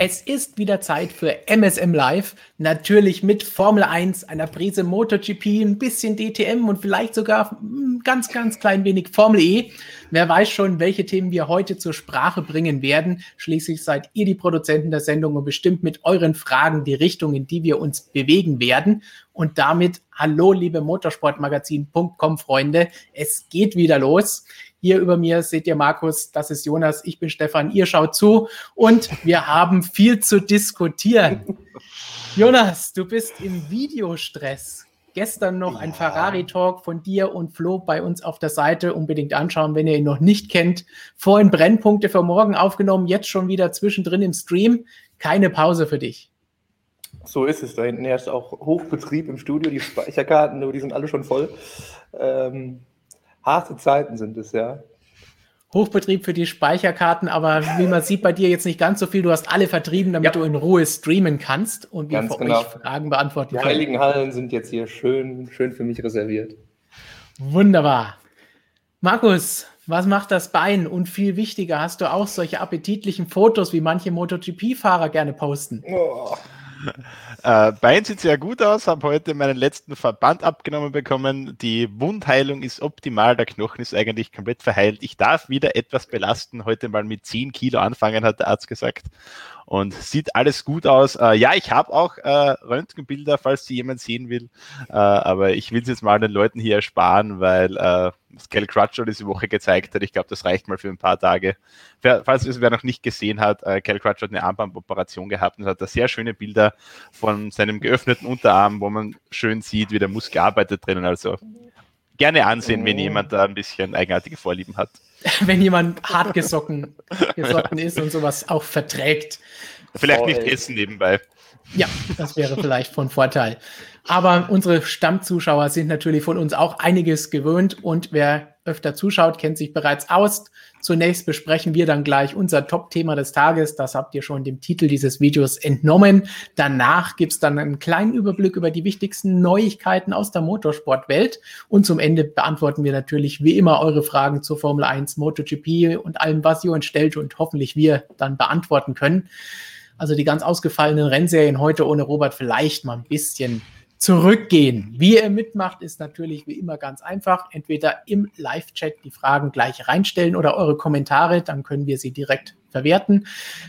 Es ist wieder Zeit für MSM Live. Natürlich mit Formel 1, einer Prise MotoGP, ein bisschen DTM und vielleicht sogar ganz, ganz klein wenig Formel E. Wer weiß schon, welche Themen wir heute zur Sprache bringen werden. Schließlich seid ihr die Produzenten der Sendung und bestimmt mit euren Fragen die Richtung, in die wir uns bewegen werden. Und damit hallo, liebe Motorsportmagazin.com Freunde. Es geht wieder los. Hier über mir seht ihr Markus, das ist Jonas, ich bin Stefan, ihr schaut zu und wir haben viel zu diskutieren. Jonas, du bist im Videostress. Gestern noch ein Ferrari-Talk von dir und Flo bei uns auf der Seite. Unbedingt anschauen, wenn ihr ihn noch nicht kennt. Vorhin Brennpunkte für morgen aufgenommen, jetzt schon wieder zwischendrin im Stream. Keine Pause für dich. So ist es. Da hinten herrscht auch Hochbetrieb im Studio. Die Speicherkarten, die sind alle schon voll. Ähm, harte Zeiten sind es, ja. Hochbetrieb für die Speicherkarten, aber wie man sieht bei dir jetzt nicht ganz so viel. Du hast alle vertrieben, damit ja. du in Ruhe streamen kannst und wir für genau. euch Fragen beantworten Die heiligen Hallen sind jetzt hier schön, schön für mich reserviert. Wunderbar. Markus, was macht das Bein? Und viel wichtiger, hast du auch solche appetitlichen Fotos, wie manche MotoGP-Fahrer gerne posten? Oh. Äh, Bein sieht sehr gut aus, habe heute meinen letzten Verband abgenommen bekommen. Die Wundheilung ist optimal, der Knochen ist eigentlich komplett verheilt. Ich darf wieder etwas belasten, heute mal mit 10 Kilo anfangen, hat der Arzt gesagt und sieht alles gut aus. Äh, ja, ich habe auch äh, Röntgenbilder, falls sie jemand sehen will, äh, aber ich will es jetzt mal den Leuten hier ersparen, weil äh, Cal Crutchlow diese Woche gezeigt hat, ich glaube, das reicht mal für ein paar Tage. Falls es wer noch nicht gesehen hat, äh, Cal Crutchlow hat eine Armbandoperation gehabt und hat da sehr schöne Bilder von seinem geöffneten Unterarm, wo man schön sieht, wie der Muskel arbeitet drinnen. Also gerne ansehen, wenn jemand da ein bisschen eigenartige Vorlieben hat. wenn jemand hart gesocken, gesocken ist und sowas auch verträgt. Vielleicht nicht essen nebenbei. Ja, das wäre vielleicht von Vorteil. Aber unsere Stammzuschauer sind natürlich von uns auch einiges gewöhnt und wer öfter zuschaut, kennt sich bereits aus. Zunächst besprechen wir dann gleich unser Top-Thema des Tages. Das habt ihr schon dem Titel dieses Videos entnommen. Danach gibt's dann einen kleinen Überblick über die wichtigsten Neuigkeiten aus der Motorsportwelt. Und zum Ende beantworten wir natürlich wie immer eure Fragen zur Formel 1, MotoGP und allem, was ihr uns stellt und hoffentlich wir dann beantworten können. Also die ganz ausgefallenen Rennserien heute ohne Robert vielleicht mal ein bisschen zurückgehen. Wie ihr mitmacht, ist natürlich wie immer ganz einfach. Entweder im Live-Chat die Fragen gleich reinstellen oder eure Kommentare, dann können wir sie direkt verwerten.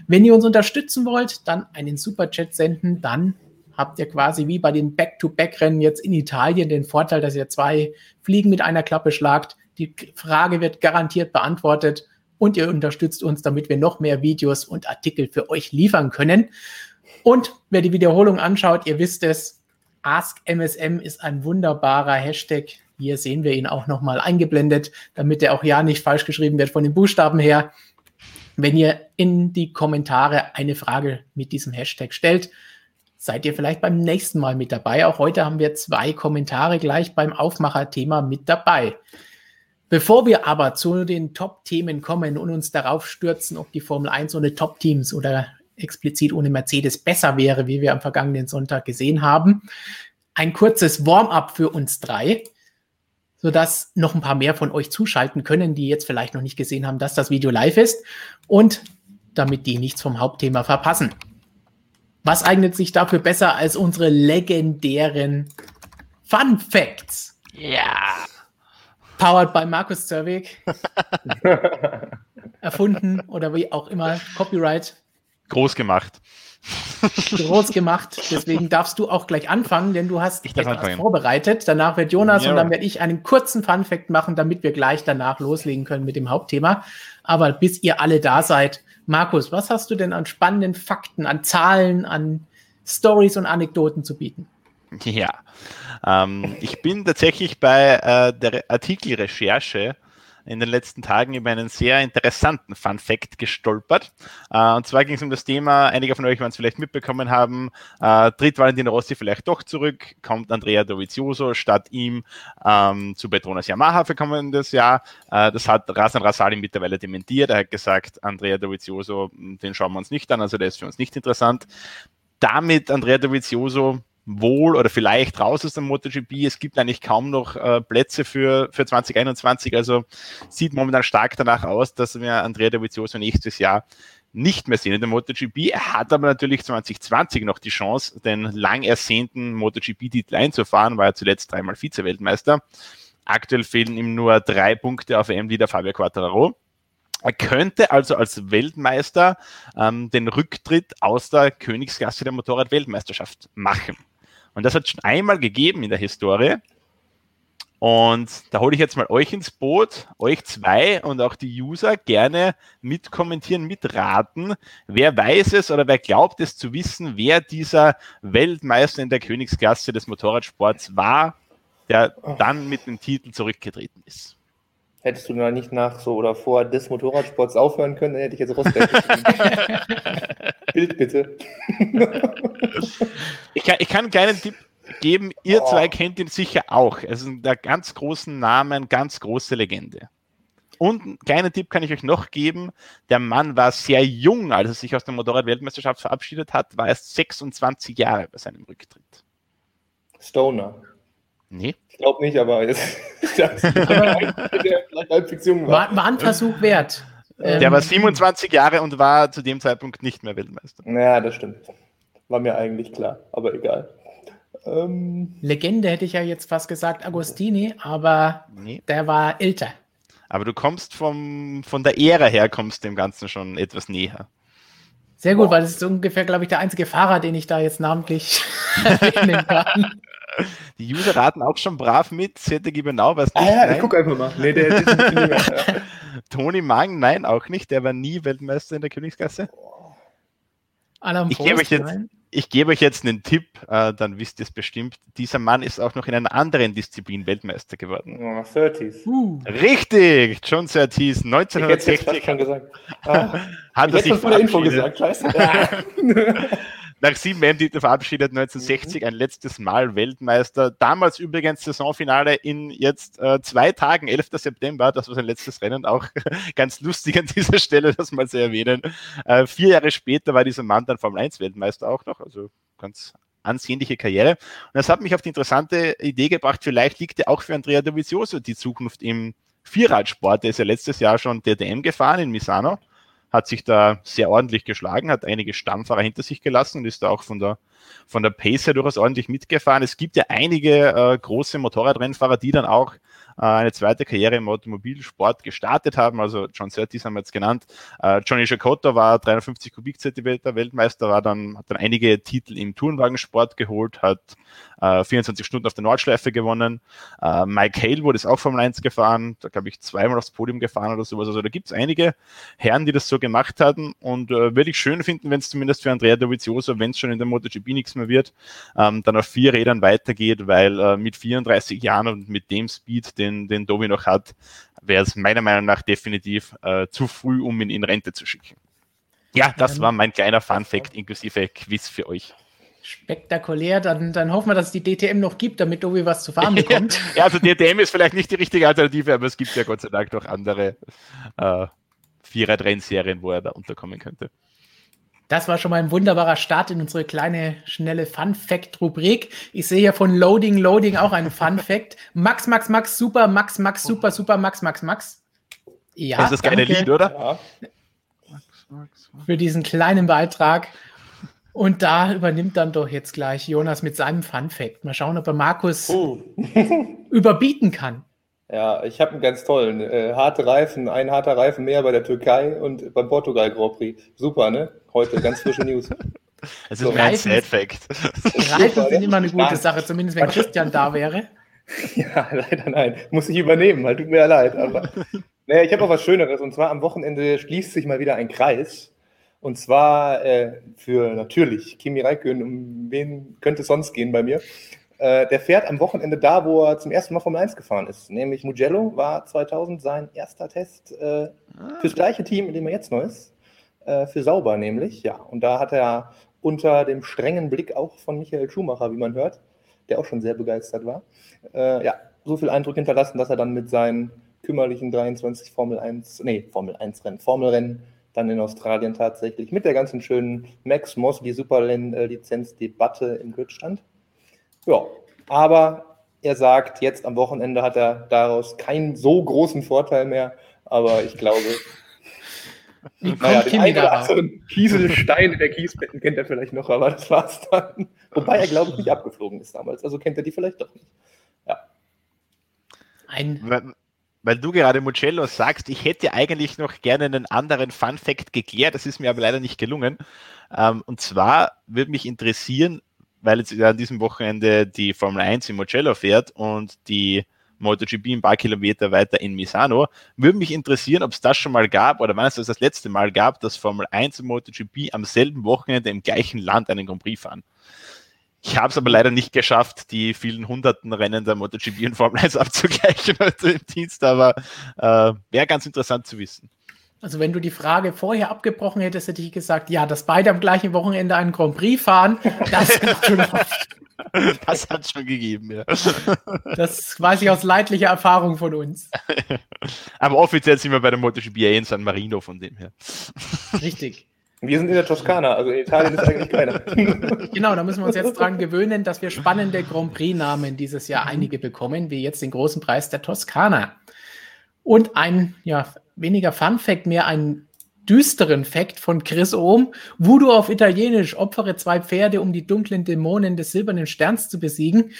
Wenn ihr uns unterstützen wollt, dann einen Super-Chat senden, dann habt ihr quasi wie bei den Back-to-Back-Rennen jetzt in Italien den Vorteil, dass ihr zwei Fliegen mit einer Klappe schlagt. Die Frage wird garantiert beantwortet und ihr unterstützt uns, damit wir noch mehr Videos und Artikel für euch liefern können. Und wer die Wiederholung anschaut, ihr wisst es, AskMSM ist ein wunderbarer Hashtag. Hier sehen wir ihn auch nochmal eingeblendet, damit er auch ja nicht falsch geschrieben wird von den Buchstaben her. Wenn ihr in die Kommentare eine Frage mit diesem Hashtag stellt, seid ihr vielleicht beim nächsten Mal mit dabei. Auch heute haben wir zwei Kommentare gleich beim Aufmacherthema mit dabei. Bevor wir aber zu den Top-Themen kommen und uns darauf stürzen, ob die Formel 1 ohne Top-Teams oder explizit ohne Mercedes besser wäre, wie wir am vergangenen Sonntag gesehen haben. Ein kurzes Warm-up für uns drei, sodass noch ein paar mehr von euch zuschalten können, die jetzt vielleicht noch nicht gesehen haben, dass das Video live ist und damit die nichts vom Hauptthema verpassen. Was eignet sich dafür besser als unsere legendären Fun Facts? Ja. Powered by Markus Zerwig. Erfunden oder wie auch immer. Copyright groß gemacht. groß gemacht. Deswegen darfst du auch gleich anfangen, denn du hast etwas anfangen. vorbereitet. Danach wird Jonas ja. und dann werde ich einen kurzen Fun-Fact machen, damit wir gleich danach loslegen können mit dem Hauptthema. Aber bis ihr alle da seid, Markus, was hast du denn an spannenden Fakten, an Zahlen, an Stories und Anekdoten zu bieten? Ja, ähm, ich bin tatsächlich bei äh, der Artikelrecherche in den letzten Tagen über einen sehr interessanten Fun Fact gestolpert. Äh, und zwar ging es um das Thema, einige von euch werden es vielleicht mitbekommen haben, äh, tritt Valentino Rossi vielleicht doch zurück, kommt Andrea Dovizioso statt ihm ähm, zu Petronas Yamaha für kommendes Jahr. Äh, das hat Rasan Rasali mittlerweile dementiert. Er hat gesagt, Andrea Dovizioso, den schauen wir uns nicht an, also der ist für uns nicht interessant. Damit Andrea Dovizioso wohl oder vielleicht raus aus dem MotoGP. Es gibt eigentlich kaum noch äh, Plätze für, für 2021. Also sieht momentan stark danach aus, dass wir Andrea Dovizioso nächstes Jahr nicht mehr sehen in der MotoGP. Er hat aber natürlich 2020 noch die Chance, den lang ersehnten MotoGP-Titel einzufahren, war er zuletzt dreimal Vize-Weltmeister. Aktuell fehlen ihm nur drei Punkte auf EM-Leader Fabio Quattararo. Er könnte also als Weltmeister ähm, den Rücktritt aus der Königsklasse der Motorrad-Weltmeisterschaft machen. Und das hat es schon einmal gegeben in der Historie. Und da hole ich jetzt mal euch ins Boot, euch zwei und auch die User gerne mitkommentieren, mitraten. Wer weiß es oder wer glaubt es zu wissen, wer dieser Weltmeister in der Königsklasse des Motorradsports war, der dann mit dem Titel zurückgetreten ist. Hättest du da nicht nach so oder vor des Motorradsports aufhören können, dann hätte ich jetzt Rosberg Bild bitte. ich, kann, ich kann einen kleinen Tipp geben. Ihr oh. zwei kennt ihn sicher auch. Es ist ein ganz großen Namen, ganz große Legende. Und einen kleinen Tipp kann ich euch noch geben. Der Mann war sehr jung, als er sich aus der Motorrad-Weltmeisterschaft verabschiedet hat, war erst 26 Jahre bei seinem Rücktritt. Stoner. Nee. Ich glaube nicht, aber jetzt. war, war ein Versuch wert. Der ähm, war 27 Jahre und war zu dem Zeitpunkt nicht mehr Weltmeister. Ja, das stimmt. War mir eigentlich klar, aber egal. Ähm, Legende hätte ich ja jetzt fast gesagt, Agostini, aber nee. der war älter. Aber du kommst vom, von der Ära her, kommst dem Ganzen schon etwas näher. Sehr gut, weil das ist ungefähr, glaube ich, der einzige Fahrer, den ich da jetzt namentlich erwähnen kann. Die User raten auch schon brav mit. Sete Gibenau, was nicht. Ah, ja, ich gucke einfach mal. Nee, der, der ist nicht mehr, Toni Mang, nein, auch nicht. Der war nie Weltmeister in der Königsklasse. Alarm ich gebe euch jetzt, ich gebe euch jetzt einen Tipp, äh, dann wisst ihr es bestimmt. Dieser Mann ist auch noch in einer anderen Disziplin Weltmeister geworden. Oh, 30s. Uh. Richtig, John Surtees, 1960. Ich schon gesagt. Ah, hat er sich vor der Info gesagt, scheiße. Nach sieben WM-Titeln verabschiedet 1960 mhm. ein letztes Mal Weltmeister. Damals übrigens Saisonfinale in jetzt äh, zwei Tagen, 11. September. Das war sein letztes Rennen. Auch ganz lustig an dieser Stelle, das mal zu erwähnen. Äh, vier Jahre später war dieser Mann dann Formel 1 Weltmeister auch noch. Also ganz ansehnliche Karriere. Und das hat mich auf die interessante Idee gebracht, vielleicht liegt ja auch für Andrea Dovizioso die Zukunft im Vierradsport. Der ist ja letztes Jahr schon DTM gefahren in Misano hat sich da sehr ordentlich geschlagen, hat einige Stammfahrer hinter sich gelassen und ist da auch von der, von der Pace her durchaus ordentlich mitgefahren. Es gibt ja einige äh, große Motorradrennfahrer, die dann auch eine zweite Karriere im Automobilsport gestartet haben. Also John Surtees haben wir jetzt genannt. Äh, Johnny Jacotto war 350 Kubikzentimeter Weltmeister, war dann, hat dann einige Titel im Tourenwagensport geholt, hat 24 Stunden auf der Nordschleife gewonnen. Mike Halewood ist auch Formel 1 gefahren, da glaube ich zweimal aufs Podium gefahren oder sowas. Also da gibt es einige Herren, die das so gemacht hatten und äh, würde ich schön finden, wenn es zumindest für Andrea Dovizioso, wenn es schon in der MotoGP nichts mehr wird, ähm, dann auf vier Rädern weitergeht, weil äh, mit 34 Jahren und mit dem Speed, den den, den Domi noch hat, wäre es meiner Meinung nach definitiv äh, zu früh, um ihn in Rente zu schicken. Ja, das war mein kleiner Fun-Fact inklusive Quiz für euch. Spektakulär, dann, dann hoffen wir, dass es die DTM noch gibt, damit Domi was zu fahren bekommt. ja, also DTM ist vielleicht nicht die richtige Alternative, aber es gibt ja Gott sei Dank noch andere äh, Vierer-Rennserien, wo er da unterkommen könnte. Das war schon mal ein wunderbarer Start in unsere kleine, schnelle Fun-Fact-Rubrik. Ich sehe hier von Loading, Loading auch einen Fun-Fact. Max, Max, Max, super, Max, Max, super, super, Max, Max, Max. Ja, das ist keine Lied, oder? Ja. Für diesen kleinen Beitrag. Und da übernimmt dann doch jetzt gleich Jonas mit seinem Fun-Fact. Mal schauen, ob er Markus oh. überbieten kann. Ja, ich habe einen ganz tollen. Äh, harte Reifen, ein harter Reifen mehr bei der Türkei und beim Portugal Grand Prix. Super, ne? Heute ganz frische News. Es ist so, ein Sad Fact. Reifen sind immer eine gute Sache, zumindest wenn Christian da wäre. Ja, leider nein. Muss ich übernehmen, halt tut mir ja leid. Aber naja, ich habe auch was Schöneres und zwar am Wochenende schließt sich mal wieder ein Kreis. Und zwar äh, für natürlich Kimi Räikkönen, um wen könnte es sonst gehen bei mir? Äh, der fährt am Wochenende da, wo er zum ersten Mal Formel 1 gefahren ist. Nämlich Mugello war 2000 sein erster Test äh, ah. fürs gleiche Team, in dem er jetzt noch ist. Äh, für Sauber nämlich, ja. Und da hat er unter dem strengen Blick auch von Michael Schumacher, wie man hört, der auch schon sehr begeistert war, äh, ja, so viel Eindruck hinterlassen, dass er dann mit seinen kümmerlichen 23 Formel 1, nee, Formel 1 Rennen, Formelrennen dann in Australien tatsächlich mit der ganzen schönen Max Mosley Superlizenz-Debatte im Grid stand. Ja, aber er sagt, jetzt am Wochenende hat er daraus keinen so großen Vorteil mehr. Aber ich glaube, Wie naja, Kimi darauf? So ein Kieselstein in der Kiesbetten kennt er vielleicht noch, aber das war's dann. Wobei er, glaube ich, nicht abgeflogen ist damals. Also kennt er die vielleicht doch nicht. Ja. Ein weil, weil du gerade Mugello sagst, ich hätte eigentlich noch gerne einen anderen Fun Fact geklärt, das ist mir aber leider nicht gelungen. Ähm, und zwar würde mich interessieren, weil jetzt an diesem Wochenende die Formel 1 in Mugello fährt und die MotoGP ein paar Kilometer weiter in Misano. Würde mich interessieren, ob es das schon mal gab oder wann es das das letzte Mal gab, dass Formel 1 und MotoGP am selben Wochenende im gleichen Land einen Grand Prix fahren. Ich habe es aber leider nicht geschafft, die vielen hunderten Rennen der MotoGP und Formel 1 abzugleichen heute im Dienst, aber äh, wäre ganz interessant zu wissen. Also wenn du die Frage vorher abgebrochen hättest, hätte ich gesagt, ja, dass beide am gleichen Wochenende einen Grand Prix fahren, das Das hat es schon gegeben, ja. Das weiß ich aus leidlicher Erfahrung von uns. Aber offiziell sind wir bei der MotoGP in San Marino von dem her. Richtig. Wir sind in der Toskana, also in Italien ist eigentlich keiner. Genau, da müssen wir uns jetzt dran gewöhnen, dass wir spannende Grand Prix-Namen dieses Jahr einige bekommen, wie jetzt den großen Preis der Toskana. Und ein, ja, weniger Fun Fact, mehr ein düsteren Fact von Chris Ohm. Voodoo auf Italienisch, opfere zwei Pferde, um die dunklen Dämonen des silbernen Sterns zu besiegen.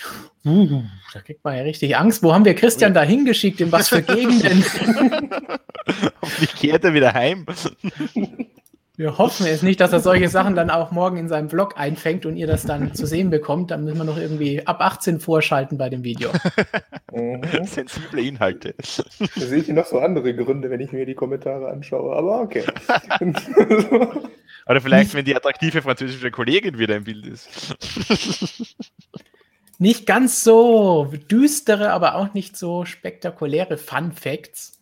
Uh, da kriegt man ja richtig Angst. Wo haben wir Christian da hingeschickt? In was für Gegenden? Hoffentlich kehrt er wieder heim. Wir hoffen es nicht, dass er solche Sachen dann auch morgen in seinem Vlog einfängt und ihr das dann zu sehen bekommt. Dann müssen wir noch irgendwie ab 18 vorschalten bei dem Video. Mhm. Sensible Inhalte. Da sehe ich noch so andere Gründe, wenn ich mir die Kommentare anschaue, aber okay. Oder vielleicht, wenn die attraktive französische Kollegin wieder im Bild ist. Nicht ganz so düstere, aber auch nicht so spektakuläre Fun Facts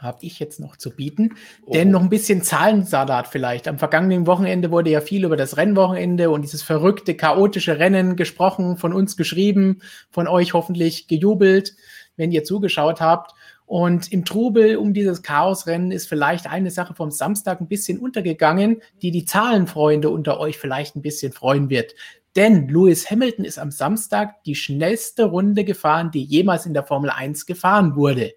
habe ich jetzt noch zu bieten. Oh. Denn noch ein bisschen Zahlensalat vielleicht. Am vergangenen Wochenende wurde ja viel über das Rennwochenende und dieses verrückte, chaotische Rennen gesprochen, von uns geschrieben, von euch hoffentlich gejubelt, wenn ihr zugeschaut habt. Und im Trubel um dieses Chaosrennen ist vielleicht eine Sache vom Samstag ein bisschen untergegangen, die die Zahlenfreunde unter euch vielleicht ein bisschen freuen wird. Denn Lewis Hamilton ist am Samstag die schnellste Runde gefahren, die jemals in der Formel 1 gefahren wurde.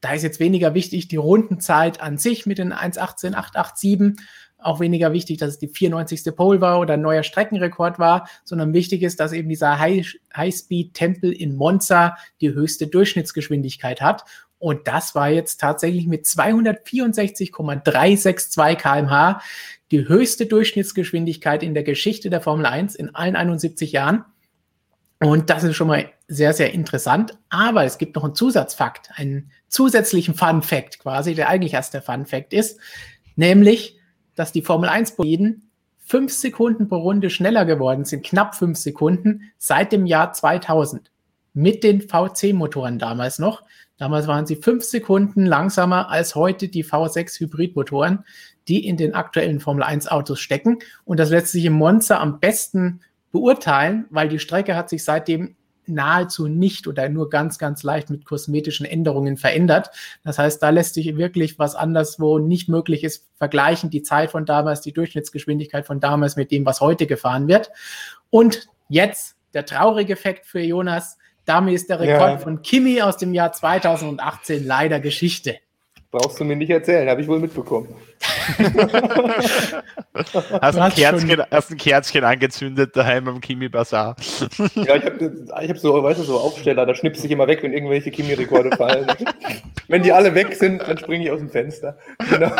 Da ist jetzt weniger wichtig die Rundenzeit an sich mit den 1.18.887, auch weniger wichtig, dass es die 94. Pole war oder ein neuer Streckenrekord war, sondern wichtig ist, dass eben dieser High-Speed-Tempel in Monza die höchste Durchschnittsgeschwindigkeit hat. Und das war jetzt tatsächlich mit 264,362 kmh die höchste Durchschnittsgeschwindigkeit in der Geschichte der Formel 1 in allen 71 Jahren. Und das ist schon mal sehr, sehr interessant. Aber es gibt noch einen Zusatzfakt, einen zusätzlichen Fun Fact quasi, der eigentlich erst der Fun Fact ist, nämlich, dass die Formel 1 Boliden fünf Sekunden pro Runde schneller geworden sind, knapp fünf Sekunden, seit dem Jahr 2000. Mit den VC-Motoren damals noch. Damals waren sie fünf Sekunden langsamer als heute die V6 Hybridmotoren, die in den aktuellen Formel 1 Autos stecken. Und das lässt sich im Monster am besten beurteilen, weil die Strecke hat sich seitdem nahezu nicht oder nur ganz, ganz leicht mit kosmetischen Änderungen verändert. Das heißt, da lässt sich wirklich was anderswo nicht möglich ist, vergleichen die Zeit von damals, die Durchschnittsgeschwindigkeit von damals mit dem, was heute gefahren wird. Und jetzt der traurige Effekt für Jonas. Damit ist der Rekord ja. von Kimi aus dem Jahr 2018 leider Geschichte. Brauchst du mir nicht erzählen, habe ich wohl mitbekommen. hast, ein Kerzchen, hast ein Kerzchen angezündet daheim am Kimi Bazaar. ja, ich habe ich hab so, weißt du, so Aufsteller, da schnipse ich immer weg, wenn irgendwelche Kimi-Rekorde fallen. wenn die alle weg sind, dann springe ich aus dem Fenster. Genau.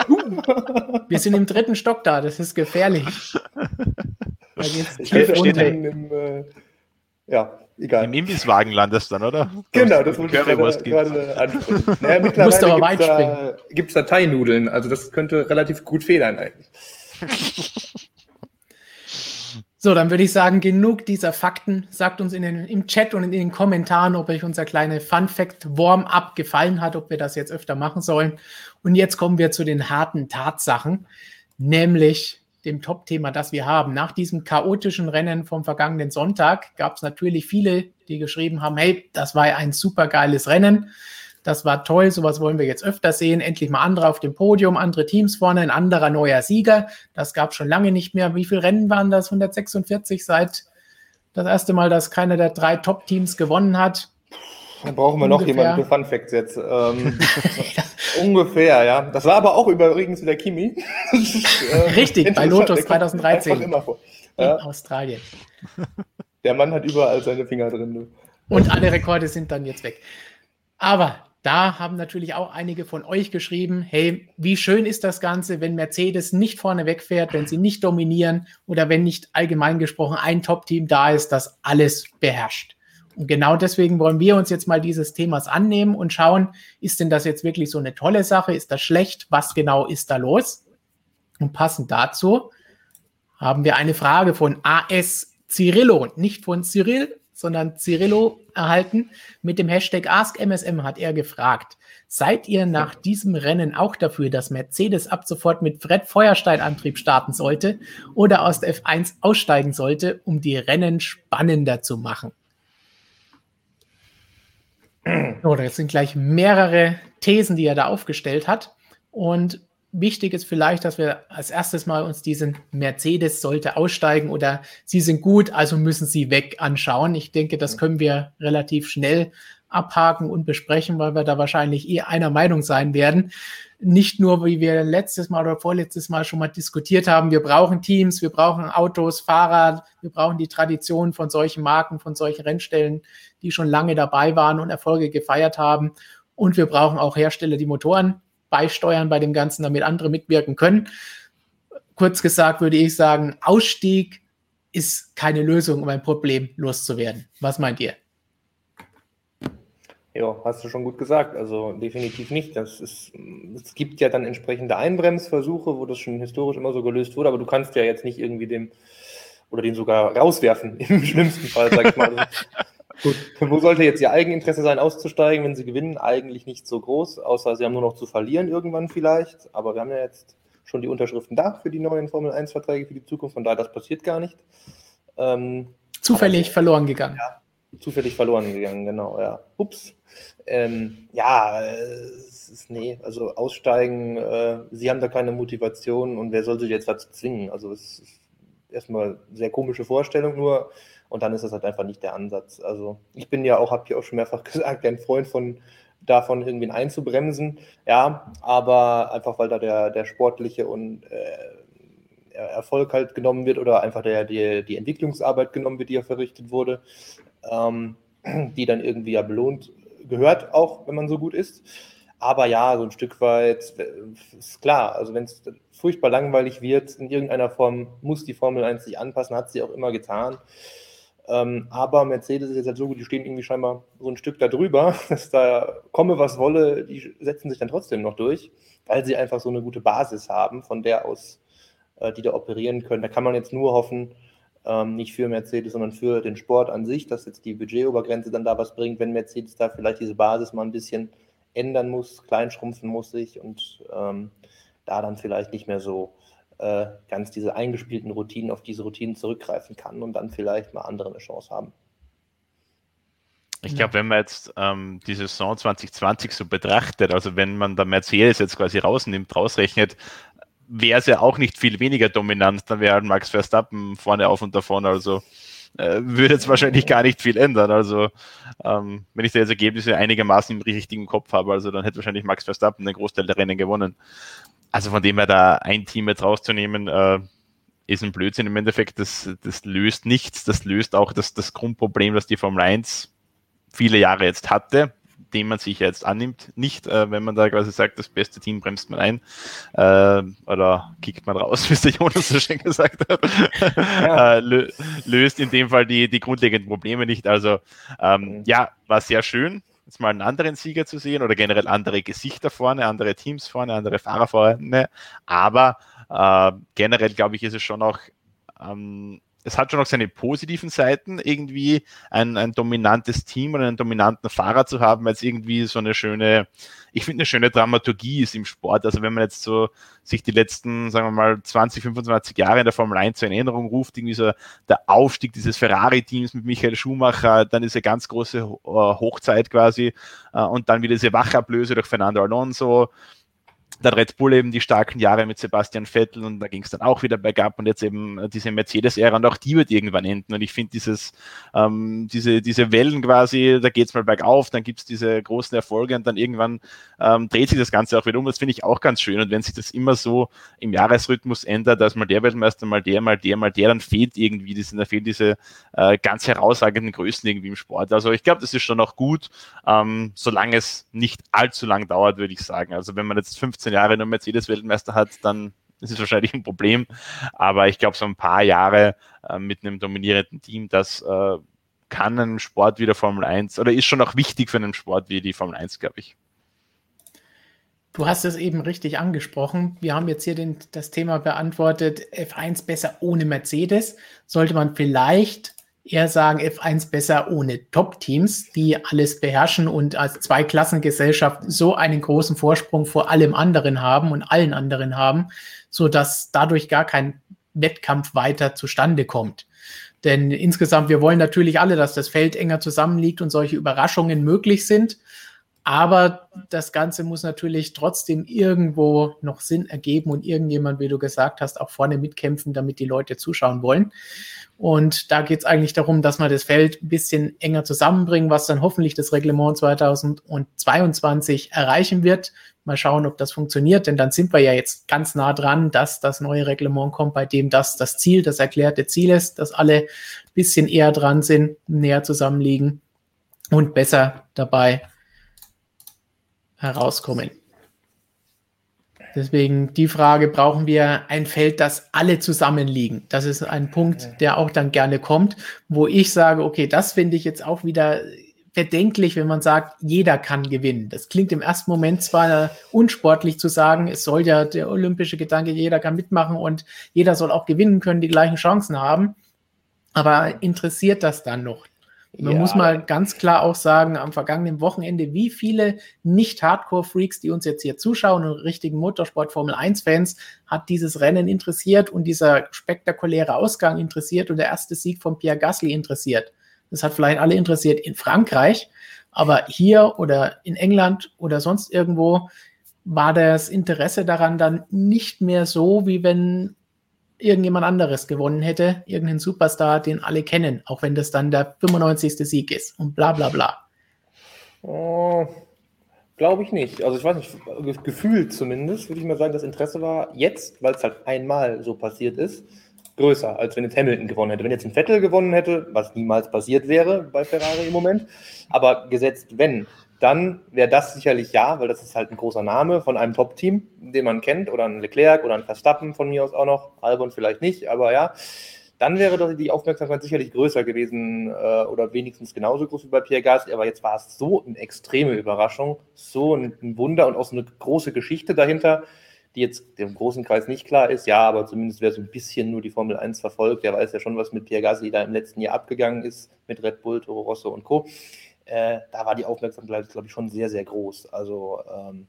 Wir sind im dritten Stock da, das ist gefährlich. Da geht's ich steht im, im, äh, ja, egal. Im Imbisswagen landest du dann, oder? Genau, das wollte ich gerade, gerade ansprechen. Naja, mittlerweile gibt es da, Thai-Nudeln, also das könnte relativ gut federn eigentlich. So, dann würde ich sagen, genug dieser Fakten. Sagt uns in den, im Chat und in den Kommentaren, ob euch unser kleiner Fun Fact Warm-up gefallen hat, ob wir das jetzt öfter machen sollen. Und jetzt kommen wir zu den harten Tatsachen, nämlich dem Top-Thema, das wir haben. Nach diesem chaotischen Rennen vom vergangenen Sonntag gab es natürlich viele, die geschrieben haben, hey, das war ein super geiles Rennen. Das war toll, sowas wollen wir jetzt öfter sehen. Endlich mal andere auf dem Podium, andere Teams vorne, ein anderer neuer Sieger. Das gab es schon lange nicht mehr. Wie viele Rennen waren das? 146 seit das erste Mal, dass keiner der drei Top-Teams gewonnen hat. Dann brauchen wir Ungefähr. noch jemanden für Fun Facts jetzt. Ähm. Ungefähr, ja. Das war aber auch übrigens wieder Kimi. Richtig, bei Lotus 2013 immer vor. in Ja, Australien. der Mann hat überall seine Finger drin. Und alle Rekorde sind dann jetzt weg. Aber da haben natürlich auch einige von euch geschrieben, hey, wie schön ist das Ganze, wenn Mercedes nicht vorne wegfährt, wenn sie nicht dominieren oder wenn nicht allgemein gesprochen ein Top-Team da ist, das alles beherrscht. Und genau deswegen wollen wir uns jetzt mal dieses Themas annehmen und schauen, ist denn das jetzt wirklich so eine tolle Sache? Ist das schlecht? Was genau ist da los? Und passend dazu haben wir eine Frage von AS Cirillo, nicht von Cyril, sondern Cirillo erhalten. Mit dem Hashtag AskMSM hat er gefragt, seid ihr nach diesem Rennen auch dafür, dass Mercedes ab sofort mit Fred Feuerstein-Antrieb starten sollte oder aus der F1 aussteigen sollte, um die Rennen spannender zu machen? So, das sind gleich mehrere Thesen, die er da aufgestellt hat. Und wichtig ist vielleicht, dass wir als erstes mal uns diesen Mercedes sollte aussteigen oder sie sind gut, also müssen sie weg anschauen. Ich denke, das können wir relativ schnell abhaken und besprechen, weil wir da wahrscheinlich eh einer Meinung sein werden. Nicht nur, wie wir letztes Mal oder vorletztes Mal schon mal diskutiert haben, wir brauchen Teams, wir brauchen Autos, Fahrer, wir brauchen die Tradition von solchen Marken, von solchen Rennstellen, die schon lange dabei waren und Erfolge gefeiert haben. Und wir brauchen auch Hersteller, die Motoren beisteuern bei dem Ganzen, damit andere mitwirken können. Kurz gesagt würde ich sagen, Ausstieg ist keine Lösung, um ein Problem loszuwerden. Was meint ihr? Ja, hast du schon gut gesagt. Also definitiv nicht. Das ist, es gibt ja dann entsprechende Einbremsversuche, wo das schon historisch immer so gelöst wurde, aber du kannst ja jetzt nicht irgendwie dem oder den sogar rauswerfen, im schlimmsten Fall, sag ich mal. Also, gut, wo sollte jetzt ihr Eigeninteresse sein, auszusteigen, wenn sie gewinnen? Eigentlich nicht so groß, außer sie haben nur noch zu verlieren irgendwann vielleicht. Aber wir haben ja jetzt schon die Unterschriften da für die neuen Formel 1-Verträge für die Zukunft, von daher das passiert gar nicht. Ähm, Zufällig verloren gegangen. Zufällig verloren gegangen, genau, ja. Ups. Ähm, ja, es ist, nee, also aussteigen, äh, sie haben da keine Motivation und wer soll sich jetzt dazu zwingen? Also es ist erstmal eine sehr komische Vorstellung nur und dann ist das halt einfach nicht der Ansatz. Also ich bin ja auch, habe ich auch schon mehrfach gesagt, ein Freund von davon irgendwie einzubremsen, ja, aber einfach weil da der, der sportliche und äh, Erfolg halt genommen wird oder einfach der, die, die Entwicklungsarbeit genommen wird, die ja verrichtet wurde, ähm, die dann irgendwie ja belohnt gehört, auch wenn man so gut ist. Aber ja, so ein Stück weit äh, ist klar, also wenn es furchtbar langweilig wird, in irgendeiner Form muss die Formel 1 sich anpassen, hat sie auch immer getan. Ähm, aber Mercedes ist jetzt halt so gut, die stehen irgendwie scheinbar so ein Stück da drüber, dass da komme, was wolle, die setzen sich dann trotzdem noch durch, weil sie einfach so eine gute Basis haben, von der aus äh, die da operieren können. Da kann man jetzt nur hoffen, ähm, nicht für Mercedes, sondern für den Sport an sich, dass jetzt die Budgetobergrenze dann da was bringt, wenn Mercedes da vielleicht diese Basis mal ein bisschen ändern muss, kleinschrumpfen muss sich und ähm, da dann vielleicht nicht mehr so äh, ganz diese eingespielten Routinen auf diese Routinen zurückgreifen kann und dann vielleicht mal andere eine Chance haben. Ich glaube, wenn man jetzt ähm, die Saison 2020 so betrachtet, also wenn man da Mercedes jetzt quasi rausnimmt, rausrechnet, wäre es ja auch nicht viel weniger dominant, dann wäre halt Max Verstappen vorne auf und davon, also äh, würde jetzt wahrscheinlich gar nicht viel ändern. Also ähm, wenn ich da jetzt Ergebnisse einigermaßen im richtigen Kopf habe, also dann hätte wahrscheinlich Max Verstappen den Großteil der Rennen gewonnen. Also von dem her da ein Team jetzt rauszunehmen, äh, ist ein Blödsinn im Endeffekt. Das, das löst nichts. Das löst auch das, das Grundproblem, das die Formel 1 viele Jahre jetzt hatte, dem man sich jetzt annimmt. Nicht, äh, wenn man da quasi sagt, das beste Team bremst man ein äh, oder kickt man raus, wie es der Jonas so schön gesagt hat. Ja. äh, lö löst in dem Fall die, die grundlegenden Probleme nicht. Also ähm, ja, war sehr schön, jetzt mal einen anderen Sieger zu sehen oder generell andere Gesichter vorne, andere Teams vorne, andere Fahrer vorne. Aber äh, generell glaube ich, ist es schon auch ähm, es hat schon auch seine positiven Seiten, irgendwie ein, ein dominantes Team und einen dominanten Fahrer zu haben, weil es irgendwie so eine schöne, ich finde, eine schöne Dramaturgie ist im Sport. Also wenn man jetzt so sich die letzten, sagen wir mal, 20, 25 Jahre in der Formel 1 zur Erinnerung ruft, irgendwie so der Aufstieg dieses Ferrari-Teams mit Michael Schumacher, dann diese ganz große äh, Hochzeit quasi äh, und dann wieder diese Wachablöse durch Fernando Alonso dann Red Bull eben die starken Jahre mit Sebastian Vettel und da ging es dann auch wieder bergab und jetzt eben diese Mercedes-Ära und auch die wird irgendwann enden. Und ich finde dieses, ähm, diese, diese Wellen quasi, da geht es mal bergauf, dann gibt es diese großen Erfolge und dann irgendwann ähm, dreht sich das Ganze auch wieder um. Das finde ich auch ganz schön. Und wenn sich das immer so im Jahresrhythmus ändert, dass mal der Weltmeister, mal der, mal der, mal der, dann fehlt irgendwie diese, da fehlen diese äh, ganz herausragenden Größen irgendwie im Sport. Also ich glaube, das ist schon auch gut, ähm, solange es nicht allzu lang dauert, würde ich sagen. Also wenn man jetzt 15 Jahre nur Mercedes-Weltmeister hat, dann ist es wahrscheinlich ein Problem. Aber ich glaube, so ein paar Jahre äh, mit einem dominierenden Team, das äh, kann einem Sport wie der Formel 1 oder ist schon auch wichtig für einen Sport wie die Formel 1, glaube ich. Du hast es eben richtig angesprochen. Wir haben jetzt hier den, das Thema beantwortet, F1 besser ohne Mercedes. Sollte man vielleicht eher sagen, F1 besser ohne Top-Teams, die alles beherrschen und als Zweiklassengesellschaft so einen großen Vorsprung vor allem anderen haben und allen anderen haben, so dass dadurch gar kein Wettkampf weiter zustande kommt. Denn insgesamt, wir wollen natürlich alle, dass das Feld enger zusammenliegt und solche Überraschungen möglich sind. Aber das Ganze muss natürlich trotzdem irgendwo noch Sinn ergeben und irgendjemand, wie du gesagt hast, auch vorne mitkämpfen, damit die Leute zuschauen wollen. Und da geht es eigentlich darum, dass man das Feld ein bisschen enger zusammenbringen, was dann hoffentlich das Reglement 2022 erreichen wird. Mal schauen, ob das funktioniert, denn dann sind wir ja jetzt ganz nah dran, dass das neue Reglement kommt, bei dem das das Ziel, das erklärte Ziel ist, dass alle ein bisschen eher dran sind, näher zusammenliegen und besser dabei herauskommen. Deswegen die Frage, brauchen wir ein Feld, das alle zusammenliegen? Das ist ein Punkt, der auch dann gerne kommt, wo ich sage, okay, das finde ich jetzt auch wieder bedenklich, wenn man sagt, jeder kann gewinnen. Das klingt im ersten Moment zwar unsportlich zu sagen, es soll ja der olympische Gedanke, jeder kann mitmachen und jeder soll auch gewinnen können, die gleichen Chancen haben. Aber interessiert das dann noch? Man ja. muss mal ganz klar auch sagen, am vergangenen Wochenende, wie viele Nicht-Hardcore-Freaks, die uns jetzt hier zuschauen und richtigen Motorsport-Formel-1-Fans, hat dieses Rennen interessiert und dieser spektakuläre Ausgang interessiert und der erste Sieg von Pierre Gasly interessiert. Das hat vielleicht alle interessiert in Frankreich, aber hier oder in England oder sonst irgendwo war das Interesse daran dann nicht mehr so, wie wenn irgendjemand anderes gewonnen hätte, irgendein Superstar, den alle kennen, auch wenn das dann der 95. Sieg ist und bla bla bla. Oh, Glaube ich nicht. Also ich weiß nicht, gefühlt zumindest, würde ich mal sagen, das Interesse war jetzt, weil es halt einmal so passiert ist, größer, als wenn jetzt Hamilton gewonnen hätte. Wenn jetzt ein Vettel gewonnen hätte, was niemals passiert wäre bei Ferrari im Moment, aber gesetzt wenn, dann wäre das sicherlich ja, weil das ist halt ein großer Name von einem Top-Team, den man kennt, oder ein Leclerc oder ein Verstappen von mir aus auch noch, Albon vielleicht nicht, aber ja, dann wäre doch die Aufmerksamkeit sicherlich größer gewesen äh, oder wenigstens genauso groß wie bei Pierre Gasly, aber jetzt war es so eine extreme Überraschung, so ein, Wunder und auch so eine große Geschichte dahinter, die jetzt dem großen Kreis nicht klar ist, ja, aber zumindest wer so ein bisschen nur die Formel 1 verfolgt, der weiß ja schon, was mit Pierre Gasly da im letzten Jahr abgegangen ist, mit Red Bull, Toro Rosso und Co äh, da war die Aufmerksamkeit, glaube ich, schon sehr, sehr groß. Also ähm,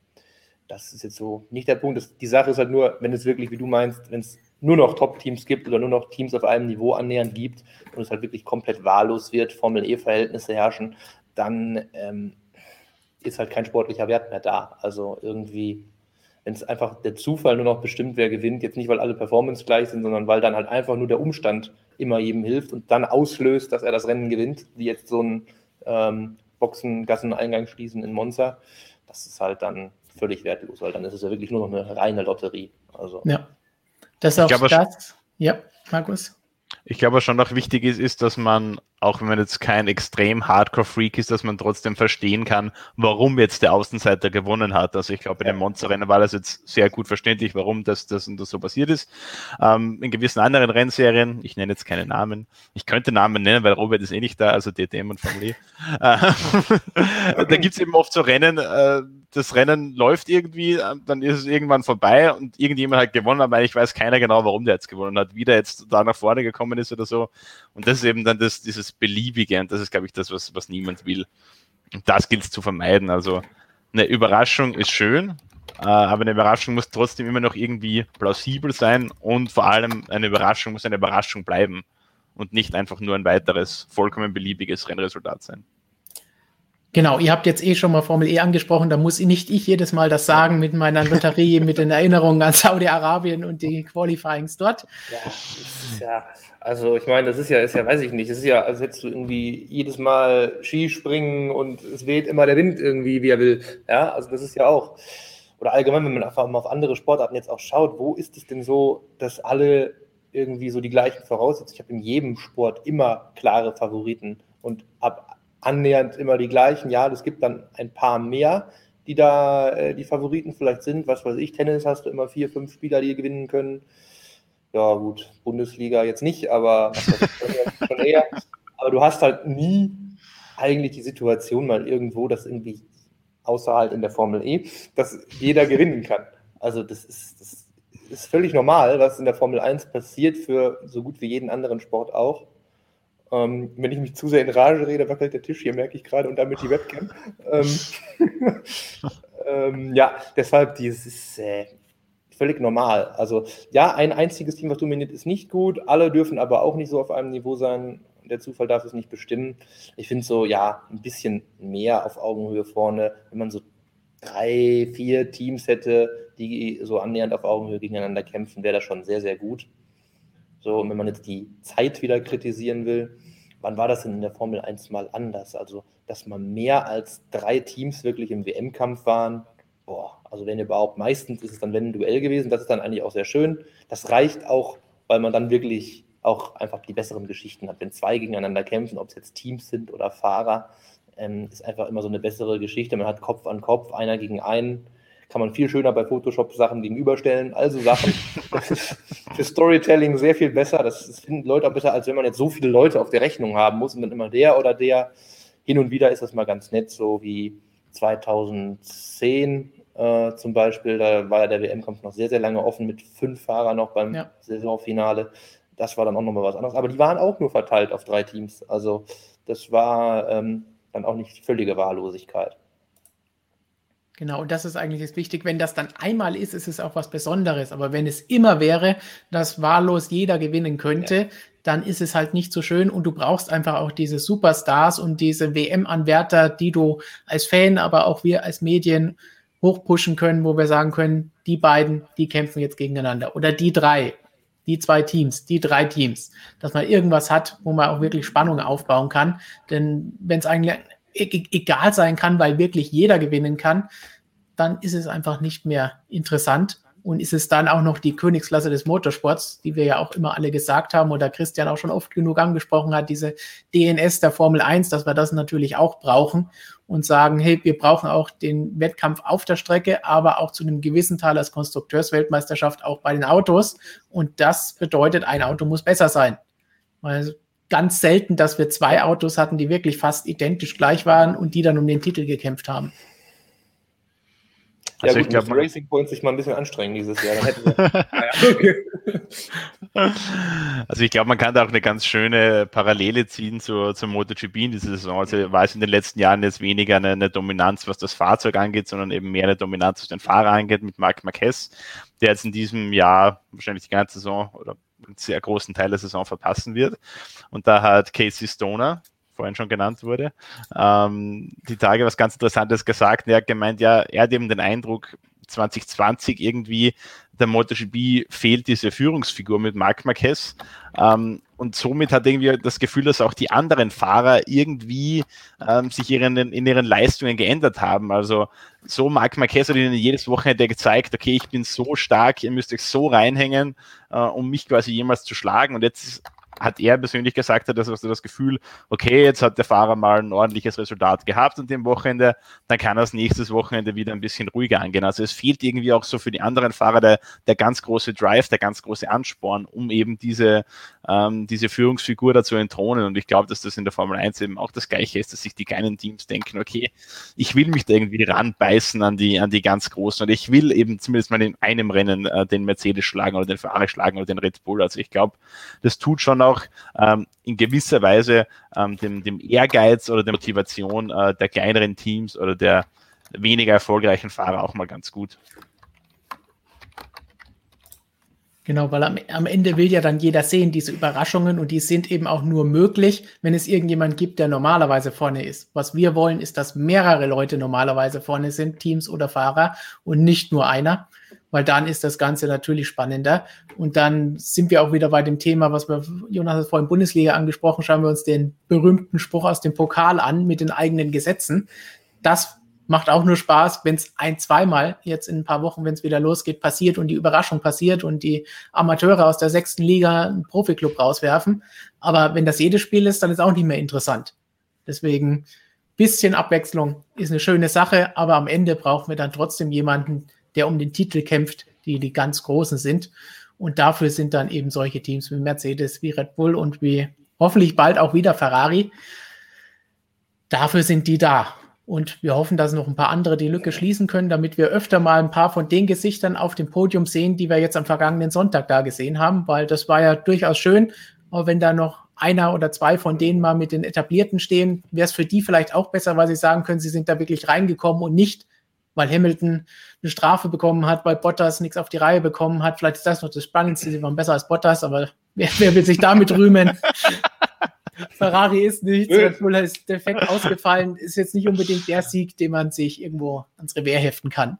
das ist jetzt so nicht der Punkt. Das, die Sache ist halt nur, wenn es wirklich, wie du meinst, wenn es nur noch Top-Teams gibt oder nur noch Teams auf einem Niveau annähernd gibt und es halt wirklich komplett wahllos wird, Formel-E-Verhältnisse herrschen, dann ähm, ist halt kein sportlicher Wert mehr da. Also irgendwie, wenn es einfach der Zufall nur noch bestimmt, wer gewinnt, jetzt nicht, weil alle Performance gleich sind, sondern weil dann halt einfach nur der Umstand immer jedem hilft und dann auslöst, dass er das Rennen gewinnt, wie jetzt so ein ähm, Boxen, Gasseneingang schließen in Monza, das ist halt dann völlig wertlos, weil dann ist es ja wirklich nur noch eine reine Lotterie. Also. Ja. Das ist auch glaube, das. Ja, Markus. Ich glaube, was schon noch wichtig ist, ist, dass man, auch wenn man jetzt kein extrem Hardcore-Freak ist, dass man trotzdem verstehen kann, warum jetzt der Außenseiter gewonnen hat. Also ich glaube, in dem Monster-Rennen war das jetzt sehr gut verständlich, warum das, das und das so passiert ist. Ähm, in gewissen anderen Rennserien, ich nenne jetzt keine Namen, ich könnte Namen nennen, weil Robert ist eh nicht da, also DTM und Formel E. Äh, da gibt es eben oft so Rennen, äh, das Rennen läuft irgendwie, äh, dann ist es irgendwann vorbei und irgendjemand hat gewonnen, aber ich weiß keiner genau, warum der jetzt gewonnen hat, wie der jetzt da nach vorne gekommen ist oder so. Und das ist eben dann das, dieses Beliebige und das ist, glaube ich, das, was, was niemand will. Und das gilt es zu vermeiden. Also eine Überraschung ist schön, äh, aber eine Überraschung muss trotzdem immer noch irgendwie plausibel sein und vor allem eine Überraschung muss eine Überraschung bleiben und nicht einfach nur ein weiteres vollkommen beliebiges Rennresultat sein. Genau, ihr habt jetzt eh schon mal Formel E angesprochen, da muss nicht ich jedes Mal das sagen mit meiner Batterie, mit den Erinnerungen an Saudi-Arabien und die Qualifyings dort. Ja, ja, also ich meine, das ist ja, ist ja, weiß ich nicht, es ist ja, als hättest du irgendwie jedes Mal Skispringen und es weht immer der Wind irgendwie, wie er will. Ja, also das ist ja auch, oder allgemein, wenn man einfach mal auf andere Sportarten jetzt auch schaut, wo ist es denn so, dass alle irgendwie so die gleichen Voraussetzungen, ich habe in jedem Sport immer klare Favoriten und ab annähernd immer die gleichen. Ja, es gibt dann ein paar mehr, die da äh, die Favoriten vielleicht sind. Was weiß ich, Tennis hast du immer vier, fünf Spieler, die gewinnen können. Ja, gut, Bundesliga jetzt nicht, aber schon eher. Aber du hast halt nie eigentlich die Situation mal irgendwo, dass irgendwie außer halt in der Formel E, dass jeder gewinnen kann. Also das ist, das ist völlig normal, was in der Formel 1 passiert, für so gut wie jeden anderen Sport auch. Ähm, wenn ich mich zu sehr in Rage rede, wackelt der Tisch hier, merke ich gerade, und damit die Webcam. ähm, ähm, ja, deshalb, dieses äh, völlig normal. Also, ja, ein einziges Team, was dominiert, ist nicht gut. Alle dürfen aber auch nicht so auf einem Niveau sein. Der Zufall darf es nicht bestimmen. Ich finde so, ja, ein bisschen mehr auf Augenhöhe vorne, wenn man so drei, vier Teams hätte, die so annähernd auf Augenhöhe gegeneinander kämpfen, wäre das schon sehr, sehr gut. So, und wenn man jetzt die Zeit wieder kritisieren will, wann war das denn in der Formel 1 mal anders? Also, dass man mehr als drei Teams wirklich im WM-Kampf waren, boah, also wenn überhaupt, meistens ist es dann wenn ein Duell gewesen, das ist dann eigentlich auch sehr schön. Das reicht auch, weil man dann wirklich auch einfach die besseren Geschichten hat. Wenn zwei gegeneinander kämpfen, ob es jetzt Teams sind oder Fahrer, ähm, ist einfach immer so eine bessere Geschichte. Man hat Kopf an Kopf, einer gegen einen kann man viel schöner bei Photoshop Sachen gegenüberstellen. Also Sachen. Das ist für Storytelling sehr viel besser. Das, das finden Leute auch besser, als wenn man jetzt so viele Leute auf der Rechnung haben muss und dann immer der oder der. Hin und wieder ist das mal ganz nett, so wie 2010 äh, zum Beispiel. Da war ja der WM-Kampf noch sehr, sehr lange offen mit fünf Fahrern noch beim ja. Saisonfinale. Das war dann auch nochmal was anderes. Aber die waren auch nur verteilt auf drei Teams. Also das war ähm, dann auch nicht völlige Wahllosigkeit. Genau, und das ist eigentlich das Wichtige. Wenn das dann einmal ist, ist es auch was Besonderes. Aber wenn es immer wäre, dass wahllos jeder gewinnen könnte, ja. dann ist es halt nicht so schön und du brauchst einfach auch diese Superstars und diese WM-Anwärter, die du als Fan, aber auch wir als Medien hochpushen können, wo wir sagen können, die beiden, die kämpfen jetzt gegeneinander. Oder die drei, die zwei Teams, die drei Teams. Dass man irgendwas hat, wo man auch wirklich Spannung aufbauen kann. Denn wenn es eigentlich egal sein kann, weil wirklich jeder gewinnen kann, dann ist es einfach nicht mehr interessant. Und ist es dann auch noch die Königsklasse des Motorsports, die wir ja auch immer alle gesagt haben oder Christian auch schon oft genug angesprochen hat, diese DNS der Formel 1, dass wir das natürlich auch brauchen und sagen, hey, wir brauchen auch den Wettkampf auf der Strecke, aber auch zu einem gewissen Teil als Konstrukteursweltmeisterschaft auch bei den Autos. Und das bedeutet, ein Auto muss besser sein. Weil ganz selten, dass wir zwei Autos hatten, die wirklich fast identisch gleich waren und die dann um den Titel gekämpft haben. Ja, also gut, ich glaube, Racing Point sich mal ein bisschen anstrengen dieses Jahr. Wir, also ich glaube, man kann da auch eine ganz schöne Parallele ziehen zur, zur MotoGP in dieser Saison. Also war es in den letzten Jahren jetzt weniger eine, eine, Dominanz, was das Fahrzeug angeht, sondern eben mehr eine Dominanz, was den Fahrer angeht, mit Marc Marquez, der jetzt in diesem Jahr wahrscheinlich die ganze Saison oder einen sehr großen Teil der Saison verpassen wird. Und da hat Casey Stoner, vorhin schon genannt wurde, ähm, die Tage was ganz Interessantes gesagt. Er hat gemeint, ja, er hat eben den Eindruck, 2020 irgendwie der MotoGP fehlt diese Führungsfigur mit Marc Marquez. Ähm, und somit hat irgendwie das Gefühl, dass auch die anderen Fahrer irgendwie ähm, sich ihren, in ihren Leistungen geändert haben. Also so Marc Marquez hat ihnen jedes Wochenende gezeigt, okay, ich bin so stark, ihr müsst euch so reinhängen, äh, um mich quasi jemals zu schlagen. Und jetzt hat er persönlich gesagt, hat, dass er das Gefühl, okay, jetzt hat der Fahrer mal ein ordentliches Resultat gehabt an dem Wochenende, dann kann er das nächstes Wochenende wieder ein bisschen ruhiger angehen. Also es fehlt irgendwie auch so für die anderen Fahrer der, der ganz große Drive, der ganz große Ansporn, um eben diese, ähm, diese Führungsfigur dazu entthronen. Und ich glaube, dass das in der Formel 1 eben auch das Gleiche ist, dass sich die kleinen Teams denken, okay, ich will mich da irgendwie ranbeißen an die, an die ganz Großen und ich will eben zumindest mal in einem Rennen äh, den Mercedes schlagen oder den Ferrari schlagen oder den Red Bull. Also ich glaube, das tut schon auch ähm, in gewisser Weise ähm, dem, dem Ehrgeiz oder der Motivation äh, der kleineren Teams oder der weniger erfolgreichen Fahrer auch mal ganz gut. Genau, weil am, am, Ende will ja dann jeder sehen, diese Überraschungen und die sind eben auch nur möglich, wenn es irgendjemand gibt, der normalerweise vorne ist. Was wir wollen, ist, dass mehrere Leute normalerweise vorne sind, Teams oder Fahrer und nicht nur einer, weil dann ist das Ganze natürlich spannender. Und dann sind wir auch wieder bei dem Thema, was wir, Jonas hat vorhin Bundesliga angesprochen, schauen wir uns den berühmten Spruch aus dem Pokal an mit den eigenen Gesetzen. Das macht auch nur Spaß, wenn es ein, zweimal jetzt in ein paar Wochen, wenn es wieder losgeht, passiert und die Überraschung passiert und die Amateure aus der sechsten Liga einen Profiklub rauswerfen. Aber wenn das jedes Spiel ist, dann ist auch nicht mehr interessant. Deswegen bisschen Abwechslung ist eine schöne Sache, aber am Ende brauchen wir dann trotzdem jemanden, der um den Titel kämpft, die die ganz Großen sind. Und dafür sind dann eben solche Teams wie Mercedes, wie Red Bull und wie hoffentlich bald auch wieder Ferrari. Dafür sind die da. Und wir hoffen, dass noch ein paar andere die Lücke schließen können, damit wir öfter mal ein paar von den Gesichtern auf dem Podium sehen, die wir jetzt am vergangenen Sonntag da gesehen haben, weil das war ja durchaus schön. Aber wenn da noch einer oder zwei von denen mal mit den Etablierten stehen, wäre es für die vielleicht auch besser, weil sie sagen können, sie sind da wirklich reingekommen und nicht, weil Hamilton eine Strafe bekommen hat, weil Bottas nichts auf die Reihe bekommen hat. Vielleicht ist das noch das Spannendste. Sie waren besser als Bottas, aber wer, wer will sich damit rühmen? Ferrari ist nicht, Red Bull ist defekt ausgefallen, ist jetzt nicht unbedingt der Sieg, den man sich irgendwo ans Revier heften kann.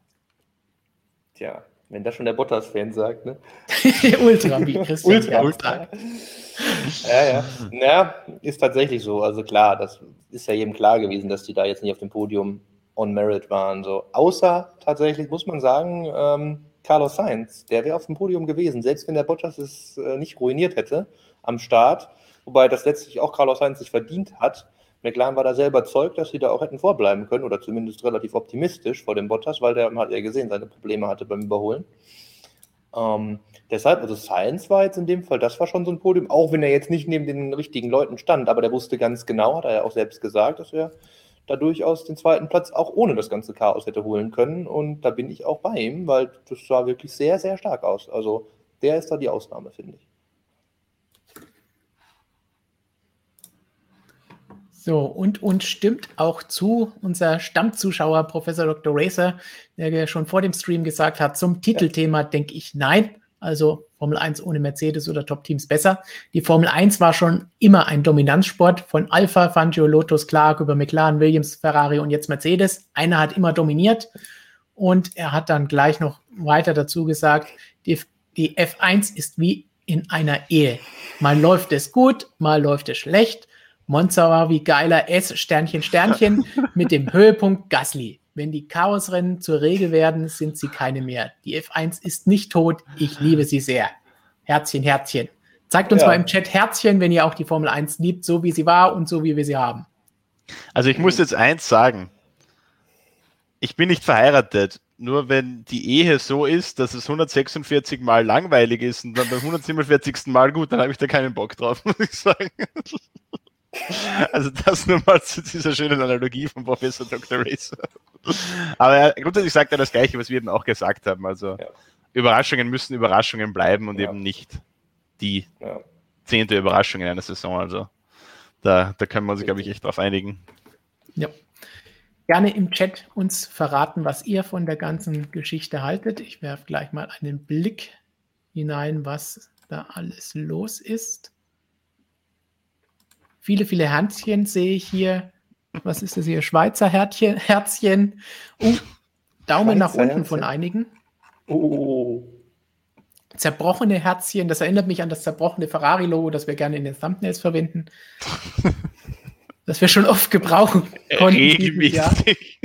Tja, wenn das schon der Bottas-Fan sagt, ne? Ultra, wie Christian. Ultra, Ultra. Ja, ja. Naja, ist tatsächlich so. Also klar, das ist ja jedem klar gewesen, dass die da jetzt nicht auf dem Podium on Merit waren. So. Außer tatsächlich, muss man sagen, ähm, Carlos Sainz, der wäre auf dem Podium gewesen, selbst wenn der Bottas es äh, nicht ruiniert hätte am Start wobei das letztlich auch Carlos Sainz sich verdient hat. McLaren war da sehr überzeugt, dass sie da auch hätten vorbleiben können oder zumindest relativ optimistisch vor dem Bottas, weil der hat ja gesehen, seine Probleme hatte beim Überholen. Ähm, deshalb, also Sainz war jetzt in dem Fall, das war schon so ein Podium, auch wenn er jetzt nicht neben den richtigen Leuten stand, aber der wusste ganz genau, hat er ja auch selbst gesagt, dass er da durchaus den zweiten Platz auch ohne das ganze Chaos hätte holen können. Und da bin ich auch bei ihm, weil das sah wirklich sehr, sehr stark aus. Also der ist da die Ausnahme, finde ich. So, und uns stimmt auch zu unser Stammzuschauer Professor Dr. Racer, der schon vor dem Stream gesagt hat, zum Titelthema denke ich nein. Also Formel 1 ohne Mercedes oder Top-Teams besser. Die Formel 1 war schon immer ein Dominanzsport von Alpha, Fangio, Lotus, Clark über McLaren, Williams, Ferrari und jetzt Mercedes. Einer hat immer dominiert und er hat dann gleich noch weiter dazu gesagt, die, die F1 ist wie in einer Ehe. Mal läuft es gut, mal läuft es schlecht Monza war wie geiler S, Sternchen, Sternchen, mit dem Höhepunkt Gasly. Wenn die Chaosrennen zur Regel werden, sind sie keine mehr. Die F1 ist nicht tot, ich liebe sie sehr. Herzchen, Herzchen. Zeigt uns ja. mal im Chat Herzchen, wenn ihr auch die Formel 1 liebt, so wie sie war und so wie wir sie haben. Also ich muss jetzt eins sagen. Ich bin nicht verheiratet. Nur wenn die Ehe so ist, dass es 146 Mal langweilig ist und dann beim 147. Mal gut, dann habe ich da keinen Bock drauf, muss ich sagen. Also das nur mal zu dieser schönen Analogie von Professor Dr. Racer. Aber grundsätzlich sagt er das Gleiche, was wir eben auch gesagt haben. Also ja. Überraschungen müssen Überraschungen bleiben und ja. eben nicht die ja. zehnte Überraschung in einer Saison. Also da, da können wir uns, glaube ich, echt drauf einigen. Ja. Gerne im Chat uns verraten, was ihr von der ganzen Geschichte haltet. Ich werfe gleich mal einen Blick hinein, was da alles los ist. Viele, viele Herzchen sehe ich hier. Was ist das hier? Schweizer Herzchen. Herzchen. Uh, Daumen Schweizer nach unten Herzchen. von einigen. Oh. Zerbrochene Herzchen. Das erinnert mich an das zerbrochene Ferrari-Logo, das wir gerne in den Thumbnails verwenden. das wir schon oft gebrauchen konnten. Regelmäßig.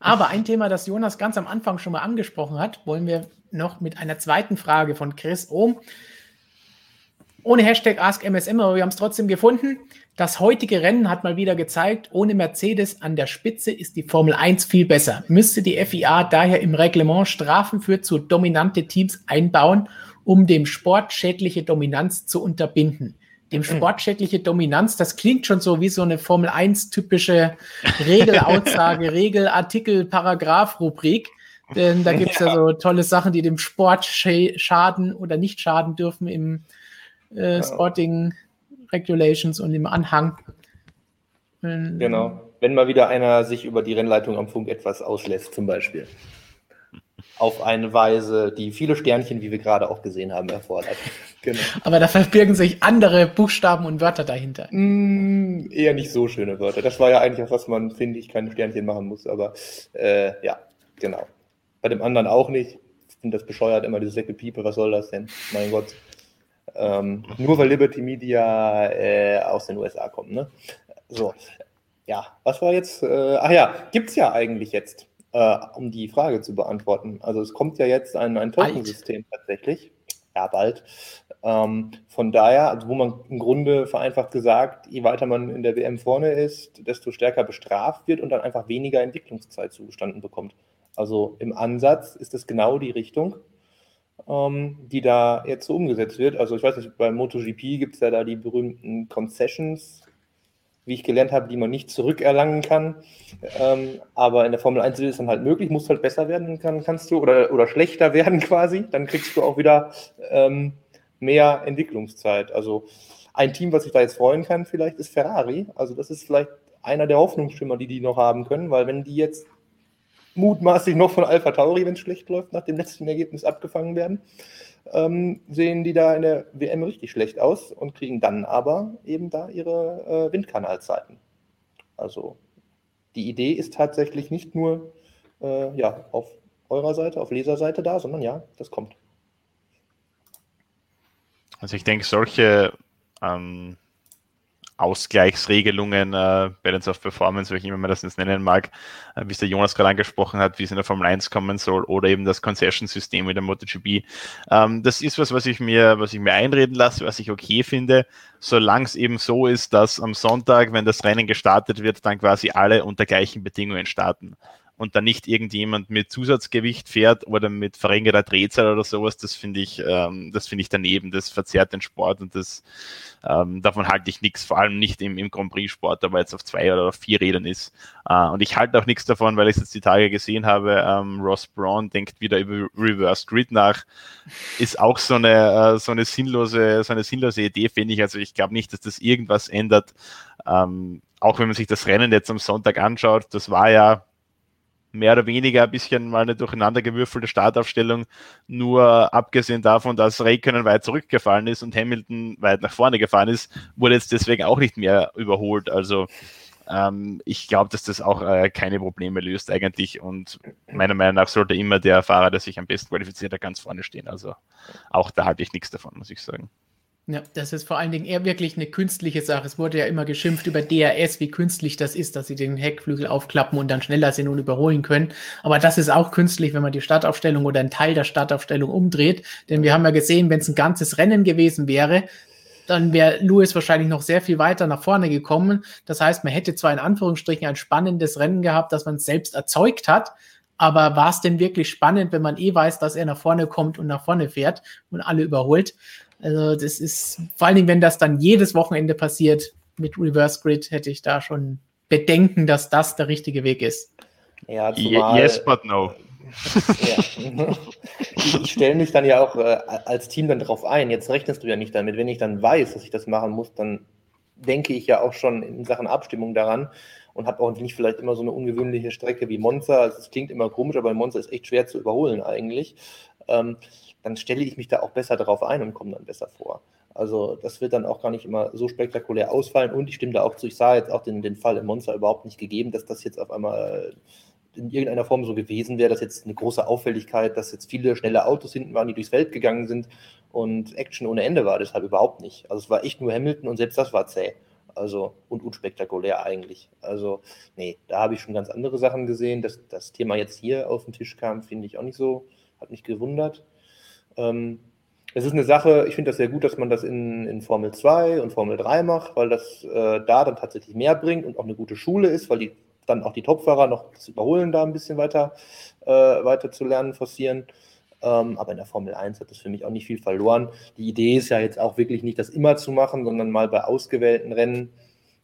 Aber ein Thema, das Jonas ganz am Anfang schon mal angesprochen hat, wollen wir noch mit einer zweiten Frage von Chris Ohm ohne Hashtag AskMSM, aber wir haben es trotzdem gefunden. Das heutige Rennen hat mal wieder gezeigt, ohne Mercedes an der Spitze ist die Formel 1 viel besser. Müsste die FIA daher im Reglement Strafen für zu dominante Teams einbauen, um dem sportschädliche Dominanz zu unterbinden. Dem hm. sportschädliche Dominanz, das klingt schon so wie so eine Formel 1 typische Regelaussage, Regelartikel, Paragraph-Rubrik. Denn da gibt es ja. ja so tolle Sachen, die dem Sport schaden oder nicht schaden dürfen im äh, Sporting Regulations und im Anhang. Genau. Wenn mal wieder einer sich über die Rennleitung am Funk etwas auslässt, zum Beispiel. auf eine Weise, die viele Sternchen, wie wir gerade auch gesehen haben, erfordert. Genau. Aber da verbirgen sich andere Buchstaben und Wörter dahinter. Mm, eher nicht so schöne Wörter. Das war ja eigentlich auch, was man, finde ich, keine Sternchen machen muss. Aber äh, ja, genau. Bei dem anderen auch nicht. Ich finde das bescheuert, immer diese Piepe. Was soll das denn? Mein Gott. Ähm, nur weil Liberty Media äh, aus den USA kommt. Ne? So, ja, was war jetzt? Äh, ach ja, gibt es ja eigentlich jetzt, äh, um die Frage zu beantworten. Also es kommt ja jetzt ein, ein Token-System tatsächlich. Ja, bald. Ähm, von daher, also wo man im Grunde vereinfacht gesagt, je weiter man in der WM vorne ist, desto stärker bestraft wird und dann einfach weniger Entwicklungszeit zugestanden bekommt. Also im Ansatz ist das genau die Richtung, ähm, die da jetzt so umgesetzt wird. Also ich weiß nicht, bei MotoGP gibt es ja da die berühmten Concessions, wie ich gelernt habe, die man nicht zurückerlangen kann. Ähm, aber in der Formel 1 ist es dann halt möglich, muss halt besser werden, kann, kannst du, oder, oder schlechter werden quasi. Dann kriegst du auch wieder ähm, mehr Entwicklungszeit. Also ein Team, was sich da jetzt freuen kann, vielleicht ist Ferrari. Also das ist vielleicht einer der Hoffnungsschimmer, die die noch haben können, weil wenn die jetzt mutmaßlich noch von Alpha Tauri, wenn es schlecht läuft, nach dem letzten Ergebnis abgefangen werden, ähm, sehen die da in der WM richtig schlecht aus und kriegen dann aber eben da ihre äh, Windkanalzeiten. Also die Idee ist tatsächlich nicht nur äh, ja, auf eurer Seite, auf Leserseite da, sondern ja, das kommt. Also ich denke, solche ähm, Ausgleichsregelungen, äh, Balance of Performance, wie ich immer man das jetzt nennen mag, äh, wie es der Jonas gerade angesprochen hat, wie es in der Formel 1 kommen soll, oder eben das Concession-System mit der MotoGP. Ähm, das ist was, was ich mir, was ich mir einreden lasse, was ich okay finde, solange es eben so ist, dass am Sonntag, wenn das Rennen gestartet wird, dann quasi alle unter gleichen Bedingungen starten und dann nicht irgendjemand mit Zusatzgewicht fährt oder mit verringerter Drehzahl oder sowas, das finde ich, ähm, das finde ich daneben. Das verzerrt den Sport und das ähm, davon halte ich nichts, vor allem nicht im, im Grand Prix-Sport, aber jetzt auf zwei oder auf vier Rädern ist. Äh, und ich halte auch nichts davon, weil ich es jetzt die Tage gesehen habe. Ähm, Ross Braun denkt wieder über Reverse Grid nach. Ist auch so eine, äh, so eine sinnlose, so eine sinnlose Idee, finde ich. Also ich glaube nicht, dass das irgendwas ändert. Ähm, auch wenn man sich das Rennen jetzt am Sonntag anschaut, das war ja mehr oder weniger ein bisschen mal eine durcheinandergewürfelte Startaufstellung. Nur abgesehen davon, dass Räikkönen weit zurückgefallen ist und Hamilton weit nach vorne gefahren ist, wurde jetzt deswegen auch nicht mehr überholt. Also ähm, ich glaube, dass das auch äh, keine Probleme löst eigentlich. Und meiner Meinung nach sollte immer der Fahrer, der sich am besten qualifiziert hat, ganz vorne stehen. Also auch da halte ich nichts davon, muss ich sagen. Ja, das ist vor allen Dingen eher wirklich eine künstliche Sache. Es wurde ja immer geschimpft über DRS, wie künstlich das ist, dass sie den Heckflügel aufklappen und dann schneller sind und überholen können. Aber das ist auch künstlich, wenn man die Startaufstellung oder einen Teil der Startaufstellung umdreht. Denn wir haben ja gesehen, wenn es ein ganzes Rennen gewesen wäre, dann wäre Lewis wahrscheinlich noch sehr viel weiter nach vorne gekommen. Das heißt, man hätte zwar in Anführungsstrichen ein spannendes Rennen gehabt, das man selbst erzeugt hat, aber war es denn wirklich spannend, wenn man eh weiß, dass er nach vorne kommt und nach vorne fährt und alle überholt? Also das ist, vor allen Dingen, wenn das dann jedes Wochenende passiert mit Reverse Grid, hätte ich da schon Bedenken, dass das der richtige Weg ist. Ja, zumal, yes, but no. Ja. Ich stelle mich dann ja auch äh, als Team dann drauf ein. Jetzt rechnest du ja nicht damit. Wenn ich dann weiß, dass ich das machen muss, dann denke ich ja auch schon in Sachen Abstimmung daran und habe auch nicht vielleicht immer so eine ungewöhnliche Strecke wie Monza. Also es klingt immer komisch, aber Monza ist echt schwer zu überholen eigentlich. Ähm, dann stelle ich mich da auch besser darauf ein und komme dann besser vor. Also das wird dann auch gar nicht immer so spektakulär ausfallen und ich stimme da auch zu. Ich sah jetzt auch den, den Fall im Monster überhaupt nicht gegeben, dass das jetzt auf einmal in irgendeiner Form so gewesen wäre, dass jetzt eine große Auffälligkeit, dass jetzt viele schnelle Autos hinten waren, die durchs Feld gegangen sind und Action ohne Ende war. Deshalb überhaupt nicht. Also es war echt nur Hamilton und selbst das war zäh. Also und unspektakulär eigentlich. Also nee, da habe ich schon ganz andere Sachen gesehen. Dass das Thema jetzt hier auf den Tisch kam, finde ich auch nicht so, hat mich gewundert. Ähm, es ist eine Sache, ich finde das sehr gut, dass man das in, in Formel 2 und Formel 3 macht, weil das äh, da dann tatsächlich mehr bringt und auch eine gute Schule ist, weil die dann auch die Topfahrer noch das Überholen da ein bisschen weiter, äh, weiter zu lernen forcieren. Ähm, aber in der Formel 1 hat das für mich auch nicht viel verloren. Die Idee ist ja jetzt auch wirklich nicht, das immer zu machen, sondern mal bei ausgewählten Rennen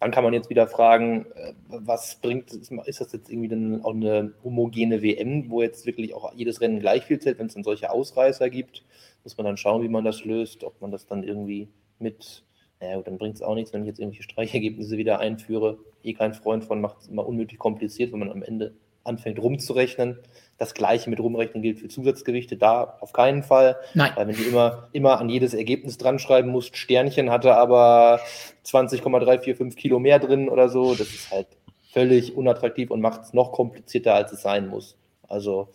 dann kann man jetzt wieder fragen, äh, was bringt, ist das jetzt irgendwie dann auch eine homogene WM, wo jetzt wirklich auch jedes Rennen gleich viel zählt, wenn es dann solche Ausreißer gibt, muss man dann schauen, wie man das löst, ob man das dann irgendwie mit, naja, dann bringt es auch nichts, wenn ich jetzt irgendwelche Streichergebnisse wieder einführe. Eh kein Freund von, macht es immer unnötig kompliziert, wenn man am Ende anfängt rumzurechnen. Das gleiche mit rumrechnen gilt für Zusatzgewichte, da auf keinen Fall. Nein. Weil wenn du immer, immer an jedes Ergebnis dran schreiben musst, Sternchen hatte aber 20,345 Kilo mehr drin oder so, das ist halt völlig unattraktiv und macht es noch komplizierter, als es sein muss. Also.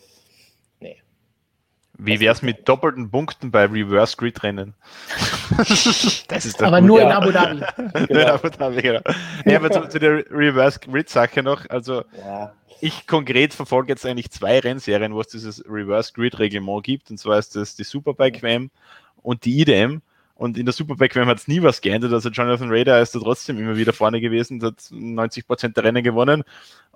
Wie wäre es mit doppelten Punkten bei Reverse Grid Rennen? das ist aber nur ja. in Abu Dhabi. genau. in Abu Dhabi, genau. Ja, aber zu, zu der Reverse Grid Sache noch, also ja. ich konkret verfolge jetzt eigentlich zwei Rennserien, wo es dieses Reverse Grid Reglement gibt, und zwar ist das die Superbike WM und die IDM. Und in der Superbike WM hat es nie was geändert. Also Jonathan Rader ist da trotzdem immer wieder vorne gewesen, hat 90 Prozent der Rennen gewonnen.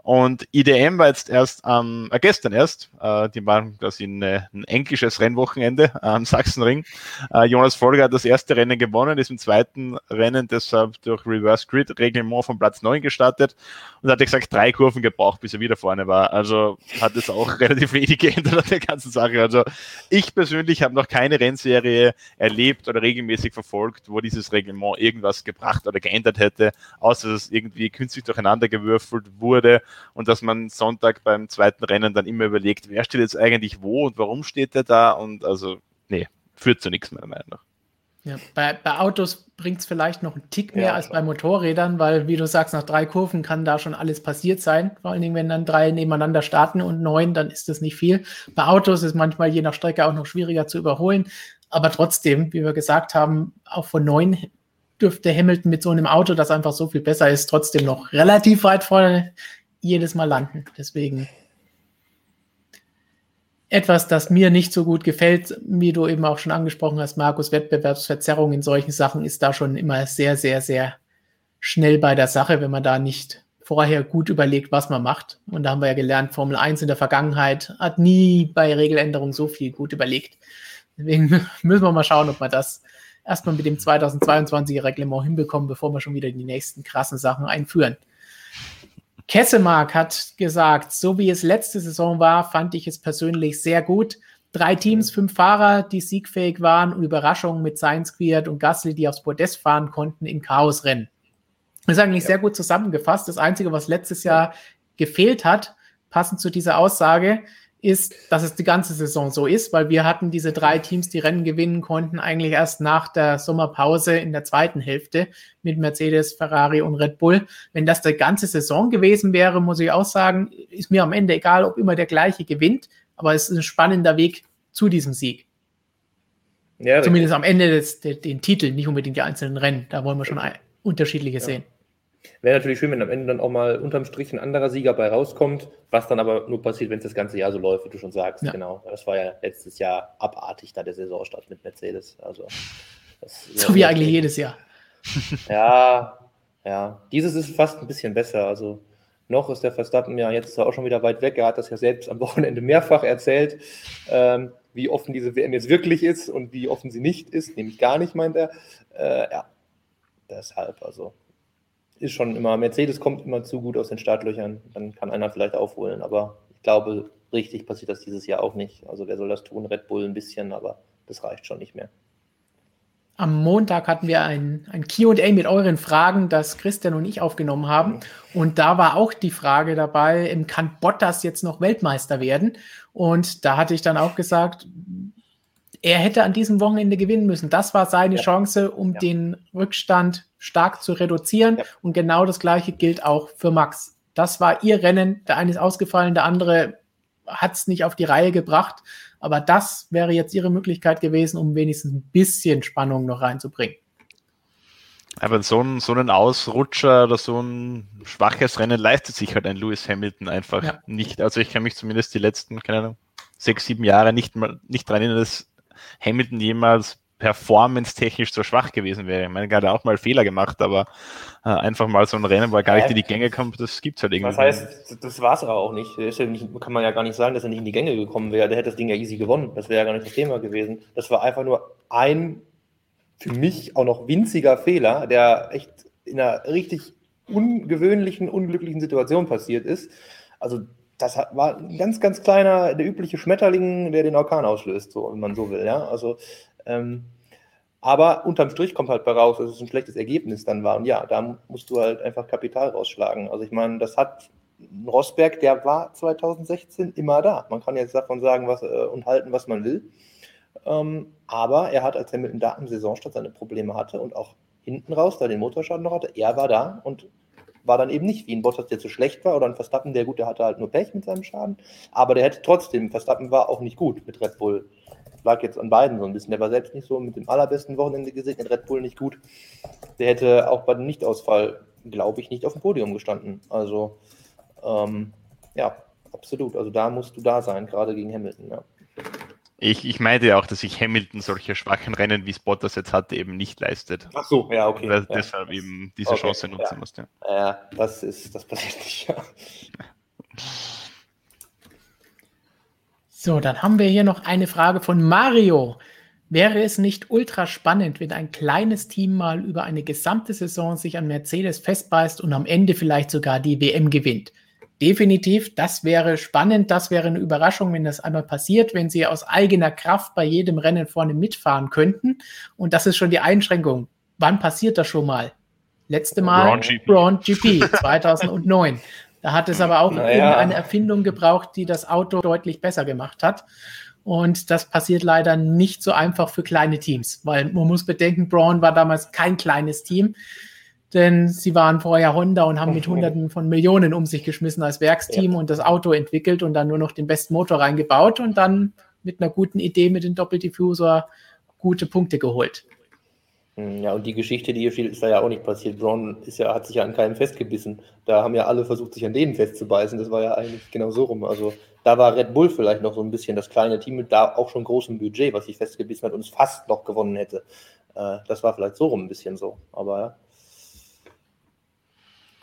Und IDM war jetzt erst ähm, äh, gestern erst, äh, die waren quasi ein, ein englisches Rennwochenende am Sachsenring. Äh, Jonas Folger hat das erste Rennen gewonnen, ist im zweiten Rennen deshalb durch Reverse Grid Reglement von Platz 9 gestartet und hat gesagt, drei Kurven gebraucht, bis er wieder vorne war. Also hat es auch relativ wenig geändert an der ganzen Sache. Also ich persönlich habe noch keine Rennserie erlebt oder regelmäßig verfolgt, wo dieses Reglement irgendwas gebracht oder geändert hätte, außer dass es irgendwie künstlich durcheinander gewürfelt wurde und dass man Sonntag beim zweiten Rennen dann immer überlegt, wer steht jetzt eigentlich wo und warum steht der da und also, nee, führt zu nichts meiner Meinung nach. Ja, bei, bei Autos bringt es vielleicht noch einen Tick mehr ja, als bei Motorrädern, weil, wie du sagst, nach drei Kurven kann da schon alles passiert sein. Vor allen Dingen, wenn dann drei nebeneinander starten und neun, dann ist das nicht viel. Bei Autos ist manchmal je nach Strecke auch noch schwieriger zu überholen. Aber trotzdem, wie wir gesagt haben, auch von neun dürfte Hamilton mit so einem Auto, das einfach so viel besser ist, trotzdem noch relativ weit vorne jedes Mal landen. Deswegen etwas, das mir nicht so gut gefällt, wie du eben auch schon angesprochen hast, Markus, Wettbewerbsverzerrung in solchen Sachen ist da schon immer sehr, sehr, sehr schnell bei der Sache, wenn man da nicht vorher gut überlegt, was man macht. Und da haben wir ja gelernt, Formel 1 in der Vergangenheit hat nie bei Regeländerungen so viel gut überlegt. Deswegen müssen wir mal schauen, ob wir das erstmal mit dem 2022er Reglement hinbekommen, bevor wir schon wieder die nächsten krassen Sachen einführen. Kessemark hat gesagt, so wie es letzte Saison war, fand ich es persönlich sehr gut. Drei Teams, fünf Fahrer, die siegfähig waren und Überraschungen mit Science Quiert und Gasly, die aufs Podest fahren konnten in Chaosrennen. Das ist eigentlich ja. sehr gut zusammengefasst. Das Einzige, was letztes Jahr gefehlt hat, passend zu dieser Aussage, ist, dass es die ganze Saison so ist, weil wir hatten diese drei Teams, die Rennen gewinnen konnten, eigentlich erst nach der Sommerpause in der zweiten Hälfte mit Mercedes, Ferrari und Red Bull. Wenn das die ganze Saison gewesen wäre, muss ich auch sagen, ist mir am Ende egal, ob immer der gleiche gewinnt, aber es ist ein spannender Weg zu diesem Sieg. Ja, Zumindest am Ende des, den, den Titel, nicht unbedingt die einzelnen Rennen. Da wollen wir schon unterschiedliche ja. sehen. Wäre natürlich schön, wenn am Ende dann auch mal unterm Strich ein anderer Sieger bei rauskommt, was dann aber nur passiert, wenn es das ganze Jahr so läuft, wie du schon sagst. Ja. Genau. Das war ja letztes Jahr abartig, da der Saisonstart mit Mercedes. Also, so wie eigentlich jedes Jahr. Ja, ja. Dieses ist fast ein bisschen besser. Also noch ist der Verstappen ja jetzt auch schon wieder weit weg. Er hat das ja selbst am Wochenende mehrfach erzählt, ähm, wie offen diese WM jetzt wirklich ist und wie offen sie nicht ist. Nämlich gar nicht, meint er. Äh, ja, deshalb also ist schon immer, Mercedes kommt immer zu gut aus den Startlöchern, dann kann einer vielleicht aufholen, aber ich glaube, richtig passiert das dieses Jahr auch nicht. Also wer soll das tun? Red Bull ein bisschen, aber das reicht schon nicht mehr. Am Montag hatten wir ein, ein QA mit euren Fragen, das Christian und ich aufgenommen haben. Mhm. Und da war auch die Frage dabei, kann Bottas jetzt noch Weltmeister werden? Und da hatte ich dann auch gesagt, er hätte an diesem Wochenende gewinnen müssen. Das war seine ja. Chance, um ja. den Rückstand stark zu reduzieren. Ja. Und genau das Gleiche gilt auch für Max. Das war ihr Rennen. Der eine ist ausgefallen, der andere hat es nicht auf die Reihe gebracht. Aber das wäre jetzt ihre Möglichkeit gewesen, um wenigstens ein bisschen Spannung noch reinzubringen. Aber so ein, so ein Ausrutscher oder so ein schwaches Rennen leistet sich halt ein Lewis Hamilton einfach ja. nicht. Also ich kann mich zumindest die letzten, keine Ahnung, sechs, sieben Jahre nicht mal nicht dran erinnern, dass Hamilton jemals performance-technisch so schwach gewesen wäre. Ich meine, er hat auch mal Fehler gemacht, aber äh, einfach mal so ein Rennen, wo er gar nicht in die Gänge kommt, das gibt es halt irgendwie. Das heißt, das war es aber auch nicht. Ja nicht. Kann man ja gar nicht sagen, dass er nicht in die Gänge gekommen wäre. Der hätte das Ding ja easy gewonnen. Das wäre ja gar nicht das Thema gewesen. Das war einfach nur ein für mich auch noch winziger Fehler, der echt in einer richtig ungewöhnlichen, unglücklichen Situation passiert ist. Also das war ein ganz, ganz kleiner, der übliche Schmetterling, der den Orkan auslöst, so, wenn man so will. Ja? Also, ähm, aber unterm Strich kommt halt bei raus, dass es ein schlechtes Ergebnis dann war. Und ja, da musst du halt einfach Kapital rausschlagen. Also ich meine, das hat Rosberg, der war 2016 immer da. Man kann jetzt davon sagen was, äh, und halten, was man will. Ähm, aber er hat, als Hamilton da am Saisonstart seine Probleme hatte und auch hinten raus, da den Motorschaden noch hatte, er war da und war dann eben nicht wie ein Bottas, der zu schlecht war oder ein Verstappen, der gut, der hatte halt nur Pech mit seinem Schaden. Aber der hätte trotzdem, Verstappen war auch nicht gut mit Red Bull. Lag jetzt an beiden so ein bisschen. Der war selbst nicht so mit dem allerbesten Wochenende gesegnet, Red Bull nicht gut. Der hätte auch bei dem Nichtausfall, glaube ich, nicht auf dem Podium gestanden. Also, ähm, ja, absolut. Also da musst du da sein, gerade gegen Hamilton, ja. Ich, ich meinte ja auch, dass sich Hamilton solche schwachen Rennen, wie Spotters jetzt hatte, eben nicht leistet. Ach so, ja, okay. Ja. deshalb eben diese okay, Chance nutzen ja. musste. Ja, das ist, das passiert nicht, ja. So, dann haben wir hier noch eine Frage von Mario. Wäre es nicht ultra spannend, wenn ein kleines Team mal über eine gesamte Saison sich an Mercedes festbeißt und am Ende vielleicht sogar die WM gewinnt? definitiv, das wäre spannend, das wäre eine Überraschung, wenn das einmal passiert, wenn sie aus eigener Kraft bei jedem Rennen vorne mitfahren könnten. Und das ist schon die Einschränkung. Wann passiert das schon mal? Letzte Mal Braun GP, Braun GP 2009. Da hat es aber auch Naja. eine Erfindung gebraucht, die das Auto deutlich besser gemacht hat. Und das passiert leider nicht so einfach für kleine Teams, weil man muss bedenken, Braun war damals kein kleines Team denn sie waren vorher Honda und haben mit Hunderten von Millionen um sich geschmissen als Werksteam und das Auto entwickelt und dann nur noch den besten Motor reingebaut und dann mit einer guten Idee mit dem Doppeldiffuser gute Punkte geholt. Hm, Ja, und die Geschichte, die hier steht, ist da ja auch nicht passiert. Braun ist ja, hat sich ja an keinem festgebissen. Da haben ja alle versucht, sich an denen festzubeißen. Das war ja eigentlich genau so rum. Also da war Red Bull vielleicht noch so ein bisschen das kleine Team mit da auch schon großem Budget, was sich festgebissen hat und es fast noch gewonnen hätte. Äh, das war vielleicht so rum ein bisschen so. Aber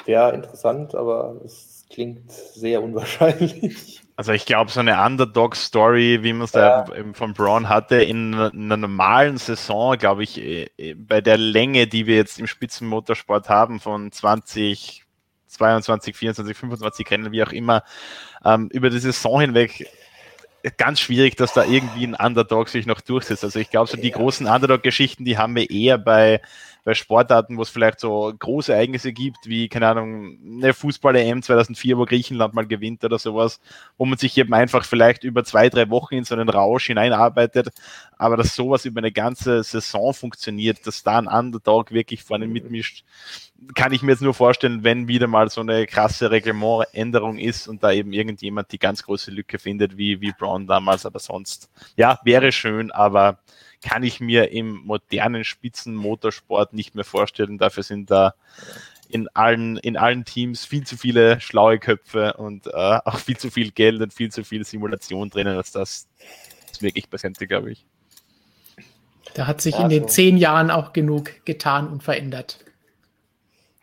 ja. Interessant, aber es klingt sehr unwahrscheinlich. Also ich glaube, so eine Underdog-Story, wie man es Ja. da eben von Braun hatte, in einer normalen Saison, glaube ich, eh, eh, bei der Länge, die wir jetzt im Spitzenmotorsport haben, von 20, 22, 24, 25 Rennen, wie auch immer, ähm, über die Saison hinweg ganz schwierig, dass da irgendwie ein Underdog sich noch durchsetzt. Also ich glaube, so die Ja. großen Underdog-Geschichten, die haben wir eher bei, bei Sportarten, wo es vielleicht so große Ereignisse gibt, wie, keine Ahnung, eine Fußball-EM 2004, wo Griechenland mal gewinnt oder sowas, wo man sich eben einfach vielleicht über zwei, drei Wochen in so einen Rausch hineinarbeitet, aber dass sowas über eine ganze Saison funktioniert, dass da ein Underdog wirklich vorne mitmischt, kann ich mir jetzt nur vorstellen, wenn wieder mal so eine krasse Reglementänderung ist und da eben irgendjemand die ganz große Lücke findet, wie, wie Brown damals, aber sonst, ja, wäre schön, aber kann ich mir im modernen Spitzenmotorsport nicht mehr vorstellen. Dafür sind da in allen, in allen Teams viel zu viele schlaue Köpfe und äh, auch viel zu viel Geld und viel zu viel Simulation drinnen, als das wirklich präsent, glaube ich. Da hat sich Ja, in den so. zehn Jahren auch genug getan und verändert.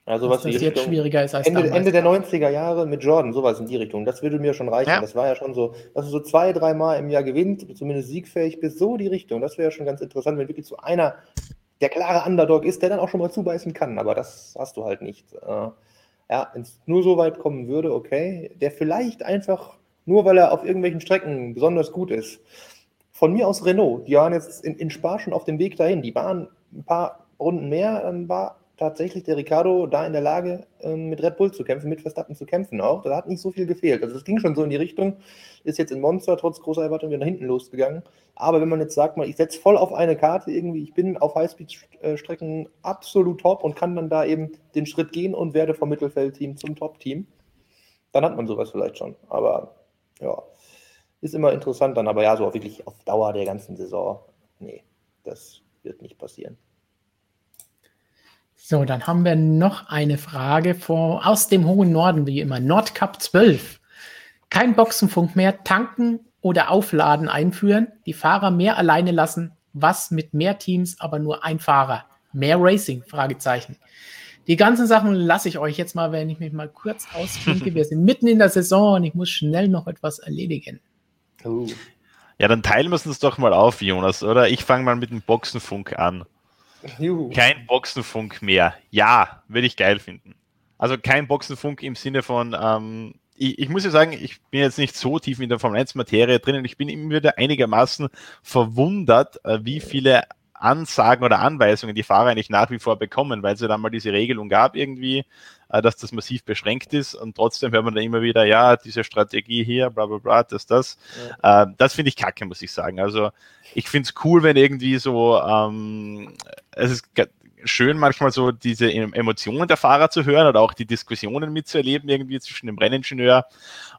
Also Dass was das die jetzt Richtung- schwieriger ist als Ende, damals. Ende der 90er Jahre mit Jordan, sowas in die Richtung. Das würde mir schon reichen. Ja. Das war ja schon so, dass du so zwei, dreimal im Jahr gewinnt, zumindest siegfähig bist, so die Richtung. Das wäre schon ganz interessant, wenn wirklich so einer der klare Underdog ist, der dann auch schon mal zubeißen kann. Aber das hast du halt nicht. Äh, ja, wenn es nur so weit kommen würde, okay. Der vielleicht einfach, nur weil er auf irgendwelchen Strecken besonders gut ist. Von mir aus Renault, die waren jetzt in, in Spa schon auf dem Weg dahin. Die waren ein paar Runden mehr, dann war tatsächlich der Ricardo da in der Lage, ähm, mit Red Bull zu kämpfen, mit Verstappen zu kämpfen auch. Da hat nicht so viel gefehlt. Also es ging schon so in die Richtung, ist jetzt in Monster trotz großer Erwartungen wieder nach hinten losgegangen. Aber wenn man jetzt sagt, mal, ich setze voll auf eine Karte irgendwie, ich bin auf Highspeed-Strecken absolut top und kann dann da eben den Schritt gehen und werde vom Mittelfeldteam zum Top-Team, dann hat man sowas vielleicht schon. Aber ja, ist immer interessant dann. Aber ja, so wirklich auf Dauer der ganzen Saison, nee, das wird nicht passieren. So, dann haben wir noch eine Frage vor, aus dem hohen Norden, wie immer. Nordcup 12. Kein Boxenfunk mehr, tanken oder aufladen einführen, die Fahrer mehr alleine lassen, was mit mehr Teams, aber nur ein Fahrer. Mehr Racing? Fragezeichen. Die ganzen Sachen lasse ich euch jetzt mal, wenn ich mich mal kurz ausklinke. Wir sind mitten in der Saison und ich muss schnell noch etwas erledigen. Uh. Ja, dann teilen wir es uns doch mal auf, Jonas, oder? Ich fange mal mit dem Boxenfunk an. Juhu. Kein Boxenfunk mehr. Ja, würde ich geil finden. Also kein Boxenfunk im Sinne von, ähm, ich, ich muss ja sagen, ich bin jetzt nicht so tief in der Formel 1 Materie drin und ich bin immer wieder einigermaßen verwundert, äh, wie viele Ansagen oder Anweisungen die Fahrer eigentlich nach wie vor bekommen, weil es ja dann mal diese Regelung gab irgendwie, äh, dass das massiv beschränkt ist und trotzdem hört man dann immer wieder, ja, diese Strategie hier, bla bla bla, das, das. Ja. Äh, das finde ich kacke, muss ich sagen. Also ich finde es cool, wenn irgendwie so, ähm, es ist schön manchmal so diese Emotionen der Fahrer zu hören oder auch die Diskussionen mitzuerleben irgendwie zwischen dem Renningenieur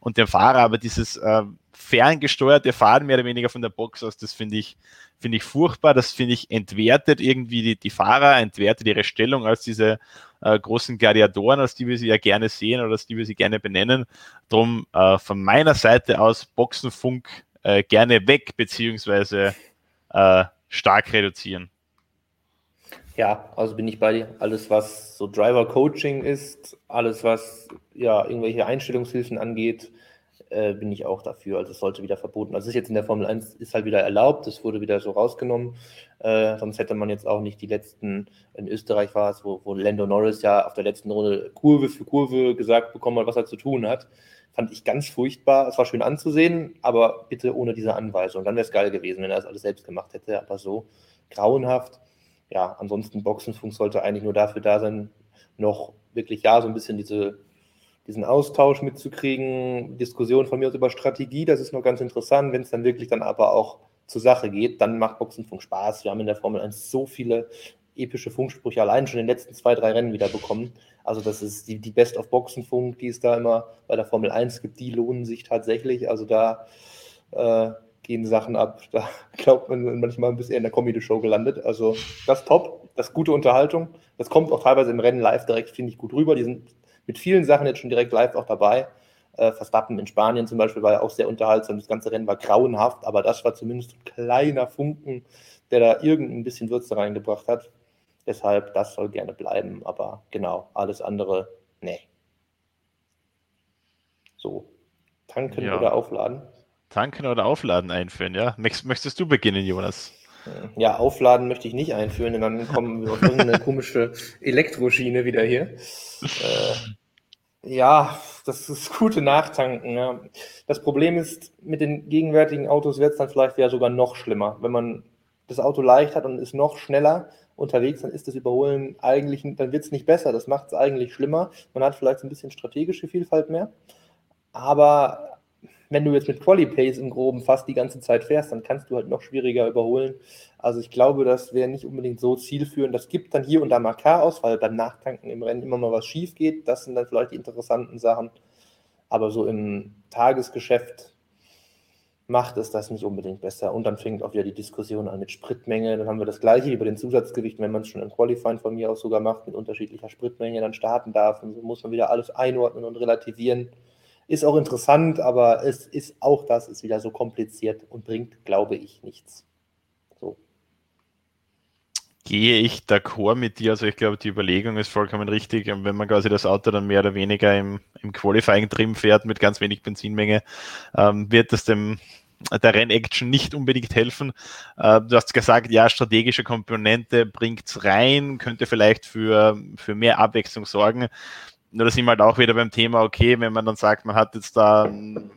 und dem Fahrer, aber dieses äh, ferngesteuerte Fahren mehr oder weniger von der Box aus, das finde ich, finde ich furchtbar. Das finde ich entwertet irgendwie die, die Fahrer, entwertet ihre Stellung als diese äh, großen Gladiatoren, als die wir sie ja gerne sehen oder als die wir sie gerne benennen. Drum äh, von meiner Seite aus Boxenfunk äh, gerne weg, beziehungsweise äh, stark reduzieren. Ja, also bin ich bei dir. Alles, was so Driver-Coaching ist, alles, was ja irgendwelche Einstellungshilfen angeht, äh, bin ich auch dafür. Also es sollte wieder verboten. Also es ist jetzt in der Formel 1 ist halt wieder erlaubt, es wurde wieder so rausgenommen. Äh, sonst hätte man jetzt auch nicht die letzten, in Österreich war es, wo, wo Lando Norris ja auf der letzten Runde Kurve für Kurve gesagt bekommen hat, was er zu tun hat. Fand ich ganz furchtbar. Es war schön anzusehen, aber bitte ohne diese Anweisung. Dann wäre es geil gewesen, wenn er das alles selbst gemacht hätte. Aber so grauenhaft. Ja, ansonsten Boxenfunk sollte eigentlich nur dafür da sein, noch wirklich ja so ein bisschen diese diesen Austausch mitzukriegen, Diskussion von mir über Strategie, das ist noch ganz interessant. Wenn es dann wirklich dann aber auch zur Sache geht, dann macht Boxenfunk Spaß. Wir haben in der Formel 1 so viele epische Funksprüche allein schon in den letzten zwei, drei Rennen wieder bekommen. Also das ist die, die Best of Boxenfunk, die es da immer bei der Formel 1 gibt, die lohnen sich tatsächlich. Also da äh, gehen Sachen ab. Da glaubt man manchmal ein bisschen in der Comedy-Show gelandet. Also das top, das gute Unterhaltung. Das kommt auch teilweise im Rennen live direkt, finde ich, gut rüber. Die sind mit vielen Sachen jetzt schon direkt live auch dabei. Äh, Verstappen in Spanien zum Beispiel war ja auch sehr unterhaltsam. Das ganze Rennen war grauenhaft, aber das war zumindest ein kleiner Funken, der da irgendein bisschen Würze reingebracht hat. Deshalb, das soll gerne bleiben, aber genau, alles andere, nee. So, tanken ja. oder aufladen? Tanken oder aufladen einführen, ja. Möchtest du beginnen, Jonas? Ja, aufladen möchte ich nicht einführen, denn dann kommen wir auf irgendeine komische Elektroschiene wieder hier. Äh, ja, das ist gute Nachtanken. Ja. Das Problem ist, mit den gegenwärtigen Autos wird es dann vielleicht ja sogar noch schlimmer. Wenn man das Auto leicht hat und ist noch schneller unterwegs, dann ist das Überholen eigentlich, dann wird es nicht besser. Das macht es eigentlich schlimmer. Man hat vielleicht ein bisschen strategische Vielfalt mehr. Aber wenn du jetzt mit Quali Pace im Groben fast die ganze Zeit fährst, dann kannst du halt noch schwieriger überholen. Also ich glaube, das wäre nicht unbedingt so zielführend. Das gibt dann hier und da mal Chaos, weil beim Nachtanken im Rennen immer mal was schief geht. Das sind dann vielleicht die interessanten Sachen. Aber so im Tagesgeschäft macht es das nicht unbedingt besser. Und dann fängt auch wieder die Diskussion an mit Spritmenge. Dann haben wir das gleiche bei den Zusatzgewichten, wenn man es schon im Qualifying von mir aus sogar macht, mit unterschiedlicher Spritmenge dann starten darf. Und so muss man wieder alles einordnen und relativieren. Ist auch interessant, aber es ist auch das ist wieder so kompliziert und bringt, glaube ich, nichts. So. Gehe ich d'accord mit dir? Also ich glaube, die Überlegung ist vollkommen richtig. Und wenn man quasi das Auto dann mehr oder weniger im, im Qualifying drin fährt mit ganz wenig Benzinmenge, ähm, wird das dem der Rennaction nicht unbedingt helfen. Äh, du hast gesagt, ja, strategische Komponente bringt's rein, könnte vielleicht für, für mehr Abwechslung sorgen. Nur da sind wir halt auch wieder beim Thema, okay, wenn man dann sagt, man hat jetzt da ein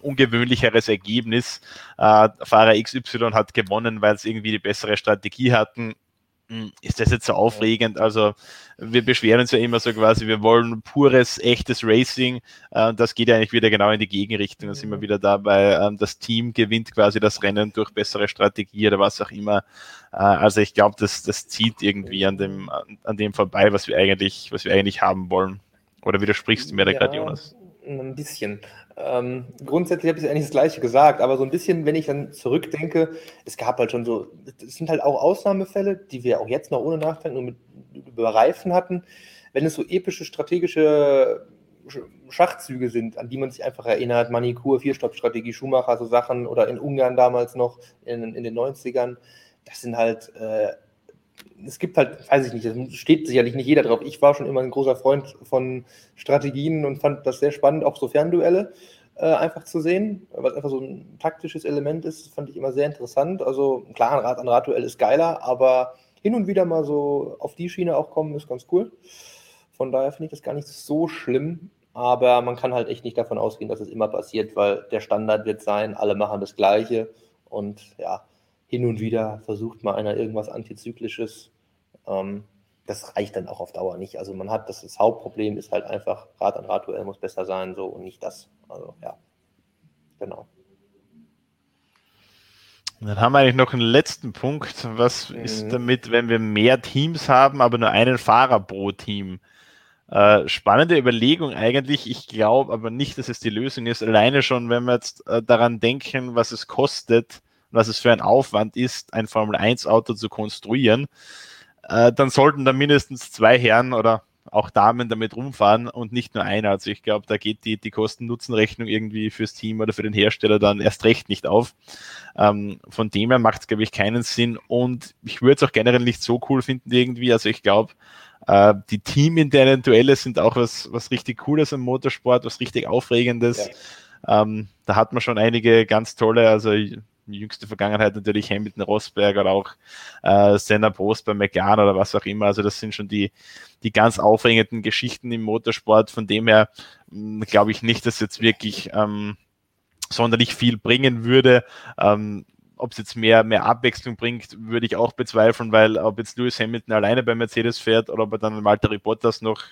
ungewöhnlicheres Ergebnis, äh, Fahrer XY hat gewonnen, weil es irgendwie die bessere Strategie hatten, hm, ist das jetzt so aufregend? Also wir beschweren uns ja immer so quasi, wir wollen pures, echtes Racing. Äh, das geht ja eigentlich wieder genau in die Gegenrichtung. Da sind wir wieder dabei, ähm, das Team gewinnt quasi das Rennen durch bessere Strategie oder was auch immer. Äh, also ich glaube, das, das zieht irgendwie an dem, an dem vorbei, was wir eigentlich, was wir eigentlich haben wollen. Oder widersprichst du mir da gerade, Jonas? Ein bisschen. Ähm, grundsätzlich habe ich eigentlich das Gleiche gesagt, aber so ein bisschen, wenn ich dann zurückdenke, es gab halt schon so, es sind halt auch Ausnahmefälle, die wir auch jetzt noch ohne Nachdenken nur mit über Reifen hatten, wenn es so epische strategische Schachzüge sind, an die man sich einfach erinnert, Manikur, Vierstopp-Strategie, Schumacher, so Sachen oder in Ungarn damals noch in, in den 90ern, das sind halt äh, es gibt halt, weiß ich nicht, es steht sicherlich nicht jeder drauf. Ich war schon immer ein großer Freund von Strategien und fand das sehr spannend, auch so Fernduelle äh, einfach zu sehen, es einfach so ein taktisches Element ist, fand ich immer sehr interessant. Also klar, ein Rad an Radduell ist geiler, aber hin und wieder mal so auf die Schiene auch kommen, ist ganz cool. Von daher finde ich das gar nicht so schlimm, aber man kann halt echt nicht davon ausgehen, dass es immer passiert, weil der Standard wird sein, alle machen das Gleiche und ja, hin und wieder versucht mal einer irgendwas Antizyklisches. Ähm, das reicht dann auch auf Dauer nicht. Also man hat, das, das Hauptproblem ist halt einfach, Rad an Radduell muss besser sein, so und nicht das. Also ja, genau. Dann haben wir eigentlich noch einen letzten Punkt. Was mhm. ist damit, wenn wir mehr Teams haben, aber nur einen Fahrer pro Team? Äh, spannende Überlegung eigentlich. Ich glaube aber nicht, dass es die Lösung ist. Alleine schon, wenn wir jetzt äh, daran denken, was es kostet, was es für ein Aufwand ist, ein Formel 1 Auto zu konstruieren, äh, dann sollten da mindestens zwei Herren oder auch Damen damit rumfahren und nicht nur einer. Also ich glaube, da geht die, die Kosten-Nutzen-Rechnung irgendwie fürs Team oder für den Hersteller dann erst recht nicht auf. Ähm, von dem her macht es, glaube ich, keinen Sinn. Und ich würde es auch generell nicht so cool finden irgendwie. Also ich glaube, äh, die teaminternen Duelle sind auch was, was richtig Cooles im Motorsport, was richtig Aufregendes. Ja. Ähm, da hat man schon einige ganz tolle, also jüngste Vergangenheit natürlich Hamilton Rosberg oder auch äh, Senna Prost bei McLaren oder was auch immer. Also das sind schon die, die ganz aufregenden Geschichten im Motorsport. Von dem her hm, glaube ich nicht, dass jetzt wirklich ähm, sonderlich viel bringen würde. Ähm, ob es jetzt mehr, mehr Abwechslung bringt, würde ich auch bezweifeln, weil ob jetzt Lewis Hamilton alleine bei Mercedes fährt oder ob er dann Walter Bottas noch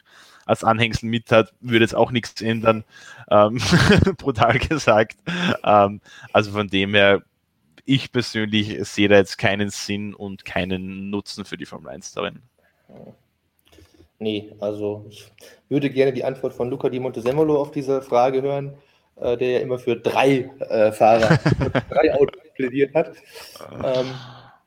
als Anhängsel mit hat, würde jetzt auch nichts ändern, ähm, brutal gesagt. Ähm, also von dem her ich persönlich sehe da jetzt keinen Sinn und keinen Nutzen für die Formel 1 darin. Nee, also ich würde gerne die Antwort von Luca Di Montezemolo auf diese Frage hören, äh, der ja immer für drei äh, Fahrer, drei Autos plädiert hat. Ähm,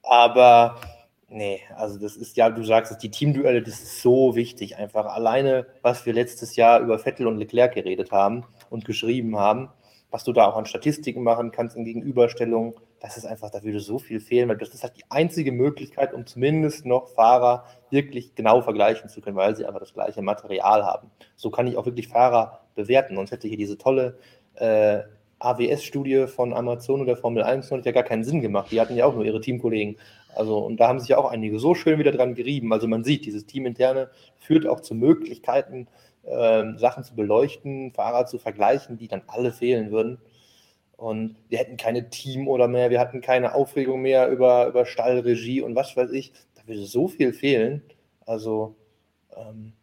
aber nee, also das ist ja, du sagst es, die Teamduelle, das ist so wichtig. Einfach alleine, was wir letztes Jahr über Vettel und Leclerc geredet haben und geschrieben haben, was du da auch an Statistiken machen kannst in Gegenüberstellungen, das ist einfach, da würde so viel fehlen, weil das ist halt die einzige Möglichkeit, um zumindest noch Fahrer wirklich genau vergleichen zu können, weil sie einfach das gleiche Material haben. So kann ich auch wirklich Fahrer bewerten. Sonst hätte hier diese tolle äh, AWS-Studie von Amazon oder Formel 1 noch ja gar keinen Sinn gemacht. Die hatten ja auch nur ihre Teamkollegen. Also, und da haben sich ja auch einige so schön wieder dran gerieben. Also man sieht, dieses Teaminterne führt auch zu Möglichkeiten, äh, Sachen zu beleuchten, Fahrer zu vergleichen, die dann alle fehlen würden. Und wir hätten keine Team oder mehr, wir hatten keine Aufregung mehr über, über Stallregie und was weiß ich. Da würde so viel fehlen. Also, ähm,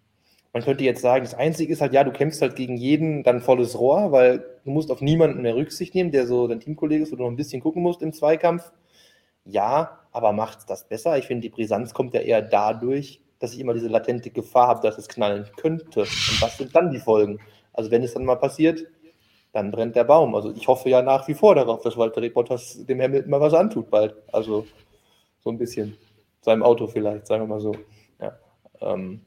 man könnte jetzt sagen, das Einzige ist halt, ja, du kämpfst halt gegen jeden dann volles Rohr, weil du musst auf niemanden mehr Rücksicht nehmen, der so dein Teamkollege ist, wo du noch ein bisschen gucken musst im Zweikampf. Ja, aber macht das besser? Ich finde, die Brisanz kommt ja eher dadurch, dass ich immer diese latente Gefahr habe, dass es knallen könnte. Und was sind dann die Folgen? Also wenn es dann mal passiert, dann brennt der Baum. Also ich hoffe ja nach wie vor darauf, dass Walter Bottas dem Hamilton mal was antut bald. Also so ein bisschen. Seinem Auto vielleicht, sagen wir mal so. Ja. Ähm,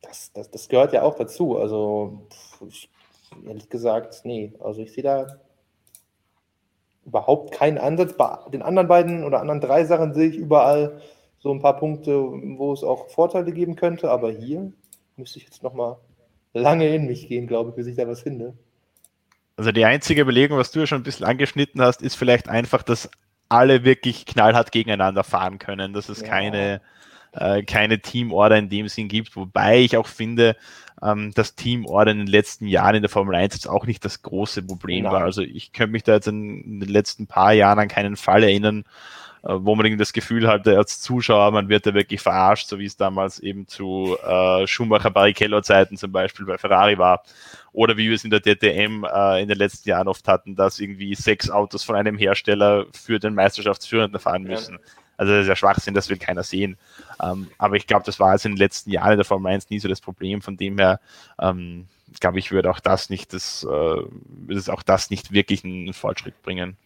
das, das, das gehört ja auch dazu. Also ich, ehrlich gesagt, nee. Also ich sehe da überhaupt keinen Ansatz. Bei den anderen beiden oder anderen drei Sachen sehe ich überall so ein paar Punkte, wo es auch Vorteile geben könnte. Aber hier müsste ich jetzt noch mal lange in mich gehen, glaube ich, bis ich da was finde. Also die einzige Überlegung, was du ja schon ein bisschen angeschnitten hast, ist vielleicht einfach, dass alle wirklich knallhart gegeneinander fahren können, dass es ja. keine, äh, keine Teamorder in dem Sinn gibt, wobei ich auch finde, ähm, dass Teamorder in den letzten Jahren in der Formel 1 jetzt auch nicht das große Problem Nein. war. Also ich könnte mich da jetzt in den letzten paar Jahren an keinen Fall erinnern, wo man das Gefühl hatte als Zuschauer, man wird da wirklich verarscht, so wie es damals eben zu äh, Schumacher Barrichello Zeiten zum Beispiel bei Ferrari war. Oder wie wir es in der DTM äh, in den letzten Jahren oft hatten, dass irgendwie sechs Autos von einem Hersteller für den Meisterschaftsführenden fahren müssen. Ja. Also das ist ja Schwachsinn, das will keiner sehen. Ähm, aber ich glaube, das war jetzt in den letzten Jahren in der Formel 1 nie so das Problem. Von dem her, ähm, glaube ich, würde auch das nicht das, äh, würde es auch das nicht wirklich einen Fortschritt bringen.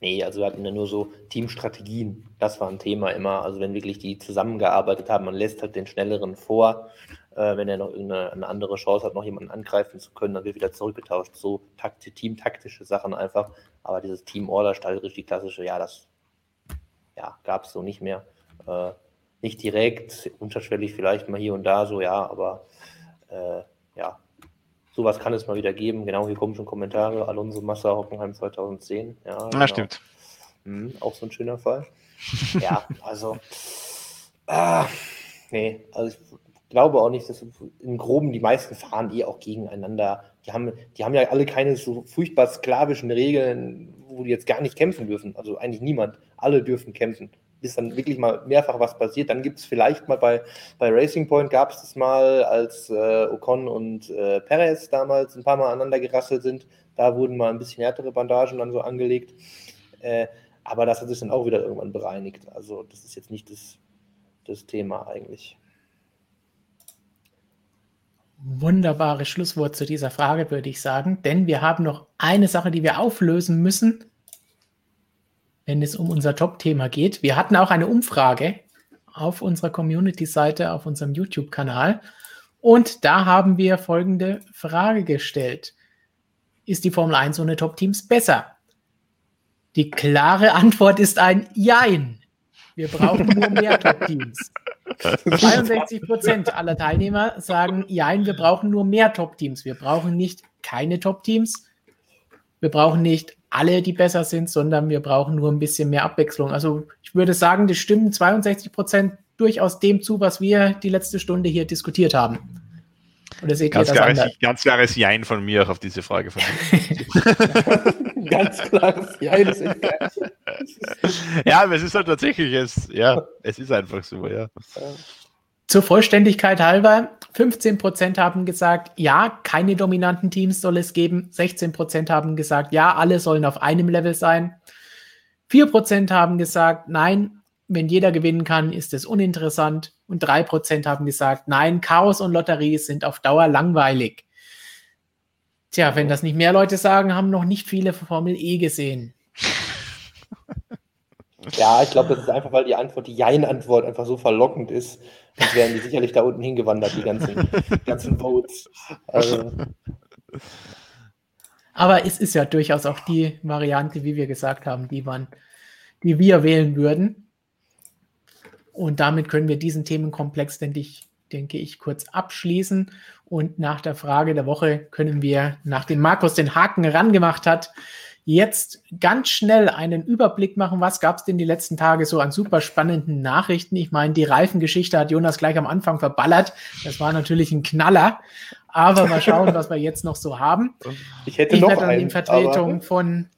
Nee, also wir hatten ja nur so Teamstrategien. Das war ein Thema immer. Also wenn wirklich die zusammengearbeitet haben, man lässt halt den Schnelleren vor. Äh, wenn er noch irgendeine andere Chance hat, noch jemanden angreifen zu können, dann wird wieder zurückgetauscht. So Takt teamtaktische Sachen einfach. Aber dieses Team-Order, Stallregie, klassische, ja, das ja, gab es so nicht mehr. Äh, nicht direkt, unterschwellig vielleicht mal hier und da so, ja, aber äh, ja, Sowas kann es mal wieder geben. Genau, hier kommen schon Kommentare. Alonso Massa, Hockenheim 2010. Ja, ja genau. stimmt. Mhm, auch so ein schöner Fall. ja, also. Äh, nee, also ich glaube auch nicht, dass im Groben die meisten fahren eh auch gegeneinander. Die haben, die haben ja alle keine so furchtbar sklavischen Regeln, wo wo die jetzt gar nicht kämpfen dürfen. Also eigentlich niemand. Alle dürfen kämpfen. Bis dann wirklich mal mehrfach was passiert. Dann gibt es vielleicht mal bei, bei Racing Point gab es das mal, als äh, Ocon und äh, Perez damals ein paar Mal aneinander gerasselt sind. Da wurden mal ein bisschen härtere Bandagen dann so angelegt. Äh, aber das hat sich dann auch wieder irgendwann bereinigt. Also das ist jetzt nicht das, das Thema eigentlich. Wunderbares Schlusswort zu dieser Frage, würde ich sagen. Denn wir haben noch eine Sache, die wir auflösen müssen, wenn es um unser Top-Thema geht. Wir hatten auch eine Umfrage auf unserer Community-Seite, auf unserem YouTube-Kanal. Und da haben wir folgende Frage gestellt. Ist die Formel 1 ohne Top-Teams besser? Die klare Antwort ist ein Jein. Wir brauchen nur mehr Top-Teams. 62 Prozent aller Teilnehmer sagen, Jein, wir brauchen nur mehr Top-Teams. Wir brauchen nicht keine Top-Teams. Wir brauchen nicht alle, die besser sind, sondern wir brauchen nur ein bisschen mehr Abwechslung. Also ich würde sagen, die stimmen 62 Prozent durchaus dem zu, was wir die letzte Stunde hier diskutiert haben. Oder seht ganz, ihr das klares, ganz klares Jein von mir auch auf diese Frage von Ganz klares Jein. Ja, aber es ist halt tatsächlich, es, ja, es ist einfach so, ja. Zur Vollständigkeit halber, 15% haben gesagt, ja, keine dominanten Teams soll es geben. 16% haben gesagt, ja, alle sollen auf einem Level sein. 4% haben gesagt, nein, wenn jeder gewinnen kann, ist es uninteressant. Und 3% haben gesagt, nein, Chaos und Lotterie sind auf Dauer langweilig. Tja, wenn das nicht mehr Leute sagen, haben noch nicht viele Formel E gesehen. Ja, ich glaube, das ist einfach, weil die Antwort, die Jein-Antwort einfach so verlockend ist. Sonst wären die sicherlich da unten hingewandert, die ganzen, ganzen Votes. Also. Aber es ist ja durchaus auch die Variante, wie wir gesagt haben, die man, die wir wählen würden. Und damit können wir diesen Themenkomplex, denke ich, denke ich, kurz abschließen. Und nach der Frage der Woche können wir, nachdem Markus den Haken rangemacht hat, jetzt ganz schnell einen Überblick machen, was gab es denn die letzten Tage so an super spannenden Nachrichten. Ich meine, die Reifengeschichte hat Jonas gleich am Anfang verballert. Das war natürlich ein Knaller. Aber mal schauen, was wir jetzt noch so haben. Ich hätte ich noch werde dann einen, in Vertretung von,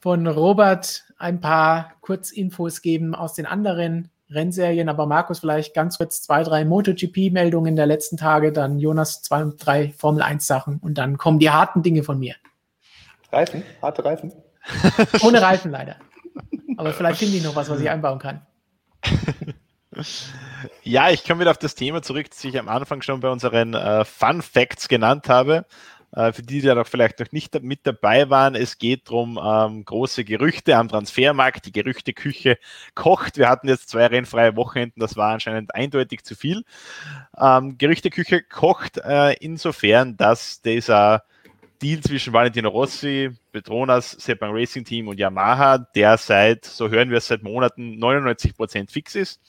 von Robert ein paar Kurzinfos geben aus den anderen Rennserien, aber Markus vielleicht ganz kurz zwei, drei MotoGP-Meldungen der letzten Tage, dann Jonas zwei, drei Formel-1-Sachen und dann kommen die harten Dinge von mir. Reifen? Harte Reifen? Ohne Reifen leider. Aber vielleicht finde ich noch was, was ich einbauen kann. Ja, ich komme wieder auf das Thema zurück, das ich am Anfang schon bei unseren äh, Fun Facts genannt habe. Äh, für die, die ja noch vielleicht noch nicht mit dabei waren, es geht darum, ähm, große Gerüchte am Transfermarkt. Die Gerüchteküche kocht. Wir hatten jetzt zwei rennfreie Wochenenden, das war anscheinend eindeutig zu viel. Ähm, Gerüchteküche kocht äh, insofern, dass dieser Deal zwischen Valentino Rossi, Petronas, Sepang Racing Team und Yamaha, der seit, so hören wir es seit Monaten, 99 Prozent fix ist,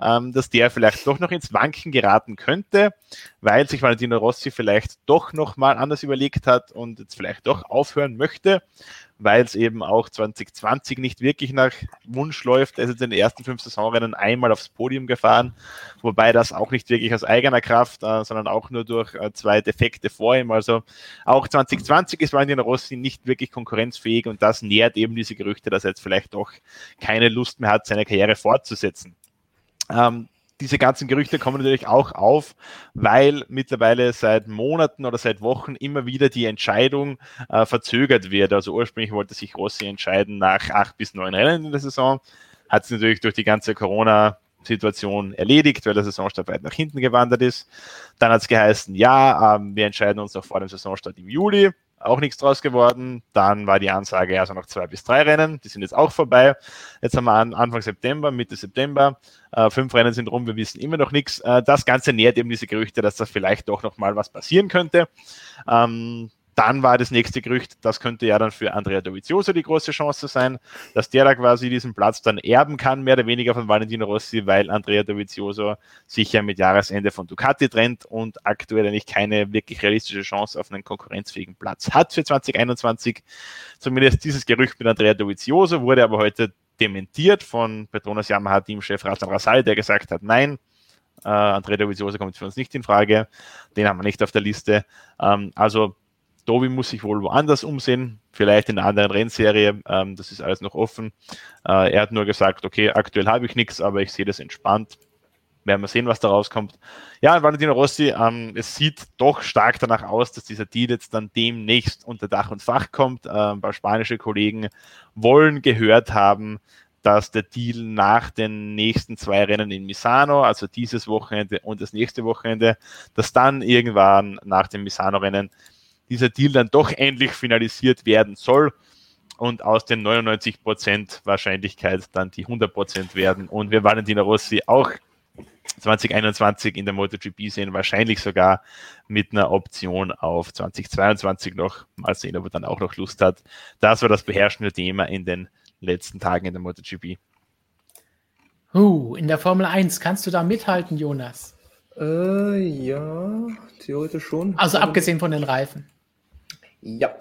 ähm, dass der vielleicht doch noch ins Wanken geraten könnte, weil sich Valentino Rossi vielleicht doch nochmal anders überlegt hat und jetzt vielleicht doch aufhören möchte weil es eben auch 2020 nicht wirklich nach Wunsch läuft. Er ist jetzt in den ersten fünf Saisonrennen einmal aufs Podium gefahren, wobei das auch nicht wirklich aus eigener Kraft, äh, sondern auch nur durch äh, zwei Defekte vor ihm. Also auch 2020 ist Valentino Rossi nicht wirklich konkurrenzfähig und das nährt eben diese Gerüchte, dass er jetzt vielleicht doch keine Lust mehr hat, seine Karriere fortzusetzen. Ähm, diese ganzen Gerüchte kommen natürlich auch auf, weil mittlerweile seit Monaten oder seit Wochen immer wieder die Entscheidung äh, verzögert wird. Also ursprünglich wollte sich Rossi entscheiden nach acht bis neun Rennen in der Saison. Hat es natürlich durch die ganze Corona Situation erledigt, weil der Saisonstart weit nach hinten gewandert ist. Dann hat es geheißen, ja, ähm, wir entscheiden uns noch vor dem Saisonstart im Juli auch nichts draus geworden. Dann war die Ansage, also noch zwei bis drei Rennen, die sind jetzt auch vorbei. Jetzt haben wir Anfang September, Mitte September, äh, fünf Rennen sind rum, wir wissen immer noch nichts. Äh, das Ganze nährt eben diese Gerüchte, dass da vielleicht doch noch mal was passieren könnte. Ähm, dann war das nächste Gerücht, das könnte ja dann für Andrea Dovizioso die große Chance sein, dass der da quasi diesen Platz dann erben kann, mehr oder weniger von Valentino Rossi, weil Andrea Dovizioso sich ja mit Jahresende von Ducati trennt und aktuell eigentlich keine wirklich realistische Chance auf einen konkurrenzfähigen Platz hat für 2021. Zumindest dieses Gerücht mit Andrea Dovizioso wurde aber heute dementiert von Petronas Yamaha Teamchef Razan Rasal, der gesagt hat, nein, äh, Andrea Dovizioso kommt für uns nicht in Frage, den haben wir nicht auf der Liste. Ähm, also Tobi muss sich wohl woanders umsehen, vielleicht in einer anderen Rennserie. Ähm, das ist alles noch offen. Äh, er hat nur gesagt, okay, aktuell habe ich nichts, aber ich sehe das entspannt. Werden wir sehen, was da rauskommt. Ja, Valentino Rossi, ähm, es sieht doch stark danach aus, dass dieser Deal jetzt dann demnächst unter Dach und Fach kommt. Äh, ein paar spanische Kollegen wollen gehört haben, dass der Deal nach den nächsten zwei Rennen in Misano, also dieses Wochenende und das nächste Wochenende, dass dann irgendwann nach dem Misano-Rennen dieser Deal dann doch endlich finalisiert werden soll und aus den 99% Wahrscheinlichkeit dann die 100% werden und wir Valentina Rossi auch 2021 in der MotoGP sehen, wahrscheinlich sogar mit einer Option auf 2022 noch. Mal sehen, ob er dann auch noch Lust hat. Das war das beherrschende Thema in den letzten Tagen in der MotoGP. Uh, in der Formel 1, kannst du da mithalten, Jonas? Äh, ja, theoretisch schon. Also abgesehen von den Reifen. Ja,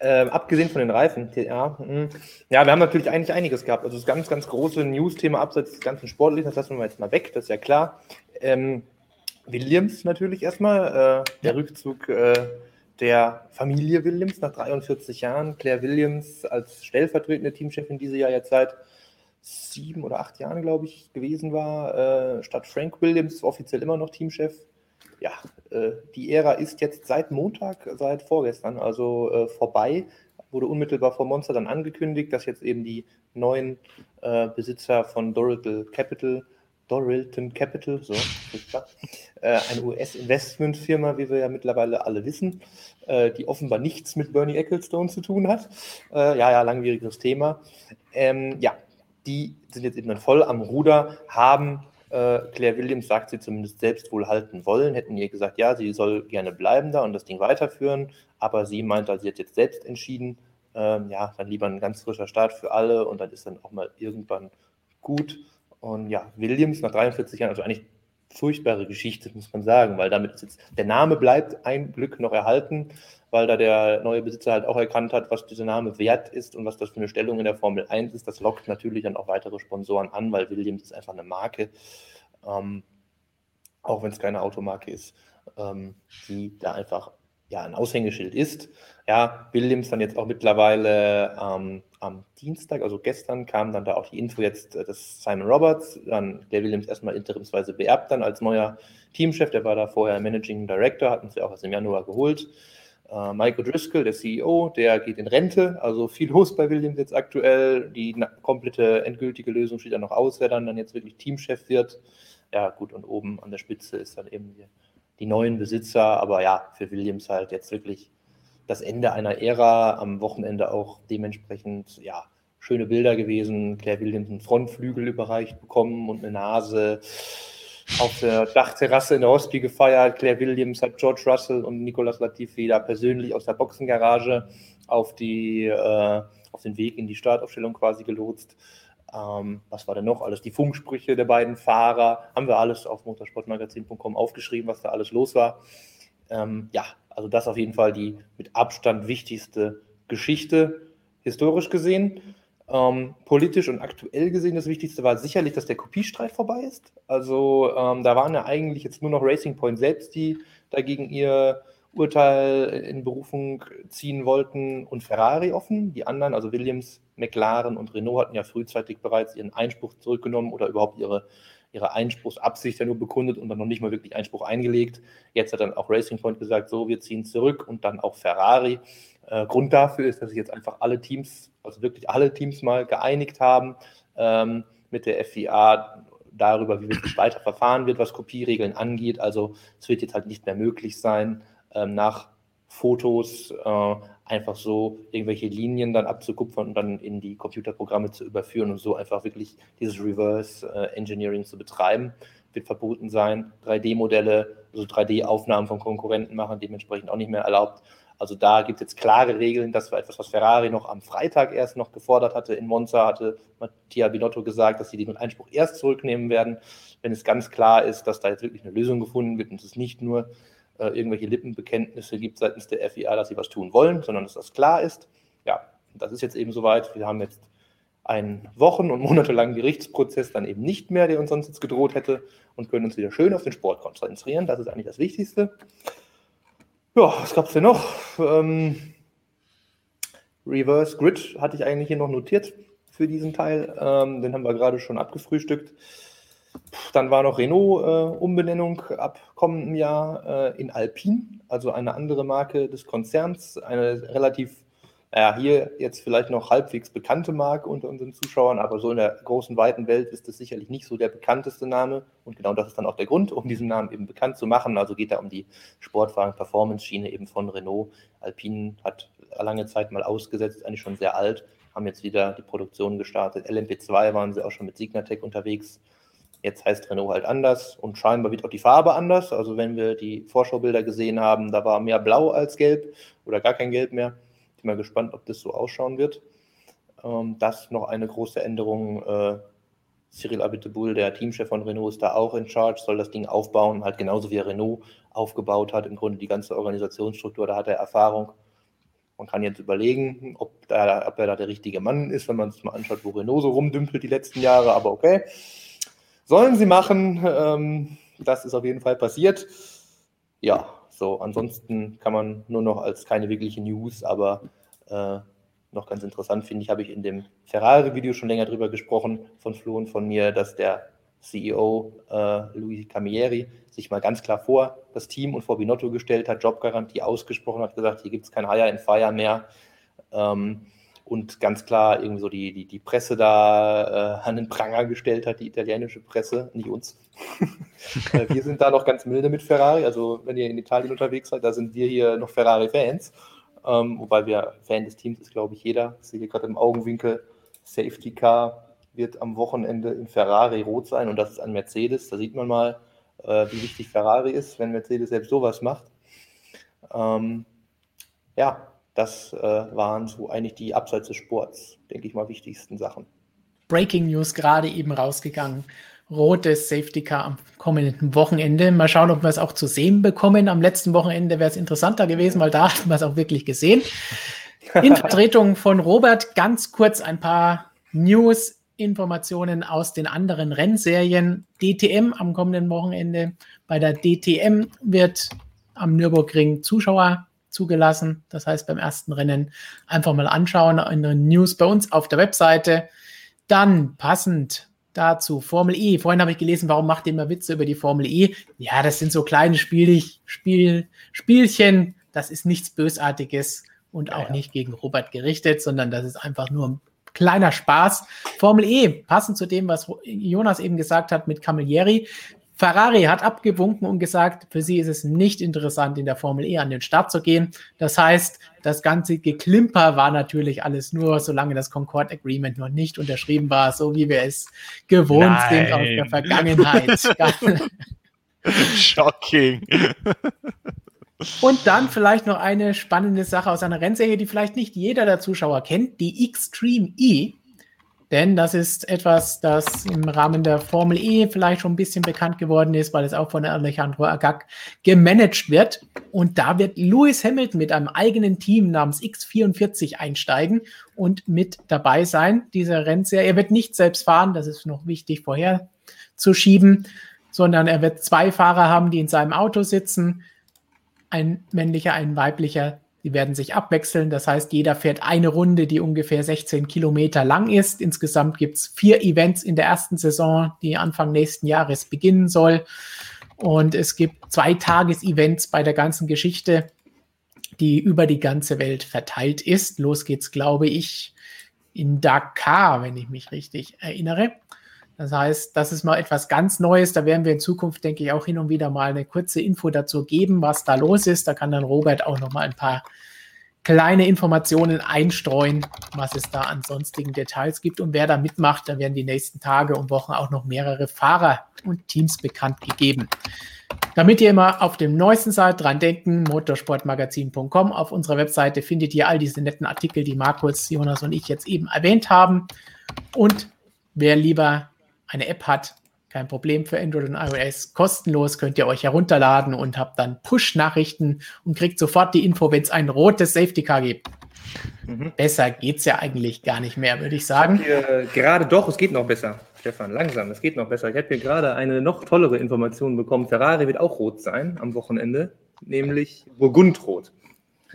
äh, abgesehen von den Reifen, ja. Mh. Ja, wir haben natürlich eigentlich einiges gehabt. Also das ganz, ganz große News-Thema abseits des ganzen Sportlichen, das lassen wir jetzt mal weg, das ist ja klar. Ähm, Williams natürlich erstmal, äh, der. Rückzug äh, der Familie Williams nach 43 Jahren. Claire Williams als stellvertretende Teamchefin diese Jahr jetzt seit sieben oder acht Jahren, glaube ich, gewesen war, äh, statt Frank Williams offiziell immer noch Teamchef. Ja, äh, die Ära ist jetzt seit Montag, seit vorgestern, also äh, vorbei. Wurde unmittelbar vor Monster dann angekündigt, dass jetzt eben die neuen äh, Besitzer von Dorilton Capital Dorilton Capital, so, äh, eine US-Investmentfirma, wie wir ja mittlerweile alle wissen, äh, die offenbar nichts mit Bernie Ecclestone zu tun hat. Ja, ja, langwieriges Thema. Ähm, ja, die sind jetzt eben dann voll am Ruder, haben äh, Claire Williams, sagt sie zumindest selbst wohl halten wollen, hätten ihr gesagt, ja, sie soll gerne bleiben da und das Ding weiterführen, aber sie meint, also sie hat jetzt selbst entschieden, ähm, ja, dann lieber ein ganz frischer Start für alle und dann ist dann auch mal irgendwann gut. Und ja, Williams nach 43 Jahren, also eigentlich furchtbare Geschichte, muss man sagen, weil damit jetzt, der Name bleibt ein Glück noch erhalten, weil da der neue Besitzer halt auch erkannt hat, was dieser Name wert ist und was das für eine Stellung in der Formel 1 ist. Das lockt natürlich dann auch weitere Sponsoren an, weil Williams ist einfach eine Marke, ähm, auch wenn es keine Automarke ist, ähm, die da einfach ja, ein Aushängeschild ist. Ja, Williams dann jetzt auch mittlerweile ähm, am Dienstag, also gestern, kam dann da auch die Info jetzt, äh, dass Simon Roberts, dann der Williams erstmal interimsweise beerbt dann als neuer Teamchef, der war da vorher Managing Director, hatten sie auch erst im Januar geholt. Äh, Michael Driscoll, der CEO, der geht in Rente, also viel los bei Williams jetzt aktuell. Die komplette endgültige Lösung steht dann noch aus, wer dann, dann jetzt wirklich Teamchef wird. Ja, gut, und oben an der Spitze ist dann eben die, die neuen Besitzer, aber ja, für Williams halt jetzt wirklich das Ende einer Ära, am Wochenende auch dementsprechend, ja, schöne Bilder gewesen. Claire Williams einen Frontflügel überreicht bekommen und eine Nase auf der Dachterrasse in der Hospi gefeiert. Claire Williams hat George Russell und Nicolas Latifi da persönlich aus der Boxengarage auf, die, äh, auf den Weg in die Startaufstellung quasi gelotst. Ähm, was war denn noch alles? Die Funksprüche der beiden Fahrer haben wir alles auf motorsportmagazin.com aufgeschrieben, was da alles los war. Ähm, ja, also das auf jeden Fall die mit Abstand wichtigste Geschichte, historisch gesehen. Ähm, politisch und aktuell gesehen das Wichtigste war sicherlich, dass der Kopiestreit vorbei ist. Also ähm, da waren ja eigentlich jetzt nur noch Racing Point selbst, die dagegen ihr Urteil in Berufung ziehen wollten und Ferrari offen. Die anderen, also Williams, McLaren und Renault, hatten ja frühzeitig bereits ihren Einspruch zurückgenommen oder überhaupt ihre, ihre Einspruchsabsicht ja nur bekundet und dann noch nicht mal wirklich Einspruch eingelegt. Jetzt hat dann auch Racing Point gesagt, so, wir ziehen zurück und dann auch Ferrari. Äh, Grund dafür ist, dass sich jetzt einfach alle Teams, also wirklich alle Teams mal geeinigt haben ähm, mit der FIA darüber, wie wirklich weiter verfahren wird, was Kopieregeln angeht. Also es wird jetzt halt nicht mehr möglich sein, ähm, nach Fotos äh, einfach so irgendwelche Linien dann abzukupfern und dann in die Computerprogramme zu überführen und so einfach wirklich dieses Reverse äh, Engineering zu betreiben. Wird verboten sein. 3D-Modelle, also 3D-Aufnahmen von Konkurrenten machen, dementsprechend auch nicht mehr erlaubt. Also da gibt es jetzt klare Regeln. Das war etwas, was Ferrari noch am Freitag erst noch gefordert hatte. In Monza hatte Mattia Binotto gesagt, dass sie den Einspruch erst zurücknehmen werden, wenn es ganz klar ist, dass da jetzt wirklich eine Lösung gefunden wird und es nicht nur äh, irgendwelche Lippenbekenntnisse gibt seitens der FIA, dass sie was tun wollen, sondern dass das klar ist. Ja, das ist jetzt eben soweit. Wir haben jetzt einen Wochen- und monatelangen Gerichtsprozess dann eben nicht mehr, der uns sonst jetzt gedroht hätte und können uns wieder schön auf den Sport konzentrieren. Das ist eigentlich das Wichtigste. Ja, was gab es denn noch? Ähm, Reverse Grid hatte ich eigentlich hier noch notiert für diesen Teil. Ähm, den haben wir gerade schon abgefrühstückt. Dann war noch Renault-Umbenennung äh, ab kommendem Jahr äh, in Alpine, also eine andere Marke des Konzerns, eine relativ, naja, hier jetzt vielleicht noch halbwegs bekannte Marke unter unseren Zuschauern, aber so in der großen, weiten Welt ist das sicherlich nicht so der bekannteste Name. Und genau das ist dann auch der Grund, um diesen Namen eben bekannt zu machen. Also geht da um die Sportwagen-Performance-Schiene eben von Renault. Alpine hat lange Zeit mal ausgesetzt, ist eigentlich schon sehr alt, haben jetzt wieder die Produktion gestartet. LMP2 waren sie auch schon mit Signatec unterwegs. Jetzt heißt Renault halt anders und scheinbar wird auch die Farbe anders. Also wenn wir die Vorschaubilder gesehen haben, da war mehr blau als gelb oder gar kein Gelb mehr. Ich bin mal gespannt, ob das so ausschauen wird. Ähm, das noch eine große Änderung. Äh, Cyril Abiteboul, der Teamchef von Renault, ist da auch in Charge, soll das Ding aufbauen, halt genauso wie Renault aufgebaut hat. Im Grunde die ganze Organisationsstruktur, da hat er Erfahrung. Man kann jetzt überlegen, ob, da, ob er da der richtige Mann ist, wenn man sich mal anschaut, wo Renault so rumdümpelt die letzten Jahre, aber okay. Sollen sie machen. Ähm, das ist auf jeden Fall passiert. Ja, so, ansonsten kann man nur noch als keine wirkliche News, aber äh, noch ganz interessant finde ich, habe ich in dem Ferrari-Video schon länger drüber gesprochen, von Flo und von mir, dass der CEO äh, Luigi Camilleri sich mal ganz klar vor das Team und vor Binotto gestellt hat, Jobgarantie ausgesprochen hat, gesagt, hier gibt es kein Hire and Fire mehr. Ähm, und ganz klar irgendwie so die, die, die Presse da äh, an den Pranger gestellt hat, die italienische Presse, nicht uns. Äh, wir sind da noch ganz milde mit Ferrari. Also wenn ihr in Italien unterwegs seid, da sind wir hier noch Ferrari-Fans. Ähm, wobei wir Fan des Teams ist, glaube ich, jeder. Ich sehe hier gerade im Augenwinkel, Safety Car wird am Wochenende in Ferrari rot sein und das ist ein Mercedes. Da sieht man mal, äh, wie wichtig Ferrari ist, wenn Mercedes selbst sowas macht. Ähm, ja, das äh, waren so eigentlich die abseits des Sports, denke ich mal, wichtigsten Sachen. Breaking News gerade eben rausgegangen. Rotes Safety Car am kommenden Wochenende. Mal schauen, ob wir es auch zu sehen bekommen. Am letzten Wochenende wäre es interessanter gewesen, weil da haben wir es auch wirklich gesehen. In Vertretung von Robert ganz kurz ein paar News, Informationen aus den anderen Rennserien. DTM am kommenden Wochenende. Bei der DTM wird am Nürburgring Zuschauer zugelassen. Das heißt, beim ersten Rennen einfach mal anschauen in den News bei uns auf der Webseite. Dann passend dazu Formel E. Vorhin habe ich gelesen, warum macht ihr immer Witze über die Formel E? Ja, das sind so kleine Spiel, Spiel, Spielchen. Das ist nichts Bösartiges und auch ja, ja. nicht gegen Robert gerichtet, sondern das ist einfach nur ein kleiner Spaß. Formel E, passend zu dem, was Jonas eben gesagt hat mit Camilleri. Ferrari hat abgewunken und gesagt, für sie ist es nicht interessant, in der Formel E an den Start zu gehen. Das heißt, das ganze Geklimper war natürlich alles nur, solange das Concord Agreement noch nicht unterschrieben war, so wie wir es gewohnt Nein. sind aus der Vergangenheit. Shocking. Und dann vielleicht noch eine spannende Sache aus einer Rennserie, die vielleicht nicht jeder der Zuschauer kennt, die Extreme E denn das ist etwas, das im Rahmen der Formel E vielleicht schon ein bisschen bekannt geworden ist, weil es auch von Alejandro Agag gemanagt wird. Und da wird Lewis Hamilton mit einem eigenen Team namens X44 einsteigen und mit dabei sein. Diese Rennserie, er wird nicht selbst fahren, das ist noch wichtig vorher zu schieben, sondern er wird zwei Fahrer haben, die in seinem Auto sitzen. Ein männlicher, ein weiblicher, die werden sich abwechseln. Das heißt, jeder fährt eine Runde, die ungefähr 16 Kilometer lang ist. Insgesamt gibt es vier Events in der ersten Saison, die Anfang nächsten Jahres beginnen soll. Und es gibt zwei Tages-Events bei der ganzen Geschichte, die über die ganze Welt verteilt ist. Los geht's, glaube ich, in Dakar, wenn ich mich richtig erinnere. Das heißt, das ist mal etwas ganz Neues. Da werden wir in Zukunft, denke ich, auch hin und wieder mal eine kurze Info dazu geben, was da los ist. Da kann dann Robert auch noch mal ein paar kleine Informationen einstreuen, was es da an sonstigen Details gibt. Und wer da mitmacht, da werden die nächsten Tage und Wochen auch noch mehrere Fahrer und Teams bekannt gegeben. Damit ihr immer auf dem neuesten seid, dran denken, motorsportmagazin.com. Auf unserer Webseite findet ihr all diese netten Artikel, die Markus, Jonas und ich jetzt eben erwähnt haben. Und wer lieber eine App hat, kein Problem für Android und iOS, kostenlos könnt ihr euch herunterladen und habt dann Push-Nachrichten und kriegt sofort die Info, wenn es ein rotes Safety Car gibt. Mhm. Besser es ja eigentlich gar nicht mehr, würde ich sagen. Ich gerade doch, es geht noch besser, Stefan, langsam, es geht noch besser. Ich habe hier gerade eine noch tollere Information bekommen. Ferrari wird auch rot sein am Wochenende. nämlich Burgundrot.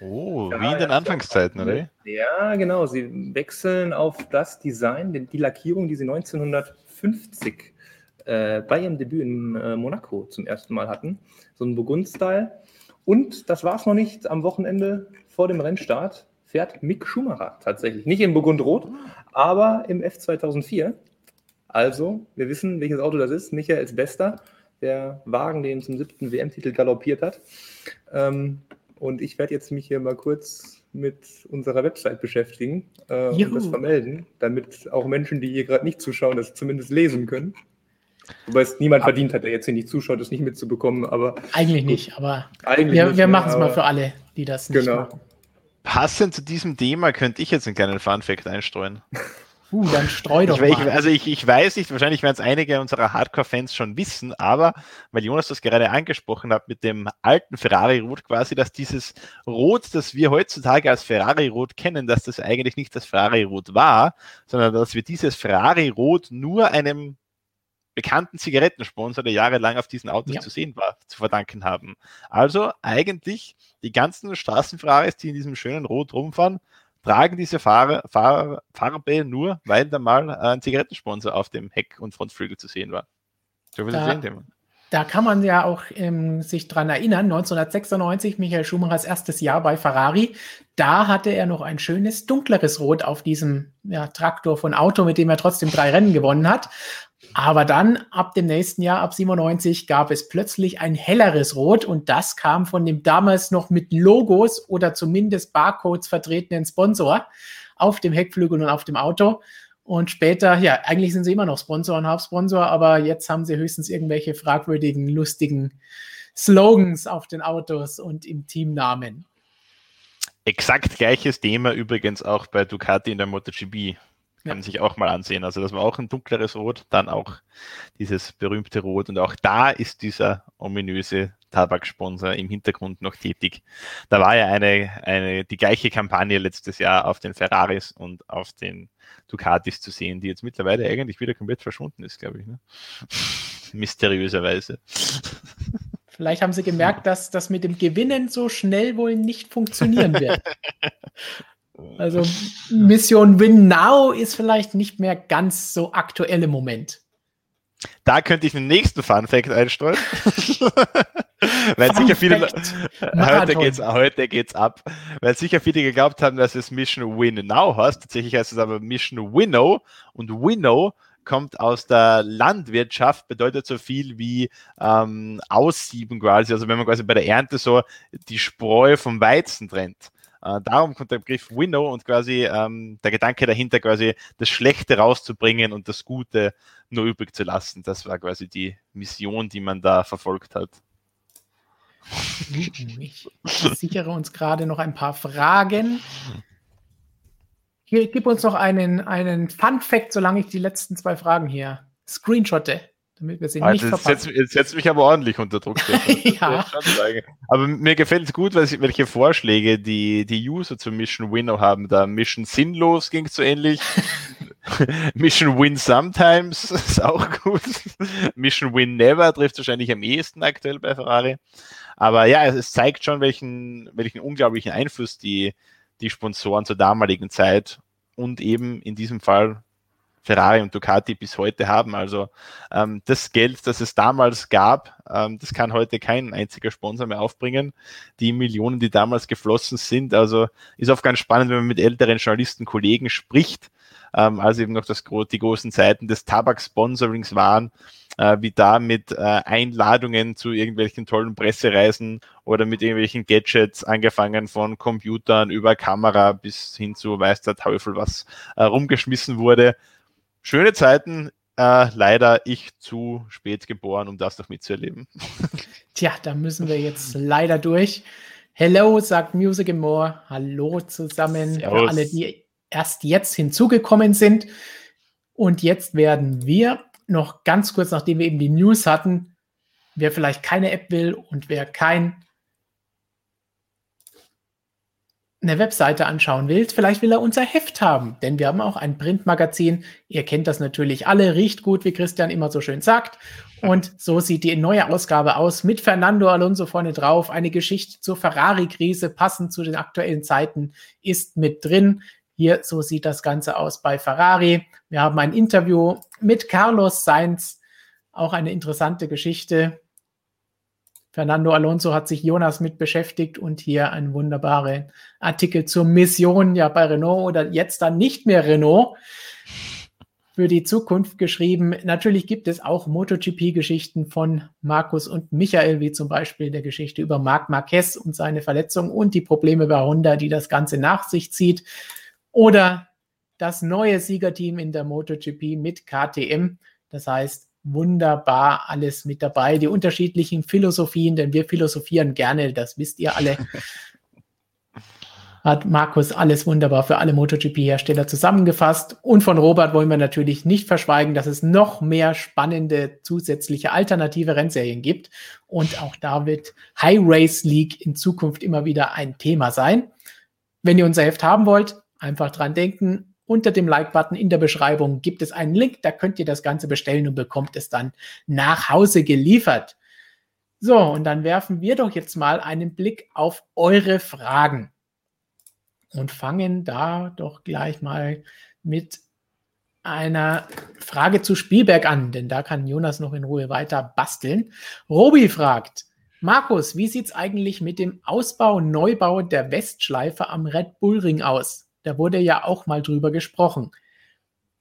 Oh, ja, wie in den Anfangszeiten, oder? Ja, genau. Sie wechseln auf das Design, die Lackierung, die sie 1950 äh, bei ihrem Debüt in äh, Monaco zum ersten Mal hatten. So ein Burgund-Style. Und das war es noch nicht. Am Wochenende vor dem Rennstart fährt Mick Schumacher tatsächlich. Nicht im Burgund-Rot, aber im F2004. Also, wir wissen, welches Auto das ist. Michaels Bester, der Wagen, den zum siebten WM-Titel galoppiert hat. Ähm, und ich werde jetzt mich hier mal kurz mit unserer Website beschäftigen äh, und das vermelden, damit auch Menschen, die hier gerade nicht zuschauen, das zumindest lesen können. Wobei es niemand aber verdient hat, der jetzt hier nicht zuschaut, das nicht mitzubekommen, aber. Eigentlich gut. nicht, aber Eigentlich wir, wir machen es mal für alle, die das nicht genau. machen. Passend zu diesem Thema könnte ich jetzt einen kleinen Fun-Fact einstreuen. Uh, dann streu doch ich, mal. also ich, ich weiß nicht, wahrscheinlich werden es einige unserer Hardcore-Fans schon wissen, aber weil Jonas das gerade angesprochen hat mit dem alten Ferrari-Rot quasi, dass dieses Rot, das wir heutzutage als Ferrari-Rot kennen, dass das eigentlich nicht das Ferrari-Rot war, sondern dass wir dieses Ferrari-Rot nur einem bekannten Zigarettensponsor, der jahrelang auf diesen Autos ja. zu sehen war, zu verdanken haben. Also eigentlich die ganzen Straßenferraris, die in diesem schönen Rot rumfahren, tragen diese Fahrer, Fahrer, Farbe nur, weil da mal ein Zigarettensponsor auf dem Heck- und Frontflügel zu sehen war. So viel da, sehen, da kann man ja auch ähm, sich dran erinnern, 1996, Michael Schumachers erstes Jahr bei Ferrari, da hatte er noch ein schönes dunkleres Rot auf diesem ja, Traktor von Auto, mit dem er trotzdem drei Rennen gewonnen hat. Aber dann ab dem nächsten Jahr, ab 97, gab es plötzlich ein helleres Rot und das kam von dem damals noch mit Logos oder zumindest Barcodes vertretenen Sponsor auf dem Heckflügel und auf dem Auto. Und später, ja, eigentlich sind sie immer noch Sponsor und Hauptsponsor, aber jetzt haben sie höchstens irgendwelche fragwürdigen, lustigen Slogans auf den Autos und im Teamnamen. Exakt gleiches Thema übrigens auch bei Ducati in der MotoGP. Kann ja. sich auch mal ansehen. Also das war auch ein dunkleres Rot, dann auch dieses berühmte Rot. Und auch da ist dieser ominöse Tabaksponsor im Hintergrund noch tätig. Da war ja eine, eine, die gleiche Kampagne letztes Jahr auf den Ferraris und auf den Ducatis zu sehen, die jetzt mittlerweile eigentlich wieder komplett verschwunden ist, glaube ich. Ne? Mysteriöserweise. Vielleicht haben sie gemerkt, dass das mit dem Gewinnen so schnell wohl nicht funktionieren wird. Also Mission Win Now ist vielleicht nicht mehr ganz so aktuell im Moment. Da könnte ich den nächsten Fun Fact einstreuen. Weil sicher viele heute geht's, heute geht's ab. Weil sicher viele geglaubt haben, dass es Mission Win Now heißt. Tatsächlich heißt es aber Mission Winnow und Winnow kommt aus der Landwirtschaft, bedeutet so viel wie ähm, aussieben quasi. Also wenn man quasi bei der Ernte so die Spreu vom Weizen trennt. Äh, darum kommt der Begriff Winnow und quasi ähm, der Gedanke dahinter, quasi das Schlechte rauszubringen und das Gute nur übrig zu lassen. Das war quasi die Mission, die man da verfolgt hat. Ich sichere uns gerade noch ein paar Fragen. Hier, gib uns noch einen, einen Fun Fact, solange ich die letzten zwei Fragen hier screenshotte damit wir sie Alter, nicht verpassen. Jetzt setzt mich aber ordentlich unter Druck. ja. Aber mir gefällt es gut, welche Vorschläge die, die User zu Mission Winnow haben. Da Mission Sinnlos ging so ähnlich. Mission Win Sometimes ist auch gut. Mission Win Never trifft wahrscheinlich am ehesten aktuell bei Ferrari. Aber ja, es, zeigt schon, welchen, welchen unglaublichen Einfluss die, die Sponsoren zur damaligen Zeit und eben in diesem Fall Ferrari und Ducati bis heute haben. Also ähm, das Geld, das es damals gab, ähm, das kann heute kein einziger Sponsor mehr aufbringen. Die Millionen, die damals geflossen sind, also ist oft ganz spannend, wenn man mit älteren Journalisten, Kollegen spricht, ähm, als eben noch das, die großen Zeiten des Tabak-Sponsorings waren, äh, wie da mit äh, Einladungen zu irgendwelchen tollen Pressereisen oder mit irgendwelchen Gadgets, angefangen von Computern über Kamera bis hin zu weiß der Teufel was äh, rumgeschmissen wurde schöne Zeiten. Äh, leider ich zu spät geboren, um das noch mitzuerleben. Tja, da müssen wir jetzt leider durch. Hello, sagt Music and More. Hallo zusammen Servus. für alle, die erst jetzt hinzugekommen sind. Und jetzt werden wir noch ganz kurz, nachdem wir eben die News hatten, wer vielleicht keine App will und wer kein eine Webseite anschauen willst, vielleicht will er unser Heft haben, denn wir haben auch ein Printmagazin. Ihr kennt das natürlich alle, riecht gut, wie Christian immer so schön sagt. Und so sieht die neue Ausgabe aus mit Fernando Alonso vorne drauf. Eine Geschichte zur Ferrari-Krise, passend zu den aktuellen Zeiten, ist mit drin. Hier, so sieht das Ganze aus bei Ferrari. Wir haben ein Interview mit Carlos Sainz, auch eine interessante Geschichte. Fernando Alonso hat sich Jonas mit beschäftigt und hier ein wunderbarer Artikel zur Mission ja bei Renault oder jetzt dann nicht mehr Renault für die Zukunft geschrieben. Natürlich gibt es auch MotoGP-Geschichten von Markus und Michael, wie zum Beispiel der Geschichte über Marc Marquez und seine Verletzung und die Probleme bei Honda, die das Ganze nach sich zieht. Oder das neue Siegerteam in der MotoGP mit KTM. Das heißt, wunderbar alles mit dabei. Die unterschiedlichen Philosophien, denn wir philosophieren gerne, das wisst ihr alle. Hat Markus alles wunderbar für alle MotoGP-Hersteller zusammengefasst. Und von Robert wollen wir natürlich nicht verschweigen, dass es noch mehr spannende zusätzliche alternative Rennserien gibt. Und auch da wird High Race League in Zukunft immer wieder ein Thema sein. Wenn ihr unser Heft haben wollt, einfach dran denken, unter dem Like-Button in der Beschreibung gibt es einen Link, da könnt ihr das Ganze bestellen und bekommt es dann nach Hause geliefert. So, und dann werfen wir doch jetzt mal einen Blick auf eure Fragen und fangen da doch gleich mal mit einer Frage zu Spielberg an, denn da kann Jonas noch in Ruhe weiter basteln. Robi fragt, Markus, wie sieht es eigentlich mit dem Ausbau, Neubau der Westschleife am Red Bull Ring aus? Da wurde ja auch mal drüber gesprochen.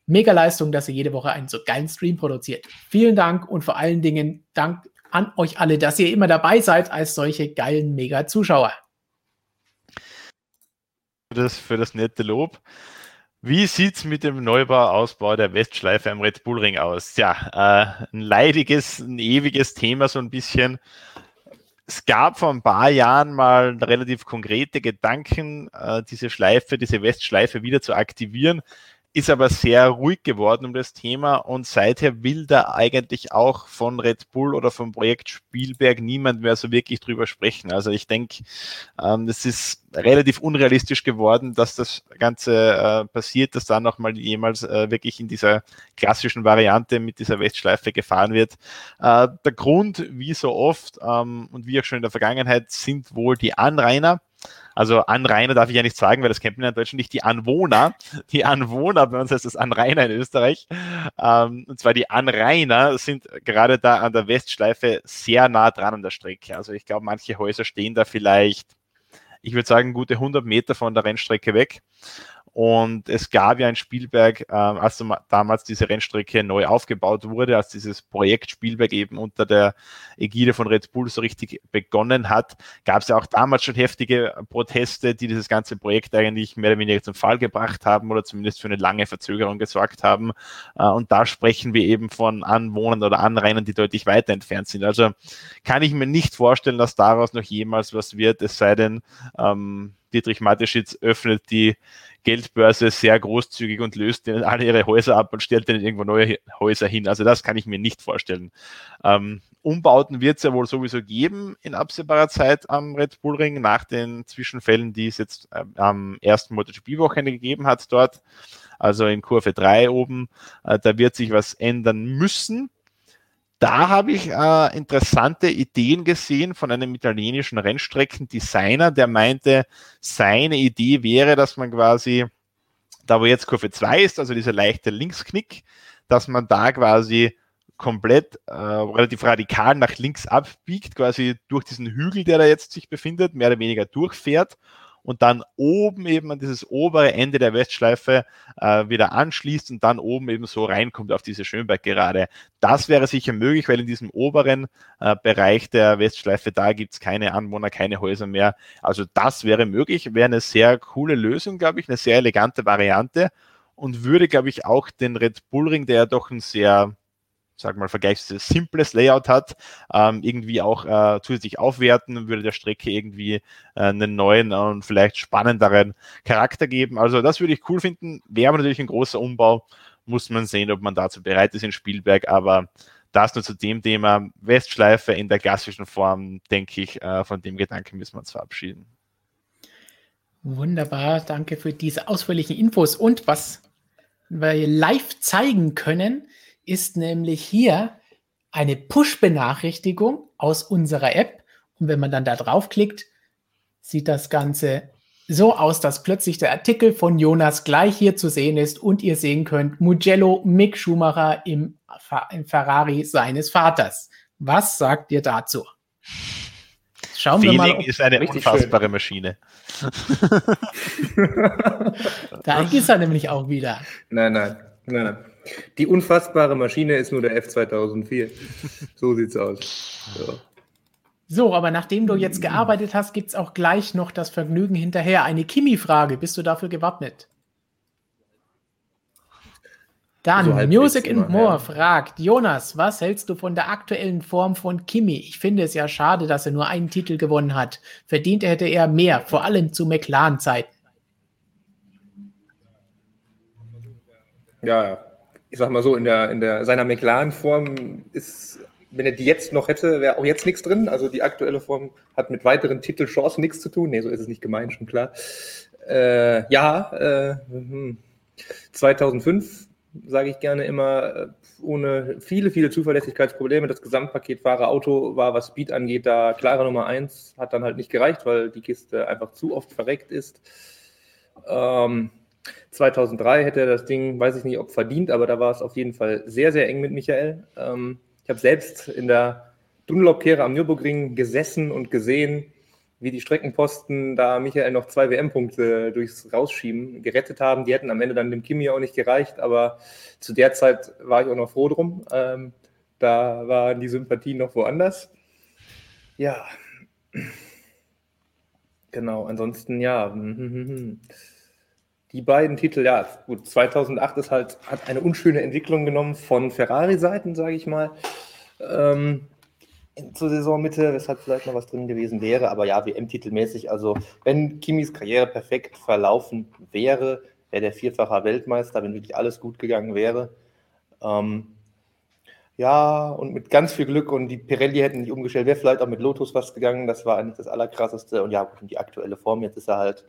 Mega Leistung, dass ihr jede Woche einen so geilen Stream produziert. Vielen Dank und vor allen Dingen Dank an euch alle, dass ihr immer dabei seid als solche geilen Mega-Zuschauer. Das für das nette Lob. Wie sieht es mit dem Neubau-Ausbau der Westschleife am Red Bull Ring aus? Ja, äh, ein leidiges, ein ewiges Thema so ein bisschen es gab vor ein paar Jahren mal relativ konkrete Gedanken, äh, diese Schleife, diese Westschleife wieder zu aktivieren ist aber sehr ruhig geworden um das Thema und seither will da eigentlich auch von Red Bull oder vom Projekt Spielberg niemand mehr so wirklich drüber sprechen. Also ich denke, ähm, es ist relativ unrealistisch geworden, dass das Ganze äh, passiert, dass da nochmal jemals äh, wirklich in dieser klassischen Variante mit dieser Westschleife gefahren wird. Äh, der Grund, wie so oft ähm, und wie auch schon in der Vergangenheit, sind wohl die Anrainer. Also Anrainer darf ich ja nicht sagen, weil das kennt man in Deutschland nicht. Die Anwohner, die Anwohner, bei uns heißt das Anrainer in Österreich. Ähm, und zwar die Anrainer sind gerade da an der Westschleife sehr nah dran an der Strecke. Also ich glaube, manche Häuser stehen da vielleicht, ich würde sagen, gute 100 Meter von der Rennstrecke weg. Und es gab ja ein Spielberg, äh, als damals diese Rennstrecke neu aufgebaut wurde, als dieses Projekt Spielberg eben unter der Ägide von Red Bull so richtig begonnen hat, gab es ja auch damals schon heftige Proteste, die dieses ganze Projekt eigentlich mehr oder weniger zum Fall gebracht haben oder zumindest für eine lange Verzögerung gesorgt haben. Äh, und da sprechen wir eben von Anwohnern oder Anrainern, die deutlich weiter entfernt sind. Also kann ich mir nicht vorstellen, dass daraus noch jemals was wird, es sei denn, ähm, Dietrich Mateschitz öffnet die Geldbörse sehr großzügig und löst denen alle ihre Häuser ab und stellt denen irgendwo neue Häuser hin. Also das kann ich mir nicht vorstellen. Ähm, Umbauten wird es ja wohl sowieso geben in absehbarer Zeit am Red Bull Ring nach den Zwischenfällen, die es jetzt äh, am ersten MotoGP-Wochenende gegeben hat dort. Also in Kurve 3 oben. Äh, da wird sich was ändern müssen da habe ich äh, interessante Ideen gesehen von einem italienischen Rennstreckendesigner, der meinte, seine Idee wäre, dass man quasi, da wo jetzt Kurve 2 ist, also dieser leichte Linksknick, dass man da quasi komplett äh, relativ radikal nach links abbiegt, quasi durch diesen Hügel, der da jetzt sich befindet, mehr oder weniger durchfährt und dann oben eben an dieses obere Ende der Westschleife äh, wieder anschließt und dann oben eben so reinkommt auf diese Schönberg-Gerade. Das wäre sicher möglich, weil in diesem oberen äh, Bereich der Westschleife, da gibt es keine Anwohner, keine Häuser mehr. Also das wäre möglich, wäre eine sehr coole Lösung, glaube ich, eine sehr elegante Variante und würde, glaube ich, auch den Red Bull Ring, der ja doch ein sehr sag mal, vergleichsweise simples Layout hat, ähm, irgendwie auch äh, zusätzlich aufwerten, würde der Strecke irgendwie äh, einen neuen und vielleicht spannenderen Charakter geben. Also das würde ich cool finden. Wäre natürlich ein großer Umbau. Muss man sehen, ob man dazu bereit ist in Spielberg, aber das nur zu dem Thema Westschleife in der klassischen Form, denke ich, äh, von dem Gedanken müssen wir uns verabschieden. Wunderbar, danke für diese ausführlichen Infos. Und was wir live zeigen können, ist nämlich hier eine Push-Benachrichtigung aus unserer App. Und wenn man dann da draufklickt, sieht das Ganze so aus, dass plötzlich der Artikel von Jonas gleich hier zu sehen ist und ihr sehen könnt, Mugello Mick Schumacher im, im Ferrari seines Vaters. Was sagt ihr dazu? Schauen Feeling wir mal. ist eine unfassbare schön. Maschine. da ist er nämlich auch wieder. Nein, nein, nein, nein. Die unfassbare Maschine ist nur der F2004. So sieht's aus. So. So, aber nachdem du jetzt gearbeitet hast, gibt es auch gleich noch das Vergnügen hinterher. Eine Kimi-Frage. Bist du dafür gewappnet? Dann so Music and More ja. fragt, Jonas, was hältst du von der aktuellen Form von Kimi? Ich finde es ja schade, dass er nur einen Titel gewonnen hat. Verdient hätte er mehr, vor allem zu McLaren-Zeiten. Ja, ich sag mal so, in der, in der seiner McLaren-Form ist wenn er die jetzt noch hätte, wäre auch jetzt nichts drin. Also die aktuelle Form hat mit weiteren Titelchancen nichts zu tun. Nee, so ist es nicht gemeint, schon klar. Äh, ja, äh, 2005 sage ich gerne immer, äh, ohne viele, viele Zuverlässigkeitsprobleme. Das Gesamtpaket Fahrer-Auto war, was Speed angeht, da klare Nummer eins. Hat dann halt nicht gereicht, weil die Kiste einfach zu oft verreckt ist. Ähm, 2003 hätte er das Ding, weiß ich nicht, ob verdient, aber da war es auf jeden Fall sehr, sehr eng mit Michael. Ähm, ich habe selbst in der Dunlop-Kehre am Nürburgring gesessen und gesehen, wie die Streckenposten da Michael noch zwei WM-Punkte durchs Rausschieben gerettet haben. Die hätten am Ende dann dem Kimi auch nicht gereicht, aber zu der Zeit war ich auch noch froh drum. Ähm, da waren die Sympathien noch woanders. Ja, genau. Ansonsten ja. Die beiden Titel, ja, gut, 2008 ist halt, hat eine unschöne Entwicklung genommen von Ferrari-Seiten, sage ich mal ähm, zur Saisonmitte, weshalb vielleicht noch was drin gewesen wäre. Aber ja, WM-titelmäßig, also wenn Kimis Karriere perfekt verlaufen wäre, wäre der vierfacher Weltmeister, wenn wirklich alles gut gegangen wäre. Ähm, ja, und mit ganz viel Glück und die Pirelli hätten nicht umgestellt, wäre vielleicht auch mit Lotus was gegangen. Das war eigentlich das Allerkrasseste. Und ja, gut, die aktuelle Form, jetzt ist er halt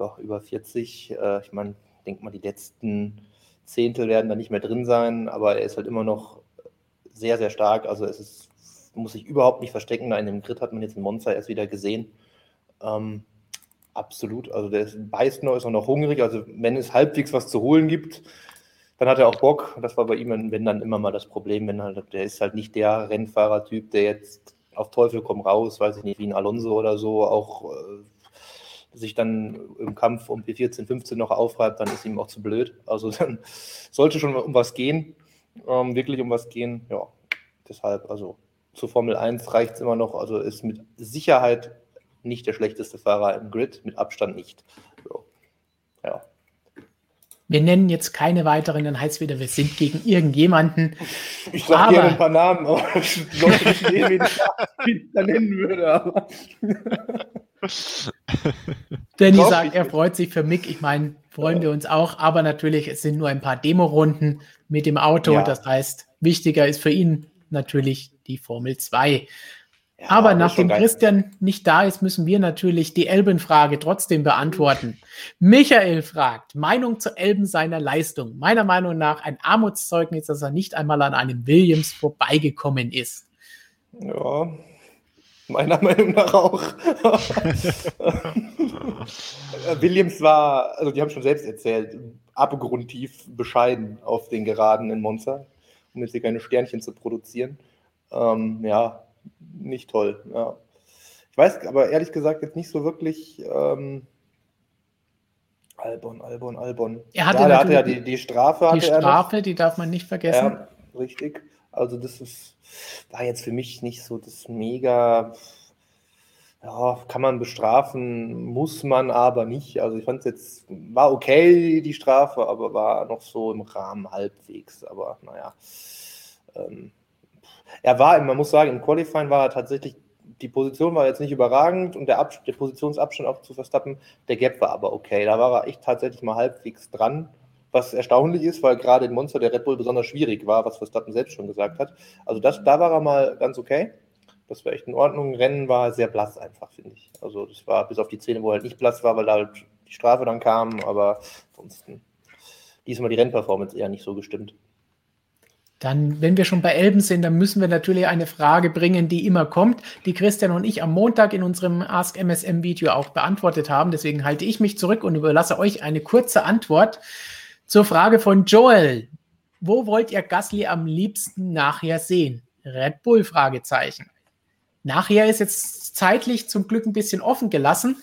ja, über 40. Äh, ich meine, denke mal, die letzten Zehntel werden da nicht mehr drin sein, aber er ist halt immer noch sehr, sehr stark. Also es ist, muss sich überhaupt nicht verstecken. In dem Grid hat man jetzt einen Monster erst wieder gesehen. Ähm, absolut. Also der beißt noch, ist auch noch hungrig. Also wenn es halbwegs was zu holen gibt, dann hat er auch Bock. Das war bei ihm, wenn dann immer mal das Problem, wenn halt, der ist halt nicht der Rennfahrertyp, der jetzt auf Teufel komm raus, weiß ich nicht, wie ein Alonso oder so, auch äh, sich dann im Kampf um P14, 15 noch aufreibt, dann ist ihm auch zu blöd. Also dann sollte schon um was gehen ähm, wirklich um was gehen. Ja, deshalb, also zur Formel 1 reicht es immer noch. Also ist mit Sicherheit nicht der schlechteste Fahrer im Grid, mit Abstand nicht. So. Ja. Wir nennen jetzt keine weiteren, dann heißt es wieder, wir sind gegen irgendjemanden. Ich sage gerne ein paar Namen, aber ich sollte nicht wen ich da nennen würde. Danny Doch, sagt, er freut sich für Mick. Ich meine, freuen wir uns auch. Aber natürlich, es sind nur ein paar Demo-Runden mit dem Auto. Ja. Das heißt, wichtiger ist für ihn natürlich die Formel 2. Ja, aber nachdem Christian nicht da ist, müssen wir natürlich die Elben-Frage trotzdem beantworten. Michael fragt, Meinung zu Elben seiner Leistung. Meiner Meinung nach ein Armutszeugnis, dass er nicht einmal an einem Williams vorbeigekommen ist. Ja, meiner Meinung nach auch. Williams war, also die haben schon selbst erzählt, abgrundtief bescheiden auf den Geraden in Monza, um jetzt hier keine Sternchen zu produzieren. Ähm, ja, nicht toll. Ja. Ich weiß aber ehrlich gesagt jetzt nicht so wirklich. Ähm, Albon, Albon, Albon. Er hatte, ja, hatte ja die, die Strafe. Die Strafe, die darf man nicht vergessen. Ja, richtig. Also das ist, war jetzt für mich nicht so das mega, ja, kann man bestrafen, muss man aber nicht. Also ich fand es jetzt, war okay, die Strafe, aber war noch so im Rahmen halbwegs. Aber naja, ähm, er war, man muss sagen, im Qualifying war er tatsächlich, die Position war jetzt nicht überragend und der, Ab der Positionsabstand auch zu Verstappen, der Gap war aber okay. Da war er echt tatsächlich mal halbwegs dran was erstaunlich ist, weil gerade in Monster der Red Bull besonders schwierig war, was Verstappen selbst schon gesagt hat. Also das, da war er mal ganz okay. Das war echt in Ordnung. Rennen war sehr blass einfach, finde ich. Also das war bis auf die Szene, wo er halt nicht blass war, weil da halt die Strafe dann kam, aber ansonsten diesmal die Rennperformance eher nicht so gestimmt. Dann, wenn wir schon bei Elben sind, dann müssen wir natürlich eine Frage bringen, die immer kommt, die Christian und ich am Montag in unserem Ask MSM Video auch beantwortet haben. Deswegen halte ich mich zurück und überlasse euch eine kurze Antwort zur Frage von Joel. Wo wollt ihr Gasly am liebsten nachher sehen? Red Bull? Fragezeichen. Nachher ist jetzt zeitlich zum Glück ein bisschen offen gelassen,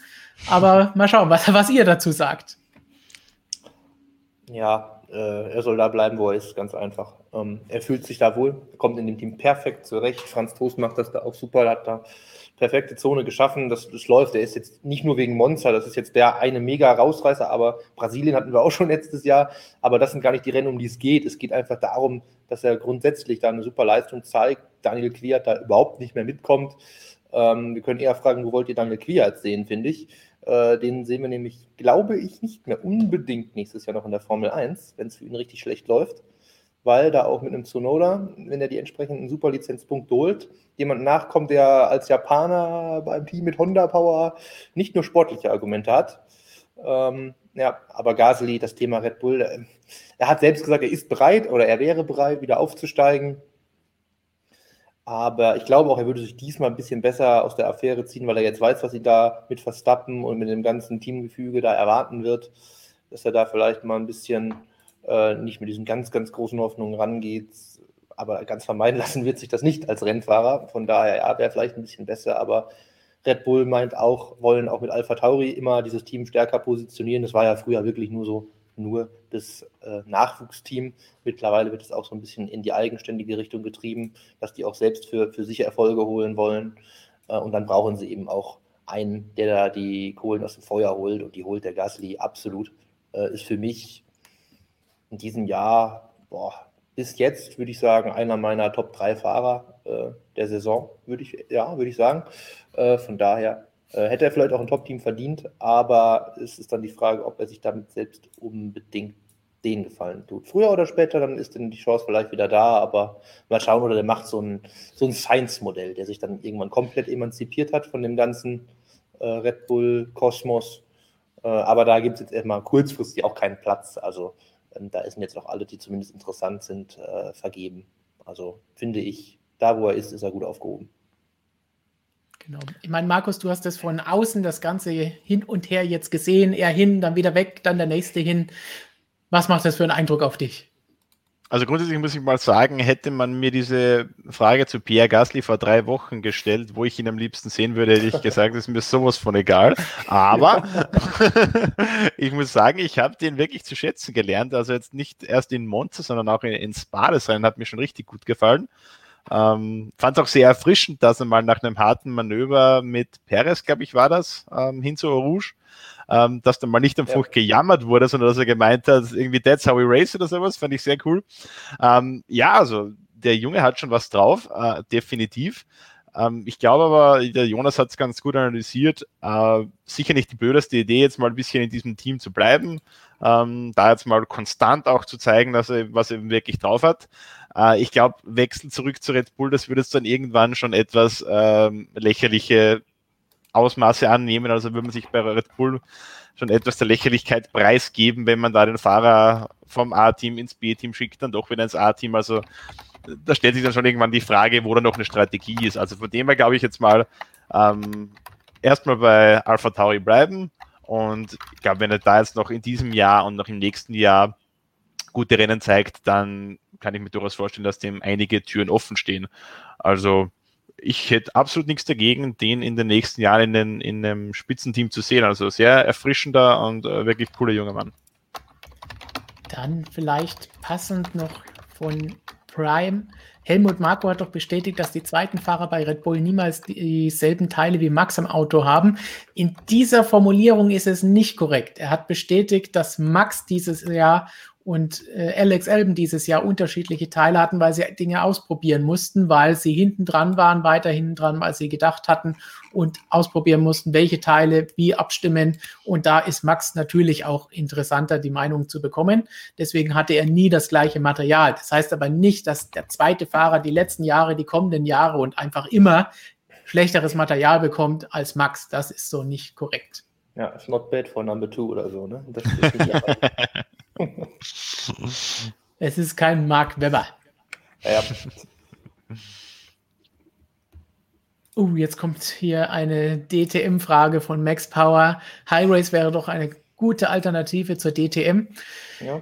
aber mal schauen, was, was ihr dazu sagt. Ja, äh, er soll da bleiben, wo er ist, ganz einfach. Ähm, er fühlt sich da wohl, kommt in dem Team perfekt zurecht. Franz Toast macht das da auch super, hat da perfekte Zone geschaffen. Das, das läuft. Er ist jetzt nicht nur wegen Monza, das ist jetzt der eine mega Rausreißer, aber Brasilien hatten wir auch schon letztes Jahr. Aber das sind gar nicht die Rennen, um die es geht. Es geht einfach darum, dass er grundsätzlich da eine super Leistung zeigt. Daniel Quiert da überhaupt nicht mehr mitkommt. Ähm, wir können eher fragen, wo wollt ihr Daniel Quiert sehen, finde ich. Äh, den sehen wir nämlich, glaube ich, nicht mehr unbedingt nächstes Jahr noch in der Formel 1, wenn es für ihn richtig schlecht läuft weil da auch mit einem Tsunoda, wenn er die entsprechenden Superlizenzpunkte holt, jemand nachkommt, der als Japaner beim Team mit Honda Power nicht nur sportliche Argumente hat. Ähm, ja, aber Gasly, das Thema Red Bull, äh, er hat selbst gesagt, er ist bereit oder er wäre bereit, wieder aufzusteigen. Aber ich glaube auch, er würde sich diesmal ein bisschen besser aus der Affäre ziehen, weil er jetzt weiß, was sie da mit Verstappen und mit dem ganzen Teamgefüge da erwarten wird, dass er da vielleicht mal ein bisschen äh, nicht mit diesen ganz, ganz großen Hoffnungen rangeht. Aber ganz vermeiden lassen wird sich das nicht als Rennfahrer. Von daher, ja, wäre vielleicht ein bisschen besser, aber Red Bull meint auch, wollen auch mit Alpha Tauri immer dieses Team stärker positionieren. Das war ja früher wirklich nur so, nur das äh, Nachwuchsteam. Mittlerweile wird es auch so ein bisschen in die eigenständige Richtung getrieben, dass die auch selbst für, für sich Erfolge holen wollen. Äh, und dann brauchen sie eben auch einen, der da die Kohlen aus dem Feuer holt und die holt der Gasly absolut. Äh, ist für mich in diesem Jahr, boah, bis jetzt würde ich sagen, einer meiner Top 3 Fahrer äh, der Saison, würde ich, ja, würde ich sagen. Äh, von daher äh, hätte er vielleicht auch ein Top-Team verdient, aber es ist dann die Frage, ob er sich damit selbst unbedingt den Gefallen tut. Früher oder später, dann ist dann die Chance vielleicht wieder da, aber mal schauen, oder der macht so ein, so ein Science-Modell, der sich dann irgendwann komplett emanzipiert hat von dem ganzen äh, Red Bull-Kosmos. Äh, aber da gibt es jetzt erstmal kurzfristig auch keinen Platz. Also da sind jetzt auch alle, die zumindest interessant sind, äh, vergeben. Also finde ich, da wo er ist, ist er gut aufgehoben. Genau. Ich meine, Markus, du hast das von außen das Ganze hin und her jetzt gesehen, er hin, dann wieder weg, dann der nächste hin. Was macht das für einen Eindruck auf dich? Also grundsätzlich muss ich mal sagen, hätte man mir diese Frage zu Pierre Gasly vor drei Wochen gestellt, wo ich ihn am liebsten sehen würde, hätte ich gesagt, ist mir sowas von egal. Aber ich muss sagen, ich habe den wirklich zu schätzen gelernt. Also jetzt nicht erst in Monza, sondern auch in, in Spa. Das Rennen hat mir schon richtig gut gefallen. Ähm, Fand es auch sehr erfrischend, dass er mal nach einem harten Manöver mit Perez, glaube ich, war das, ähm, hin zu Rouge, ähm, dass dann mal nicht einfach ja. gejammert wurde, sondern dass er gemeint hat, irgendwie that's how we race oder sowas, fand ich sehr cool. Ähm, ja, also der Junge hat schon was drauf, äh, definitiv. Ähm, ich glaube aber, der Jonas hat es ganz gut analysiert. Äh, sicher nicht die blödeste Idee, jetzt mal ein bisschen in diesem Team zu bleiben. Ähm, da jetzt mal konstant auch zu zeigen, dass er was er wirklich drauf hat. Äh, ich glaube, Wechsel zurück zu Red Bull, das würde es dann irgendwann schon etwas ähm, lächerliche Ausmaße annehmen. Also würde man sich bei Red Bull schon etwas der Lächerlichkeit preisgeben, wenn man da den Fahrer vom A-Team ins B-Team schickt, dann doch wieder ins A-Team. Also da stellt sich dann schon irgendwann die Frage, wo da noch eine Strategie ist. Also von dem her glaube ich jetzt mal ähm, erstmal bei Alpha Tauri bleiben. Und ich glaube, wenn er da jetzt noch in diesem Jahr und noch im nächsten Jahr gute Rennen zeigt, dann kann ich mir durchaus vorstellen, dass dem einige Türen offen stehen. Also ich hätte absolut nichts dagegen, den in den nächsten Jahren in, den, in einem Spitzenteam zu sehen. Also sehr erfrischender und äh, wirklich cooler junger Mann. Dann vielleicht passend noch von Prime. Helmut Marko hat doch bestätigt, dass die zweiten Fahrer bei Red Bull niemals dieselben Teile wie Max im Auto haben. In dieser Formulierung ist es nicht korrekt. Er hat bestätigt, dass Max dieses Jahr und äh, Alex Elben dieses Jahr unterschiedliche Teile hatten, weil sie Dinge ausprobieren mussten, weil sie hinten dran waren, weiter hinten dran, als sie gedacht hatten und ausprobieren mussten, welche Teile wie abstimmen. Und da ist Max natürlich auch interessanter, die Meinung zu bekommen. Deswegen hatte er nie das gleiche Material. Das heißt aber nicht, dass der zweite Fahrer die letzten Jahre, die kommenden Jahre und einfach immer schlechteres Material bekommt als Max. Das ist so nicht korrekt. Ja, it's not bad for number two oder so, ne? es ist kein Mark Webber. Ja. Uh, jetzt kommt hier eine DTM-Frage von Max Power. High Race wäre doch eine gute Alternative zur DTM. Ja.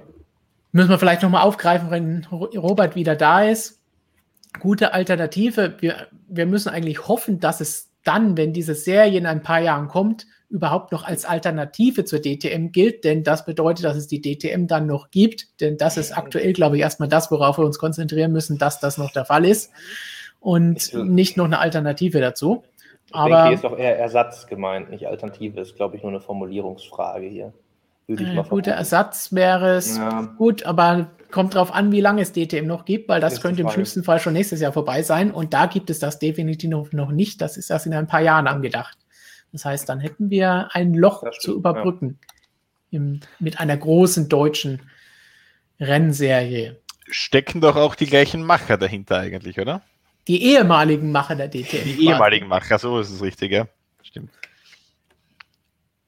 Müssen wir vielleicht nochmal aufgreifen, wenn Robert wieder da ist. Gute Alternative. Wir, wir müssen eigentlich hoffen, dass es dann, wenn diese Serie in ein paar Jahren kommt, überhaupt noch als Alternative zur DTM gilt, denn das bedeutet, dass es die DTM dann noch gibt, denn das ist aktuell, glaube ich, erstmal das, worauf wir uns konzentrieren müssen, dass das noch der Fall ist und nicht noch eine Alternative dazu. Ich Aber denke, hier ist doch eher Ersatz gemeint, nicht Alternative. Ist, glaube ich, nur eine Formulierungsfrage hier. Würde ich äh, guter Ersatz wäre es ja. gut, aber kommt darauf an, wie lange es DTM noch gibt, weil das, das könnte im schlimmsten Fall schon nächstes Jahr vorbei sein. Und da gibt es das definitiv noch, noch nicht. Das ist erst in ein paar Jahren angedacht. Das heißt, dann hätten wir ein Loch stimmt, zu überbrücken ja. im, mit einer großen deutschen Rennserie. Stecken doch auch die gleichen Macher dahinter eigentlich, oder? Die ehemaligen Macher der DTM. Die ehemaligen Macher, so ist es richtig, ja. Stimmt.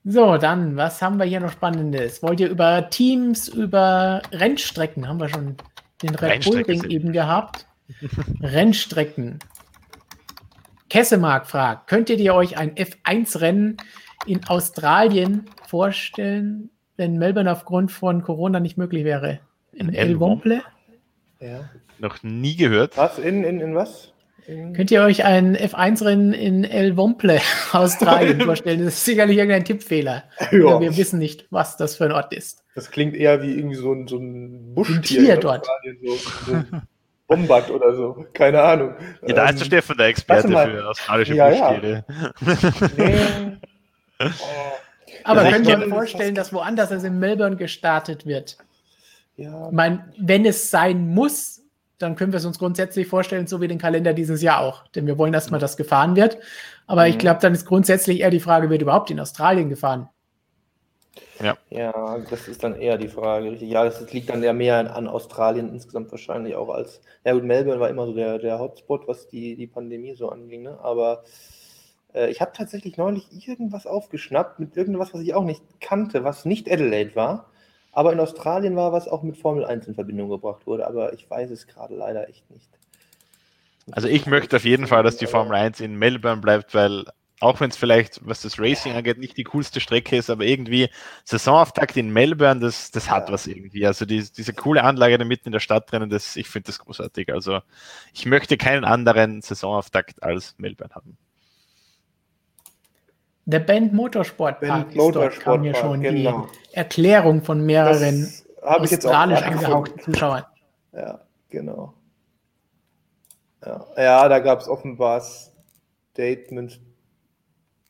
So, dann, was haben wir hier noch Spannendes? Wollt ihr über Teams, über Rennstrecken, haben wir schon den Red Bull Ring eben gehabt. Rennstrecken. Kessemark fragt, könntet ihr euch ein F1-Rennen in Australien vorstellen, wenn Melbourne aufgrund von Corona nicht möglich wäre? In, El Womple? Ja. Noch nie gehört. Was? In, in, in was? In Könnt ihr euch ein F1-Rennen in El Womple, Australien vorstellen? Das ist sicherlich irgendein Tippfehler. Ja. Wir wissen nicht, was das für ein Ort ist. Das klingt eher wie irgendwie so ein, so ein Buschtier. Ein Tier dort. So, so Wombat oder so. Keine Ahnung. Ja, da ist der Stefan der Experte für australische ja, Buschtiere. Ja. nee. Aber ja, könnt ihr euch vorstellen, dass woanders als in Melbourne gestartet wird? Ja. Ich meine, wenn es sein muss, dann können wir es uns grundsätzlich vorstellen, so wie den Kalender dieses Jahr auch. Denn wir wollen erstmal, dass gefahren wird. Aber mhm. ich glaube, dann ist grundsätzlich eher die Frage, wird überhaupt in Australien gefahren? Ja. ja, das ist dann eher die Frage. Ja, das liegt dann ja mehr an Australien insgesamt wahrscheinlich auch als. Ja, gut, Melbourne war immer so der, der Hotspot, was die, die Pandemie so anging. Ne? Aber äh, ich habe tatsächlich neulich irgendwas aufgeschnappt mit irgendwas, was ich auch nicht kannte, was nicht Adelaide war. Aber in Australien war was auch mit Formel 1 in Verbindung gebracht wurde, aber ich weiß es gerade leider echt nicht. Also ich möchte auf jeden Fall, dass die Formel 1 in Melbourne bleibt, weil auch wenn es vielleicht, was das Racing angeht, nicht die coolste Strecke ist, aber irgendwie Saisonauftakt in Melbourne, das, das hat ja. was irgendwie. Also die, diese coole Anlage da mitten in der Stadt drinnen, das, ich finde das großartig. Also ich möchte keinen anderen Saisonauftakt als Melbourne haben. Der Band Motorsport Park Band Motorsport kam ja schon genau. die Erklärung von mehreren australisch angehauchten Zuschauern. Ja, genau. Ja, ja da gab es offenbar Statements,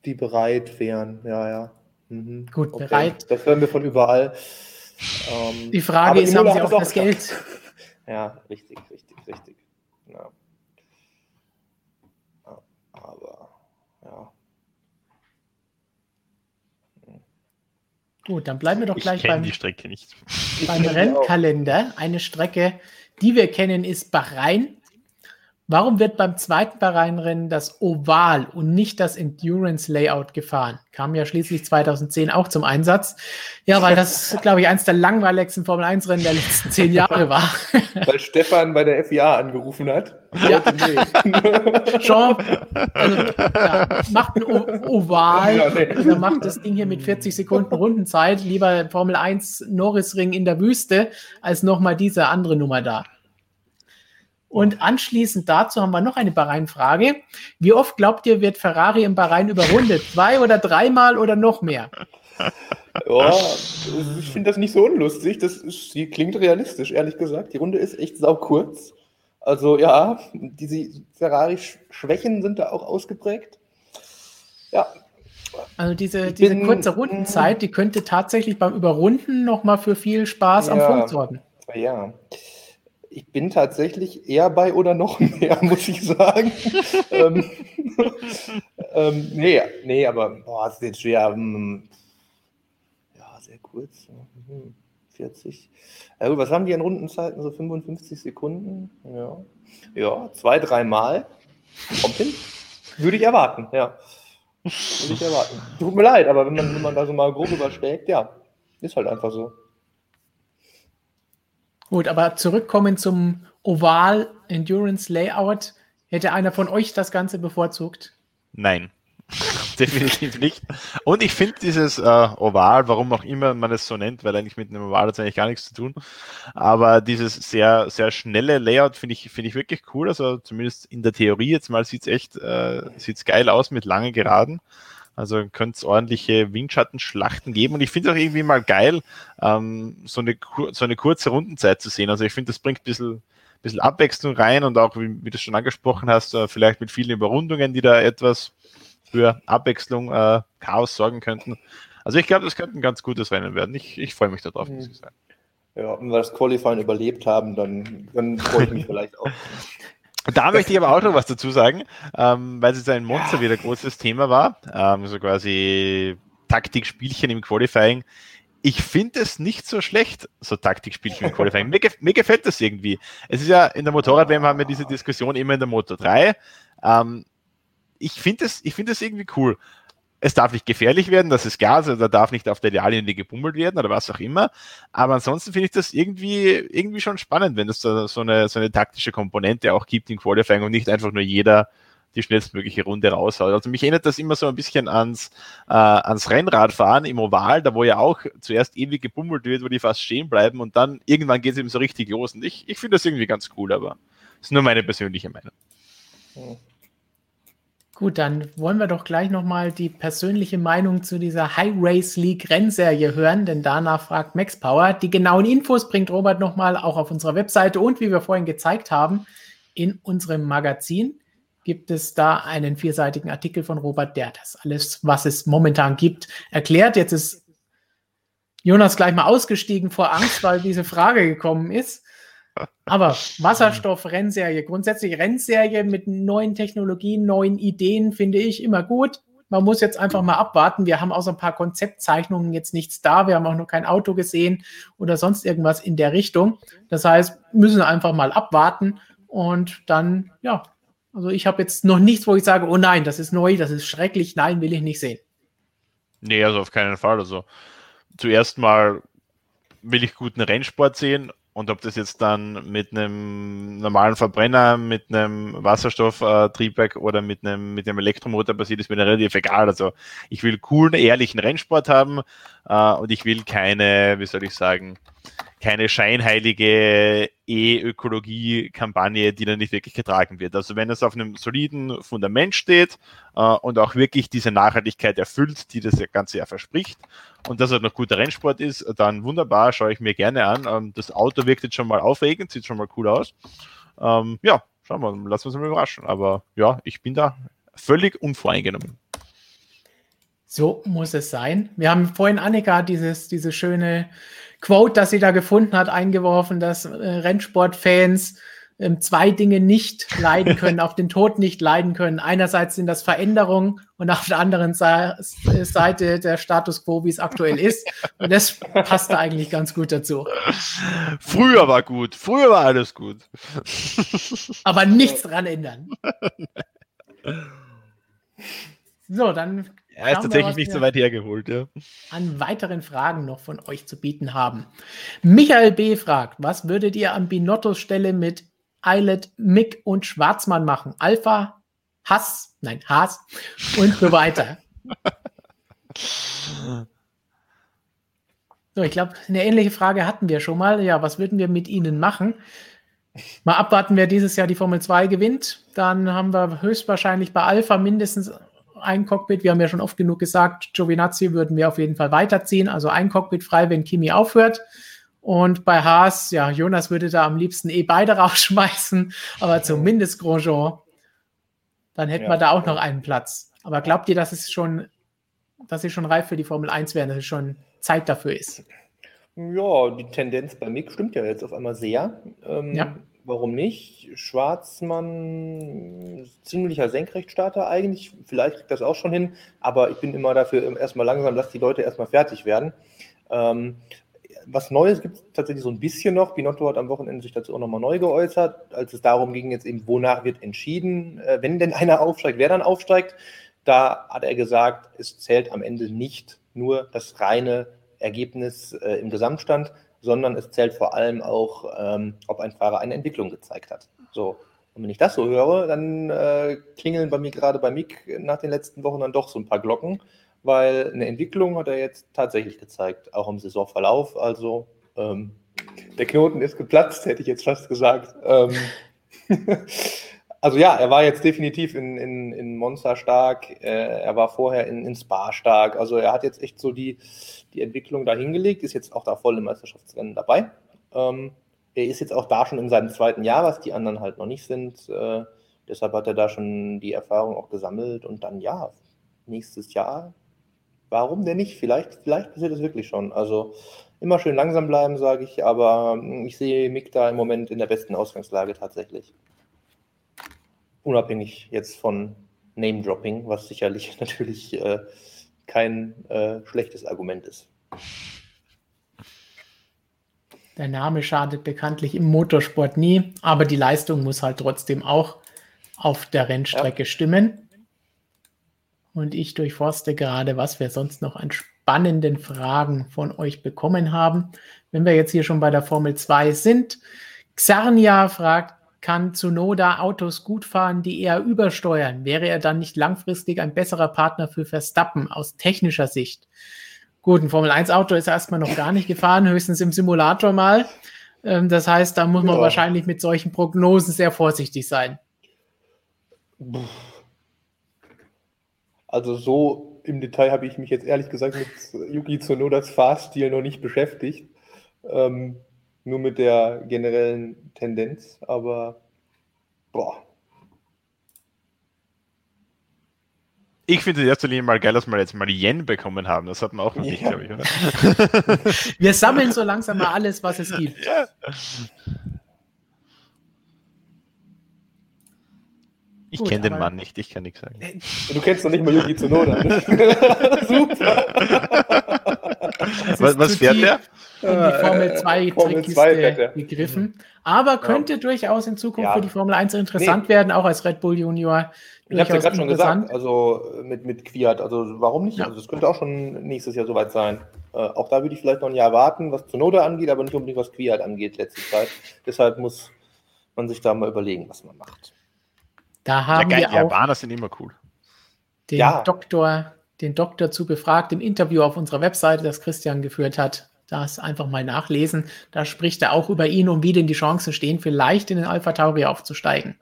die bereit wären. Ja, ja. Mhm. Gut, okay. bereit. Das hören wir von überall. Ähm, die Frage ist, haben sie auch das Geld? ja, richtig, richtig, richtig. Ja. Aber, ja. Gut, dann bleiben wir doch gleich beim, die Strecke nicht. beim Rennkalender. Eine Strecke, die wir kennen, ist Bahrain. Warum wird beim zweiten Bahrain-Rennen das Oval und nicht das Endurance-Layout gefahren? Kam ja schließlich 2010 auch zum Einsatz. Ja, weil das, glaube ich, eins der langweiligsten Formel-1-Rennen der letzten zehn Jahre war. Weil Stefan bei der FIA angerufen hat. Ja. Jean also, ja, macht ein o Oval, ja, nee. also macht das Ding hier mit 40 Sekunden Rundenzeit. Lieber Formel 1 Norrisring in der Wüste, als nochmal diese andere Nummer da. Und anschließend dazu haben wir noch eine Bahrain-Frage. Wie oft glaubt ihr, wird Ferrari im Bahrain überrundet? Zwei oder dreimal oder noch mehr? Ja, ich finde das nicht so unlustig. Das ist, die klingt realistisch, ehrlich gesagt. Die Runde ist echt sau kurz. Also ja, diese Ferrari-Schwächen sind da auch ausgeprägt. Ja. Also diese, diese bin, kurze Rundenzeit, die könnte tatsächlich beim Überrunden nochmal für viel Spaß ja, am Funk sorgen. Ja ich bin tatsächlich eher bei oder noch mehr, muss ich sagen. ähm, ähm, nee, nee, aber boah, das ist jetzt schwer. Ähm, ja, sehr kurz. 40. Ja, gut, was haben die in Rundenzeiten? So 55 Sekunden? Ja, ja zwei, dreimal. Kommt hin. Würde ich erwarten, ja. Würde ich erwarten. Tut mir leid, aber wenn man, wenn man da so mal grob überschlägt, ja, ist halt einfach so. Gut, aber zurückkommen zum Oval Endurance Layout. Hätte einer von euch das Ganze bevorzugt? Nein. Definitiv nicht. Und ich finde dieses äh, Oval, warum auch immer man es so nennt, weil eigentlich mit einem Oval hat es eigentlich gar nichts zu tun. Aber dieses sehr, sehr schnelle Layout finde ich, finde ich wirklich cool. Also zumindest in der Theorie jetzt mal sieht es echt, äh, sieht's geil aus mit langen Geraden. Also könnte es ordentliche Windschattenschlachten geben. Und ich finde es auch irgendwie mal geil, ähm, so, eine, so eine kurze Rundenzeit zu sehen. Also ich finde, das bringt ein bisschen, bisschen Abwechslung rein und auch, wie, wie du schon angesprochen hast, äh, vielleicht mit vielen Überrundungen, die da etwas für Abwechslung, äh, Chaos sorgen könnten. Also ich glaube, das könnte ein ganz gutes Rennen werden. Ich, ich freue mich darauf, muss ich sagen. Ja, wenn wir das Qualifying überlebt haben, dann, dann freue ich mich vielleicht auch. Da möchte ich aber auch noch was dazu sagen, ähm, weil es jetzt ein Monster ja. wieder großes Thema war, ähm, so quasi Taktikspielchen im Qualifying. Ich finde es nicht so schlecht, so Taktikspielchen im Qualifying. mir, gef mir, gefällt das irgendwie. Es ist ja in der Motorrad-WM haben wir diese Diskussion immer in der Motor 3. Ähm, ich finde es ich find irgendwie cool. Es darf nicht gefährlich werden, das ist klar, also da darf nicht auf der Ideallinie gebummelt werden oder was auch immer. Aber ansonsten finde ich das irgendwie, irgendwie schon spannend, wenn es da so eine, so eine taktische Komponente auch gibt in Qualifying und nicht einfach nur jeder die schnellstmögliche Runde raushaut. Also mich erinnert das immer so ein bisschen ans, äh, ans Rennradfahren im Oval, da wo ja auch zuerst ewig gebummelt wird, wo die fast stehen bleiben und dann irgendwann geht es eben so richtig los. Und ich, ich finde das irgendwie ganz cool, aber ist nur meine persönliche Meinung. Hm. Gut, dann wollen wir doch gleich nochmal die persönliche Meinung zu dieser High Race League Rennserie hören, denn danach fragt Max Power. Die genauen Infos bringt Robert nochmal auch auf unserer Webseite und wie wir vorhin gezeigt haben, in unserem Magazin gibt es da einen vierseitigen Artikel von Robert, der das alles, was es momentan gibt, erklärt. Jetzt ist Jonas gleich mal ausgestiegen vor Angst, weil diese Frage gekommen ist. Aber Wasserstoff-Rennserie, grundsätzlich Rennserie mit neuen Technologien, neuen Ideen finde ich immer gut. Man muss jetzt einfach mal abwarten. Wir haben außer ein paar Konzeptzeichnungen jetzt nichts da. Wir haben auch noch kein Auto gesehen oder sonst irgendwas in der Richtung. Das heißt, müssen einfach mal abwarten und dann, ja, also ich habe jetzt noch nichts, wo ich sage, oh nein, das ist neu, das ist schrecklich, nein, will ich nicht sehen. Nee, also auf keinen Fall. Also zuerst mal will ich guten Rennsport sehen und ob das jetzt dann mit einem normalen Verbrenner, mit einem Wasserstofftriebwerk oder mit einem, mit einem Elektromotor passiert, ist mir relativ egal. Also ich will coolen, ehrlichen Rennsport haben äh, und ich will keine, wie soll ich sagen, keine scheinheilige E-Ökologie-Kampagne, die dann nicht wirklich getragen wird. Also wenn es auf einem soliden Fundament steht äh, und auch wirklich diese Nachhaltigkeit erfüllt, die das ganze ja verspricht und dass es noch guter Rennsport ist, dann wunderbar, schaue ich mir gerne an. Ähm, das Auto wirkt jetzt schon mal aufregend, sieht schon mal cool aus. Ähm, ja, schauen wir, lassen wir uns mal überraschen. Aber ja, ich bin da völlig unvoreingenommen. So muss es sein. Wir haben vorhin Annika dieses, diese schöne Quote, das sie da gefunden hat, eingeworfen, dass äh, Rennsportfans ähm, zwei Dinge nicht leiden können, auf den Tod nicht leiden können. Einerseits sind das Veränderungen und auf der anderen Seite der Status quo, wie es aktuell ist. Und das passt da eigentlich ganz gut dazu. Früher war gut, früher war alles gut. Aber nichts dran ändern. So, dann er ist tatsächlich nicht so weit hergeholt, ja. An weiteren Fragen noch von euch zu bieten haben. Michael B. fragt, was würdet ihr an Binottos Stelle mit Eilert, Mick und Schwarzmann machen? Alpha, Hass, nein, Haas und so weiter. so, ich glaube, eine ähnliche Frage hatten wir schon mal. Ja, was würden wir mit ihnen machen? Mal abwarten, wer dieses Jahr die Formel 2 gewinnt. Dann haben wir höchstwahrscheinlich bei Alpha mindestens ein Cockpit. Wir haben ja schon oft genug gesagt, Giovinazzi würden wir auf jeden Fall weiterziehen. Also ein Cockpit frei, wenn Kimi aufhört. Und bei Haas, ja, Jonas würde da am liebsten eh beide rausschmeißen, aber zumindest Grosjean. Dann hätten ja. wir da auch noch einen Platz. Aber glaubt ihr, dass es schon, dass sie schon reif für die Formel 1 wären, dass es schon Zeit dafür ist? Ja, die Tendenz bei Mick stimmt ja jetzt auf einmal sehr. Ähm, ja. Warum nicht? Schwarzmann, ziemlicher Senkrechtstarter eigentlich. Vielleicht kriegt das auch schon hin, aber ich bin immer dafür erstmal langsam, dass die Leute erstmal fertig werden. Ähm, was Neues gibt es tatsächlich so ein bisschen noch. Binotto hat am Wochenende sich dazu auch nochmal neu geäußert, als es darum ging, jetzt eben, wonach wird entschieden, äh, wenn denn einer aufsteigt, wer dann aufsteigt. Da hat er gesagt, es zählt am Ende nicht nur das reine Ergebnis äh, im Gesamtstand, sondern es zählt vor allem auch, ähm, ob ein Fahrer eine Entwicklung gezeigt hat. So. Und wenn ich das so höre, dann äh, klingeln bei mir gerade bei Mick nach den letzten Wochen dann doch so ein paar Glocken weil eine Entwicklung hat er jetzt tatsächlich gezeigt, auch im Saisonverlauf. Also ähm, der Knoten ist geplatzt, hätte ich jetzt fast gesagt. Ähm, also ja, er war jetzt definitiv in, in, in Monza stark, äh, er war vorher in, in Spa stark. Also er hat jetzt echt so die, die Entwicklung da hingelegt, ist jetzt auch da voll im Meisterschaftsrennen dabei. Ähm, er ist jetzt auch da schon in seinem zweiten Jahr, was die anderen halt noch nicht sind. Äh, deshalb hat er da schon die Erfahrung auch gesammelt und dann ja, nächstes Jahr warum denn nicht? Vielleicht, vielleicht passiert es wirklich schon. Also immer schön langsam bleiben, sage ich, aber ich sehe Mick da im Moment in der besten Ausgangslage tatsächlich. Unabhängig jetzt von Name-Dropping, was sicherlich natürlich äh, kein äh, schlechtes Argument ist. Der Name schadet bekanntlich im Motorsport nie, aber die Leistung muss halt trotzdem auch auf der Rennstrecke ja. stimmen. Und ich durchforste gerade, was wir sonst noch an spannenden Fragen von euch bekommen haben. Wenn wir jetzt hier schon bei der Formel 2 sind, Xarnia fragt, kann Tsunoda Autos gut fahren, die eher übersteuern? Wäre er dann nicht langfristig ein besserer Partner für Verstappen aus technischer Sicht? Gut, ein Formel 1 Auto ist erstmal noch gar nicht gefahren, höchstens im Simulator mal. Ähm, das heißt, da muss man ja. wahrscheinlich mit solchen Prognosen sehr vorsichtig sein. Also so im Detail habe ich mich jetzt ehrlich gesagt mit Yuki Tsunodas Fahrstil noch nicht beschäftigt. Ähm, nur mit der generellen Tendenz, aber boah. Ich finde in erster Linie mal geil, dass wir jetzt mal Yen bekommen haben. Das hat man auch noch nicht, ja. glaube ich, oder? wir sammeln so langsam mal alles, was es gibt. Ja. Ich kenne den Mann nicht, ich kann nichts sagen. Du kennst doch nicht mal Yuki Tsunoda. Ne? Super. Was, was fährt der? In die Formel 2 äh, Formel 2 gegriffen. Aber könnte ja. durchaus in Zukunft ja. für die Formel 1 interessant nee. werden, auch als Red Bull Junior. Ich habe es ja gerade schon gesagt, also mit, mit Quiat, also warum nicht? Ja. Also es könnte auch schon nächstes Jahr soweit sein. Äh, auch da würde ich vielleicht noch ein Jahr warten, was Tsunoda angeht, aber nicht unbedingt was Quiat angeht letzte Zeit. Deshalb muss man sich da mal überlegen, was man macht. Da haben ja, geil, wir auch Japaner sind immer cool. Den ja. Doktor, den Doktor zu befragt im Interview auf unserer Webseite, das Christian geführt hat. Das einfach mal nachlesen. Da spricht er auch über ihn und wie denn die Chancen stehen, vielleicht in den Alpha Tauri aufzusteigen.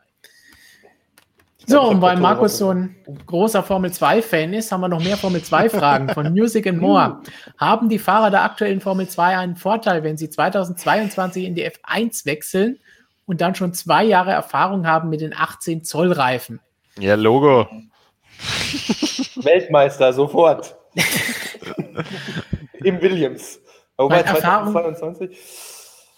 So, und weil Markus so ein großer Formel 2-Fan ist, haben wir noch mehr Formel 2-Fragen von Music and More. Haben die Fahrer der aktuellen Formel 2 einen Vorteil, wenn sie 2022 in die F1 wechseln und dann schon zwei Jahre Erfahrung haben mit den 18 Zoll Reifen. Ja, Logo. Weltmeister, sofort. Im Williams. Wobei Erfahrung, 2022.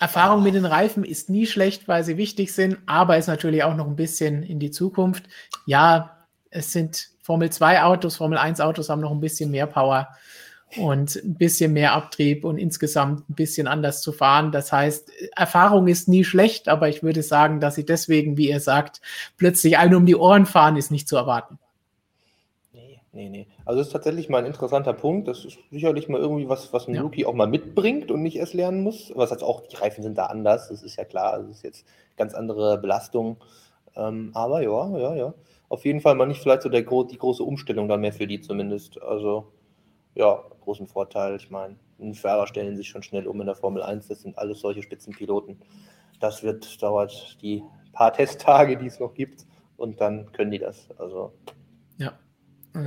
Erfahrung mit den Reifen ist nie schlecht, weil sie wichtig sind, aber ist natürlich auch noch ein bisschen in die Zukunft. Ja, es sind Formel 2 Autos, Formel 1 Autos haben noch ein bisschen mehr Power und ein bisschen mehr Abtrieb und insgesamt ein bisschen anders zu fahren. Das heißt, Erfahrung ist nie schlecht, aber ich würde sagen, dass sie deswegen, wie ihr sagt, plötzlich einen um die Ohren fahren, ist nicht zu erwarten. Nee, nee. Also das ist tatsächlich mal ein interessanter Punkt. Das ist sicherlich mal irgendwie was, was ein ja. Rookie auch mal mitbringt und nicht erst lernen muss. Was heißt auch, die Reifen sind da anders, das ist ja klar. Das ist jetzt ganz andere Belastung. Ähm, aber ja, ja, ja. Auf jeden Fall mal nicht vielleicht so der, die große Umstellung dann mehr für die zumindest. Also ja, großen Vorteil. Ich meine, Fahrer stellen sich schon schnell um in der Formel 1. Das sind alles solche Spitzenpiloten. Das wird, dauert die paar Testtage, die es noch gibt. Und dann können die das. Also.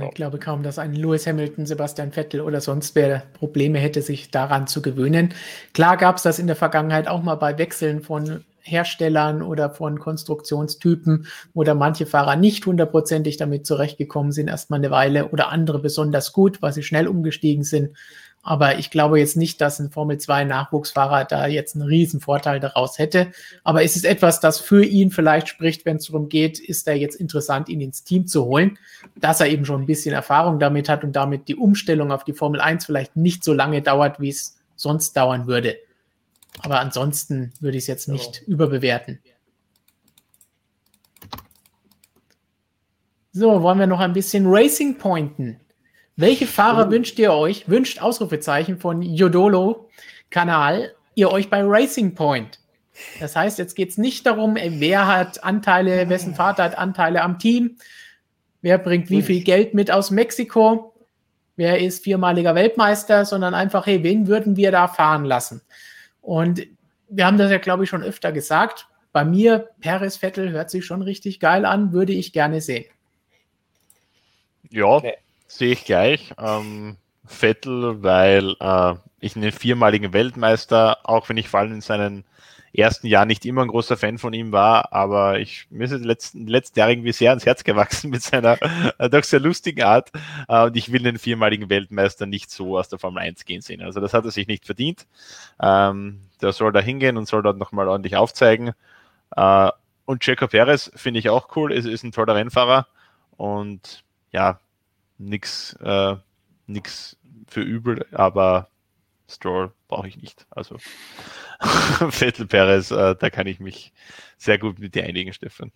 Ich glaube kaum, dass ein Lewis Hamilton, Sebastian Vettel oder sonst wer Probleme hätte, sich daran zu gewöhnen. Klar gab es das in der Vergangenheit auch mal bei Wechseln von Herstellern oder von Konstruktionstypen, wo da manche Fahrer nicht hundertprozentig damit zurechtgekommen sind, erstmal eine Weile oder andere besonders gut, weil sie schnell umgestiegen sind. Aber ich glaube jetzt nicht, dass ein Formel 2 Nachwuchsfahrer da jetzt einen riesen Vorteil daraus hätte. Aber es ist etwas, das für ihn vielleicht spricht, wenn es darum geht, ist er jetzt interessant, ihn ins Team zu holen, dass er eben schon ein bisschen Erfahrung damit hat und damit die Umstellung auf die Formel 1 vielleicht nicht so lange dauert, wie es sonst dauern würde. Aber ansonsten würde ich es jetzt nicht ja. überbewerten. So, wollen wir noch ein bisschen Racing pointen. Welche Fahrer oh. wünscht ihr euch, wünscht Ausrufezeichen von Yodolo Kanal, ihr euch bei Racing Point? Das heißt, jetzt geht es nicht darum, wer hat Anteile, wessen Vater hat Anteile am Team, wer bringt wie viel Geld mit aus Mexiko, wer ist viermaliger Weltmeister, sondern einfach, hey, wen würden wir da fahren lassen? Und wir haben das ja, glaube ich, schon öfter gesagt. Bei mir, Perez Vettel hört sich schon richtig geil an, würde ich gerne sehen. Ja, okay. Sehe ich gleich. Ähm, Vettel, weil äh, ich einen viermaligen Weltmeister, auch wenn ich vor allem in seinen ersten Jahren nicht immer ein großer Fan von ihm war, aber ich, mir ist letzten, letzten Jahr irgendwie sehr ans Herz gewachsen mit seiner äh, doch sehr lustigen Art. Äh, und ich will den viermaligen Weltmeister nicht so aus der Formel 1 gehen sehen. Also das hat er sich nicht verdient. Ähm, der soll da hingehen und soll dort nochmal ordentlich aufzeigen. Äh, und Checo Perez finde ich auch cool. Es ist ein toller Rennfahrer und ja, nichts äh, nix für übel, aber Stroll brauche ich nicht. Also Vettel Perez, äh, da kann ich mich sehr gut mit dir einigen, Stefan.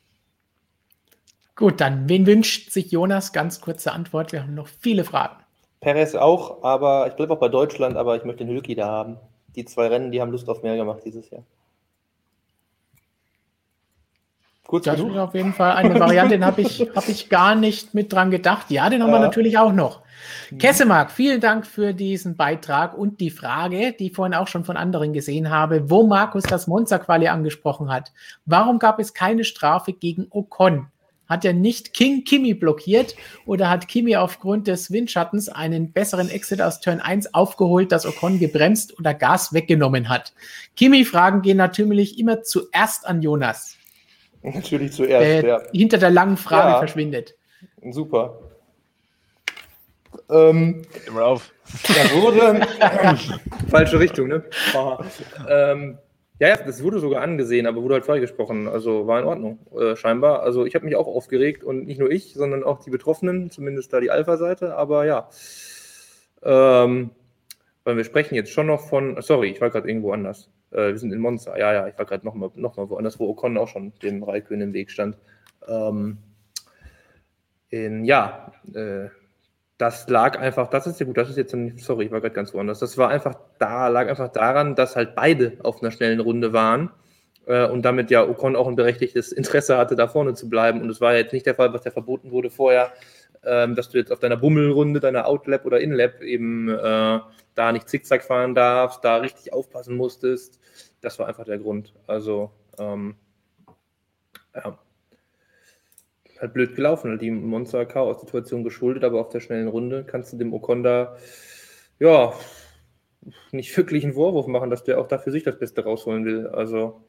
Gut, dann wen wünscht sich Jonas? Ganz kurze Antwort. Wir haben noch viele Fragen. Perez auch, aber ich bleibe auch bei Deutschland, aber ich möchte den Hülki da haben. Die zwei Rennen, die haben Lust auf mehr gemacht dieses Jahr. Kurz das ist auf jeden Fall eine Variante, den habe ich, hab ich gar nicht mit dran gedacht. Ja, den haben ja. wir natürlich auch noch. Mhm. Kessemark, vielen Dank für diesen Beitrag und die Frage, die ich vorhin auch schon von anderen gesehen habe, wo Markus das Monza-Quali angesprochen hat. Warum gab es keine Strafe gegen Ocon? Hat er nicht King Kimi blockiert oder hat Kimi aufgrund des Windschattens einen besseren Exit aus Turn 1 aufgeholt, dass Ocon gebremst oder Gas weggenommen hat? Kimi-Fragen gehen natürlich immer zuerst an Jonas. Natürlich zuerst, äh, ja. Hinter der langen Frage ja. verschwindet. Super. Ähm, Immer auf. Da wurde. falsche Richtung, ne? ähm, ja, ja, das wurde sogar angesehen, aber wurde halt freigesprochen. Also war in Ordnung, äh, scheinbar. Also ich habe mich auch aufgeregt und nicht nur ich, sondern auch die Betroffenen, zumindest da die Alpha-Seite. Aber ja. Ähm, weil wir sprechen jetzt schon noch von. Sorry, ich war gerade irgendwo anders. Äh, wir sind in Monza. Ja, ja, ich war gerade noch mal, noch mal woanders, wo Ocon auch schon dem Raikön im Weg stand. Ähm, in, ja, äh, das lag einfach, das ist ja gut, das ist jetzt, ein, sorry, ich war gerade ganz woanders. Das war einfach da, lag einfach daran, dass halt beide auf einer schnellen Runde waren äh, und damit ja Ocon auch ein berechtigtes Interesse hatte, da vorne zu bleiben. Und es war jetzt nicht der Fall, was ja verboten wurde vorher, ähm, dass du jetzt auf deiner Bummelrunde, deiner Outlap oder Inlap eben äh, da nicht zickzack fahren darfst, da richtig aufpassen musstest. Das war einfach der Grund. Also, ähm, ja halt blöd gelaufen, die Monster-Chaos-Situation geschuldet, aber auf der schnellen Runde kannst du dem Okonda ja nicht wirklich einen Vorwurf machen, dass der auch da für sich das Beste rausholen will. Also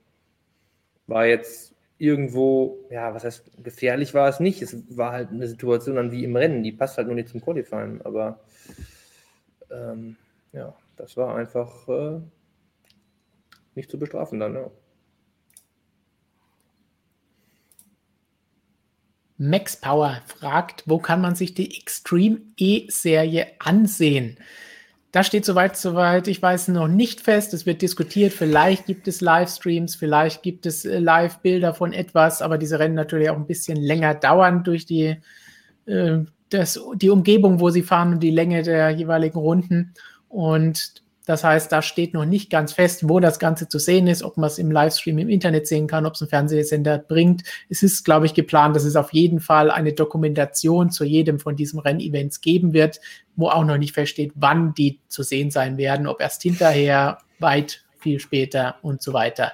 war jetzt irgendwo, ja, was heißt, gefährlich war es nicht. Es war halt eine Situation dann wie im Rennen, die passt halt nur nicht zum Qualifying, aber ähm, ja, das war einfach äh, nicht zu bestrafen dann, ja. Max Power fragt, wo kann man sich die Extreme E-Serie ansehen? Da steht soweit, soweit ich weiß, noch nicht fest. Es wird diskutiert. Vielleicht gibt es Livestreams, vielleicht gibt es äh, Live-Bilder von etwas, aber diese Rennen natürlich auch ein bisschen länger dauern durch die, äh, das, die Umgebung, wo sie fahren und die Länge der jeweiligen Runden. Und das heißt, da steht noch nicht ganz fest, wo das Ganze zu sehen ist, ob man es im Livestream im Internet sehen kann, ob es ein Fernsehsender bringt. Es ist, glaube ich, geplant, dass es auf jeden Fall eine Dokumentation zu jedem von diesen Rennevents geben wird, wo auch noch nicht feststeht, wann die zu sehen sein werden, ob erst hinterher, weit, viel später und so weiter.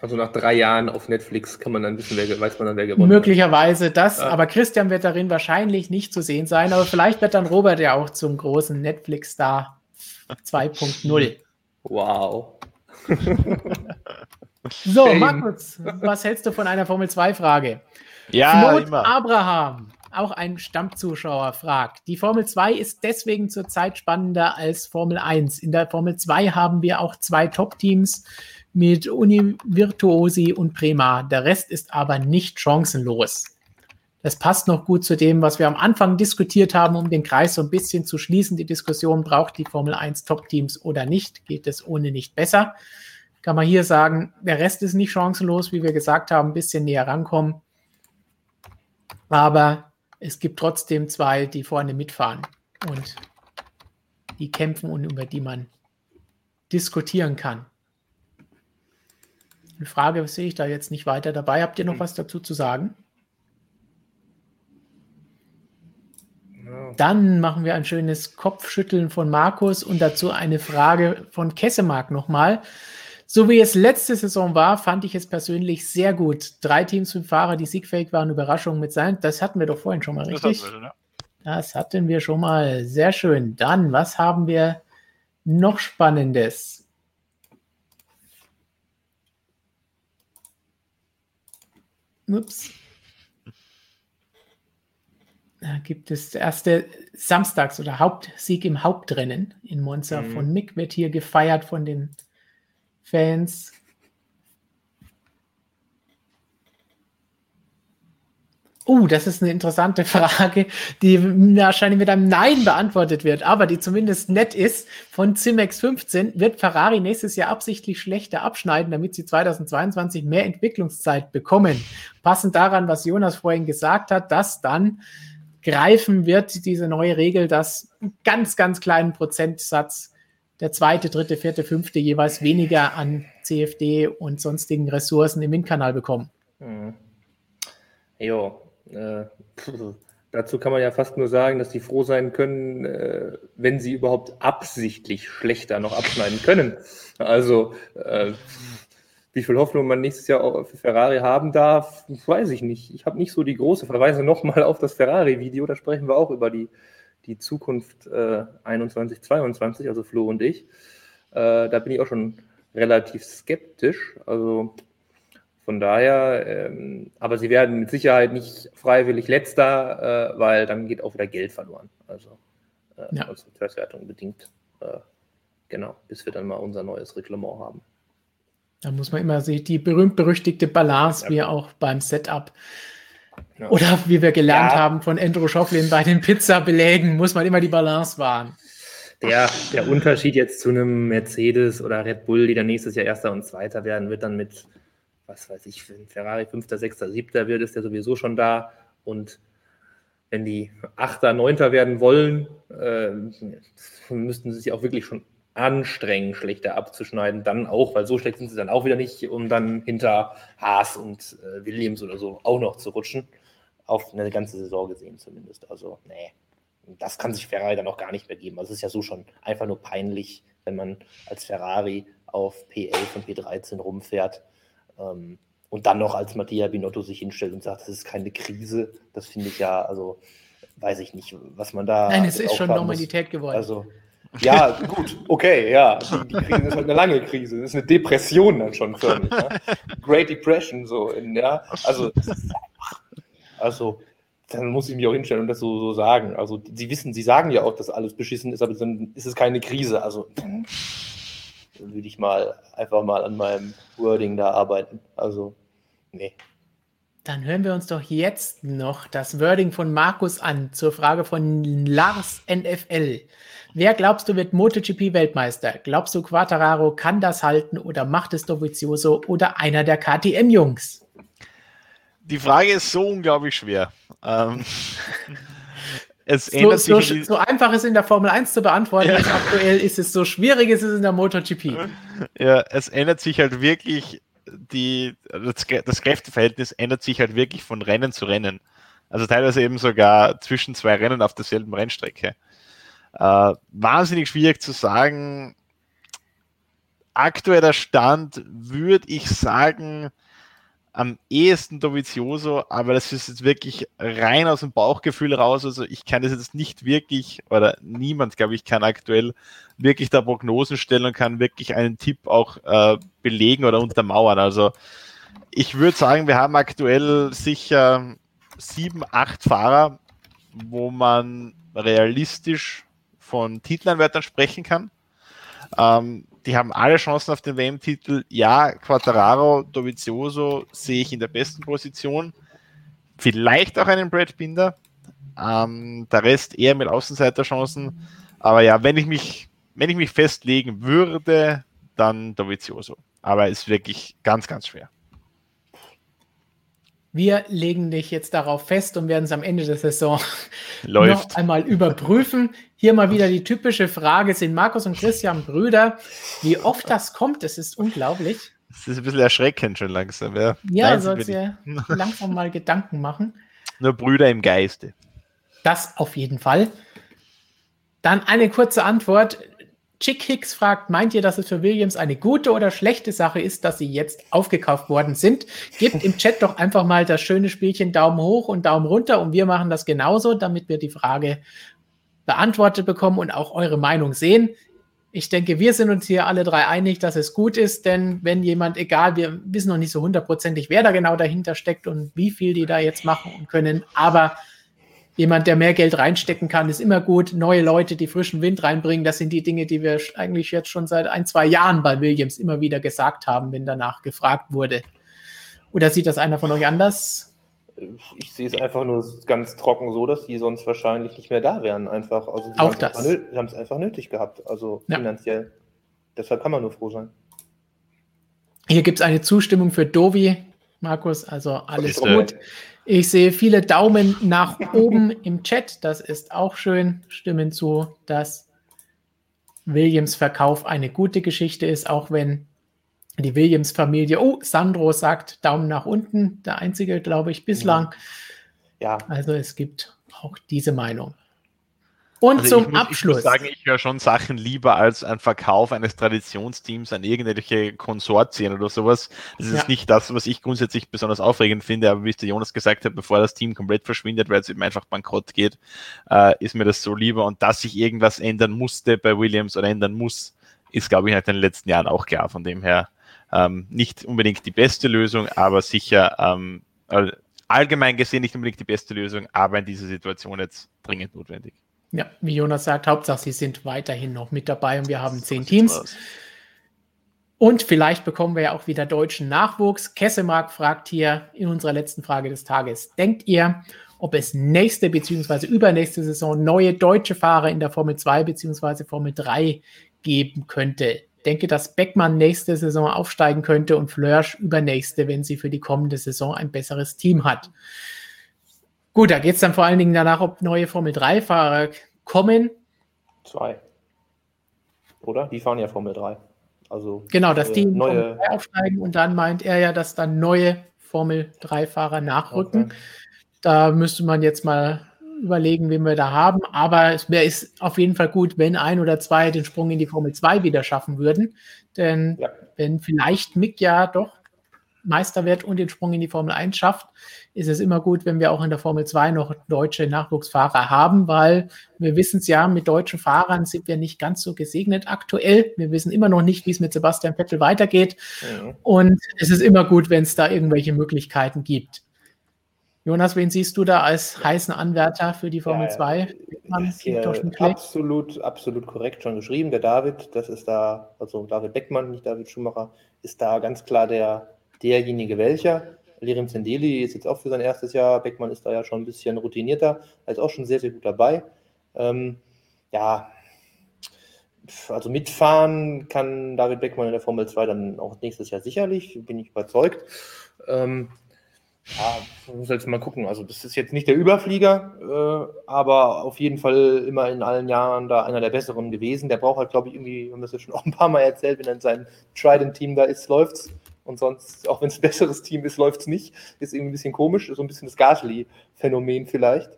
Also nach drei Jahren auf Netflix kann man dann wissen, wer, weiß man dann, wer gewonnen Möglicherweise hat. das, ja. aber Christian wird darin wahrscheinlich nicht zu sehen sein, aber vielleicht wird dann Robert ja auch zum großen Netflix-Star 2.0. Wow. so, Fame. Markus, was hältst du von einer Formel 2-Frage? Ja, Claude immer. Abraham, auch ein Stammzuschauer, fragt: Die Formel 2 ist deswegen zurzeit spannender als Formel 1. In der Formel 2 haben wir auch zwei Top-Teams mit Uni Virtuosi und Prema. Der Rest ist aber nicht chancenlos. Das passt noch gut zu dem, was wir am Anfang diskutiert haben, um den Kreis so ein bisschen zu schließen. Die Diskussion, braucht die Formel 1 Top-Teams oder nicht? Geht es ohne nicht besser? Kann man hier sagen, der Rest ist nicht chancenlos, wie wir gesagt haben, ein bisschen näher rankommen. Aber es gibt trotzdem zwei, die vorne mitfahren und die kämpfen und über die man diskutieren kann. Eine Frage sehe ich da jetzt nicht weiter dabei. Habt ihr noch hm. was dazu zu sagen? Dann machen wir ein schönes Kopfschütteln von Markus und dazu eine Frage von Kessemark nochmal. So wie es letzte Saison war, fand ich es persönlich sehr gut. Drei Teams, fünf Fahrer, die siegfähig waren, Überraschungen mit sein. Das hatten wir doch vorhin schon mal, richtig? Das hatten wir, ja. das hatten wir schon mal. Sehr schön. Dann, was haben wir noch Spannendes? Ups. Da gibt es der erste Samstags- oder Hauptsieg im Hauptrennen in Monza mhm. von Mick, wird hier gefeiert von den Fans. Uh, das ist eine interessante Frage, die wahrscheinlich mit einem Nein beantwortet wird, aber die zumindest nett ist. Von Cimex 15 wird Ferrari nächstes Jahr absichtlich schlechter abschneiden, damit sie 2022 mehr Entwicklungszeit bekommen. Passend daran, was Jonas vorhin gesagt hat, dass dann greifen wird, diese neue Regel, dass einen ganz, ganz kleinen Prozentsatz der zweite, dritte, vierte, fünfte jeweils weniger an CFD und sonstigen Ressourcen im Windkanal bekommen. Mhm. Jo, äh, dazu kann man ja fast nur sagen, dass die froh sein können, äh, wenn sie überhaupt absichtlich schlechter noch abschneiden können. Also, äh, wie viel Hoffnung man nächstes Jahr für Ferrari haben darf, weiß ich nicht. Ich habe nicht so die große Verweise nochmal auf das Ferrari-Video, da sprechen wir auch über die die Zukunft äh, 21, 22, also Flo und ich. Äh, da bin ich auch schon relativ skeptisch. Also von daher, ähm, aber sie werden mit Sicherheit nicht freiwillig letzter, äh, weil dann geht auch wieder Geld verloren. Also äh, ja. als Verkehrswertung bedingt. Äh, genau, bis wir dann mal unser neues Reglement haben. Da muss man immer sehen, die berühmt-berüchtigte Balance, ja. wie auch beim Setup. Ja. Oder wie wir gelernt ja. haben von Andrew Schofflin bei den Pizza-Belägen, muss man immer die Balance wahren. Der, der Unterschied jetzt zu einem Mercedes oder Red Bull, die dann nächstes Jahr Erster und Zweiter werden, wird dann mit, was weiß ich, wenn Ferrari Fünfter, Sechster, Siebter wird, ist der sowieso schon da. Und wenn die Achter, Neunter werden wollen, äh, müssten sie sich auch wirklich schon anstrengen, schlechter abzuschneiden, dann auch, weil so schlecht sind sie dann auch wieder nicht, um dann hinter Haas und äh, Williams oder so auch noch zu rutschen. Auf eine ganze Saison gesehen zumindest. Also, nee, das kann sich Ferrari dann auch gar nicht mehr geben. Also, es ist ja so schon einfach nur peinlich, wenn man als Ferrari auf P11 und P13 rumfährt. Ähm, und dann noch als Mattia Binotto sich hinstellt und sagt, das ist keine Krise. Das finde ich ja, also weiß ich nicht, was man da. Nein, es ist schon Normalität geworden. Also, ja, gut, okay, ja. Die, die Krise ist halt eine lange Krise. Das ist eine Depression dann schon förmlich. Ja? Great Depression, so. In, ja? Also, also, dann muss ich mich auch hinstellen und das so, so sagen. Also, sie wissen, sie sagen ja auch, dass alles beschissen ist, aber dann ist es keine Krise. Also, dann würde ich mal einfach mal an meinem Wording da arbeiten. Also, nee. Dann hören wir uns doch jetzt noch das Wording von Markus an zur Frage von Lars NFL. Wer glaubst du wird MotoGP-Weltmeister? Glaubst du, Quattararo kann das halten oder macht es Dovizioso oder einer der KTM-Jungs? Die Frage ist so unglaublich schwer. Ähm, es so, so, so, einfach ist in der Formel 1 zu beantworten, ja. aktuell ist es so schwierig ist es in der MotoGP. Ja, es ändert sich halt wirklich die, das, das Kräfteverhältnis ändert sich halt wirklich von Rennen zu Rennen. Also teilweise eben sogar zwischen zwei Rennen auf derselben Rennstrecke. Äh, wahnsinnig schwierig zu sagen. Aktueller Stand würde ich sagen, am ehesten Dovizioso, aber das ist jetzt wirklich rein aus dem Bauchgefühl raus. Also ich kann das jetzt nicht wirklich, oder niemand, glaube ich, kann aktuell wirklich da Prognosen stellen und kann wirklich einen Tipp auch äh, belegen oder untermauern. Also ich würde sagen, wir haben aktuell sicher sieben, acht Fahrer, wo man realistisch von Titelanwärtern sprechen kann. Ähm, die haben alle Chancen auf den WM-Titel. Ja, Quattararo, Dovizioso sehe ich in der besten Position. vielleicht auch einen Brad Binder. Ähm, der Rest eher mit Außenseiterchancen. Aber ja, wenn ich mich, wenn ich mich festlegen würde, dann Dovizioso. Aber ist wirklich ganz, ganz schwer. Wir legen dich jetzt darauf fest und werden es am Ende der Saison Läuft. noch einmal überprüfen. Hier mal wieder die typische Frage: Sind Markus und Christian Brüder? Wie oft das kommt, das ist unglaublich. Das ist ein bisschen erschreckend schon langsam. Ja, ja sollst dir langsam mal Gedanken machen. Nur Brüder im Geiste. Das auf jeden Fall. Dann eine kurze Antwort. Chick Hicks fragt, meint ihr, dass es für Williams eine gute oder schlechte Sache ist, dass sie jetzt aufgekauft worden sind? Gebt im Chat doch einfach mal das schöne Spielchen Daumen hoch und Daumen runter und wir machen das genauso, damit wir die Frage beantwortet bekommen und auch eure Meinung sehen. Ich denke, wir sind uns hier alle drei einig, dass es gut ist, denn wenn jemand, egal, wir wissen noch nicht so hundertprozentig, wer da genau dahinter steckt und wie viel die da jetzt machen können, aber jemand, der mehr Geld reinstecken kann, ist immer gut. Neue Leute, die frischen Wind reinbringen, das sind die Dinge, die wir eigentlich jetzt schon seit ein, zwei Jahren bei Williams immer wieder gesagt haben, wenn danach gefragt wurde. Oder sieht das einer von euch anders? Ich sehe es einfach nur ganz trocken so, dass die sonst wahrscheinlich nicht mehr da wären. Einfach. Also Auch das. sie haben es einfach nötig gehabt, also ja. finanziell. Deshalb kann man nur froh sein. Hier gibt es eine Zustimmung für Dovi, Markus, also alles gut. Ich sehe viele Daumen nach oben im Chat. Das ist auch schön. Stimmen zu, dass Williams Verkauf eine gute Geschichte ist, auch wenn die Williams-Familie, oh, Sandro sagt Daumen nach unten, der einzige, glaube ich, bislang. Ja. Also es gibt auch diese Meinung. Und also zum ich muss, Abschluss. Ich muss sagen, ich höre schon Sachen lieber als ein Verkauf eines Traditionsteams an irgendwelche Konsortien oder sowas. Das ist ja. nicht das, was ich grundsätzlich besonders aufregend finde, aber wie es der Jonas gesagt hat, bevor das Team komplett verschwindet, weil es eben einfach bankrott geht, äh, ist mir das so lieber. Und dass sich irgendwas ändern musste bei Williams oder ändern muss, ist, glaube ich, in den letzten Jahren auch klar. Von dem her ähm, nicht unbedingt die beste Lösung, aber sicher ähm, allgemein gesehen nicht unbedingt die beste Lösung, aber in dieser Situation jetzt dringend notwendig. Ja, wie Jonas sagt, Hauptsache, sie sind weiterhin noch mit dabei und wir haben zehn Teams. Und vielleicht bekommen wir ja auch wieder deutschen Nachwuchs. Kessemark fragt hier in unserer letzten Frage des Tages: Denkt ihr, ob es nächste bzw. übernächste Saison neue deutsche Fahrer in der Formel 2 bzw. Formel 3 geben könnte? denke, dass Beckmann nächste Saison aufsteigen könnte und Flörsch übernächste, wenn sie für die kommende Saison ein besseres Team hat. Gut, da geht es dann vor allen Dingen danach, ob neue Formel-3-Fahrer kommen. Zwei. Oder? Die fahren ja Formel 3. Also genau, dass die neue Formel 3 aufsteigen und dann meint er ja, dass dann neue Formel 3-Fahrer nachrücken. Okay. Da müsste man jetzt mal überlegen, wen wir da haben. Aber es wäre auf jeden Fall gut, wenn ein oder zwei den Sprung in die Formel 2 wieder schaffen würden. Denn ja. wenn vielleicht Mick ja doch Meister wird und den Sprung in die Formel 1 schafft, ist es immer gut, wenn wir auch in der Formel 2 noch deutsche Nachwuchsfahrer haben, weil wir wissen es ja, mit deutschen Fahrern sind wir nicht ganz so gesegnet aktuell. Wir wissen immer noch nicht, wie es mit Sebastian Vettel weitergeht. Mhm. Und es ist immer gut, wenn es da irgendwelche Möglichkeiten gibt. Jonas, wen siehst du da als heißen Anwärter für die Formel ja, 2? absolut, absolut korrekt schon geschrieben. Der David, das ist da, also David Beckmann, nicht David Schumacher, ist da ganz klar der, derjenige welcher. Lirim Zendeli ist jetzt auch für sein erstes Jahr. Beckmann ist da ja schon ein bisschen routinierter, ist auch schon sehr, sehr gut dabei. Ähm, ja, also mitfahren kann David Beckmann in der Formel 2 dann auch nächstes Jahr sicherlich, bin ich überzeugt. Ähm, ja, muss jetzt mal gucken. Also, das ist jetzt nicht der Überflieger, äh, aber auf jeden Fall immer in allen Jahren da einer der besseren gewesen. Der braucht halt, glaube ich, irgendwie, wir haben das ja schon auch ein paar Mal erzählt, wenn er in seinem Trident-Team da ist, läuft's. Und sonst, auch wenn es ein besseres Team ist, läuft es nicht. Ist irgendwie ein bisschen komisch, so ein bisschen das Gasly-Phänomen vielleicht,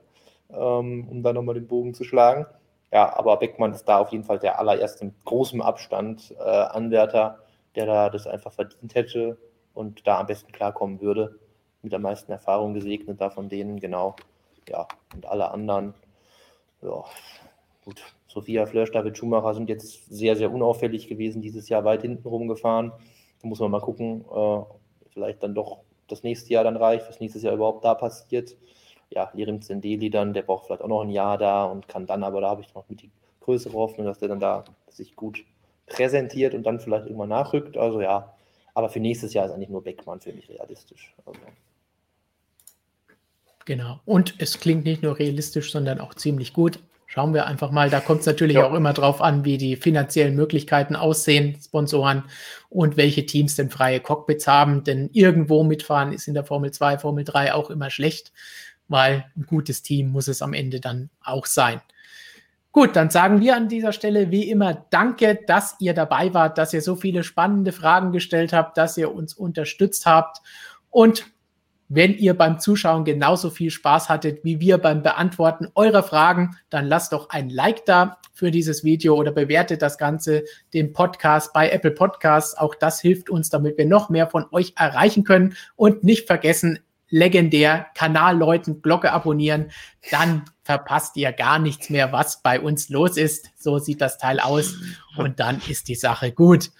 ähm, um da nochmal den Bogen zu schlagen. Ja, aber Beckmann ist da auf jeden Fall der allererste mit großem Abstand äh, Anwärter, der da das einfach verdient hätte und da am besten klarkommen würde mit der meisten Erfahrung gesegnet, da von denen, genau. Ja, und alle anderen, ja, gut. Sophia Flörsch, David Schumacher sind jetzt sehr, sehr unauffällig gewesen, dieses Jahr weit hinten rumgefahren. Da muss man mal gucken, äh, vielleicht dann doch das nächste Jahr dann reicht, was nächstes Jahr überhaupt da passiert. Ja, Lirim Zendeli dann, der braucht vielleicht auch noch ein Jahr da und kann dann, aber da habe ich noch mit die größere Hoffnung, dass der dann da sich gut präsentiert und dann vielleicht irgendwann nachrückt. Also ja, aber für nächstes Jahr ist eigentlich nur Beckmann für mich realistisch. Also. Genau. Und es klingt nicht nur realistisch, sondern auch ziemlich gut. Schauen wir einfach mal. Da kommt es natürlich ja. auch immer drauf an, wie die finanziellen Möglichkeiten aussehen, Sponsoren und welche Teams denn freie Cockpits haben. Denn irgendwo mitfahren ist in der Formel 2, Formel 3 auch immer schlecht, weil ein gutes Team muss es am Ende dann auch sein. Gut, dann sagen wir an dieser Stelle wie immer Danke, dass ihr dabei wart, dass ihr so viele spannende Fragen gestellt habt, dass ihr uns unterstützt habt. Und wenn ihr beim Zuschauen genauso viel Spaß hattet wie wir beim Beantworten eurer Fragen, dann lasst doch ein Like da für dieses Video oder bewertet das Ganze, den Podcast bei Apple Podcasts. Auch das hilft uns, damit wir noch mehr von euch erreichen können. Und nicht vergessen, legendär Kanal läuten, Glocke abonnieren, dann verpasst ihr gar nichts mehr, was bei uns los ist. So sieht das Teil aus und dann ist die Sache gut.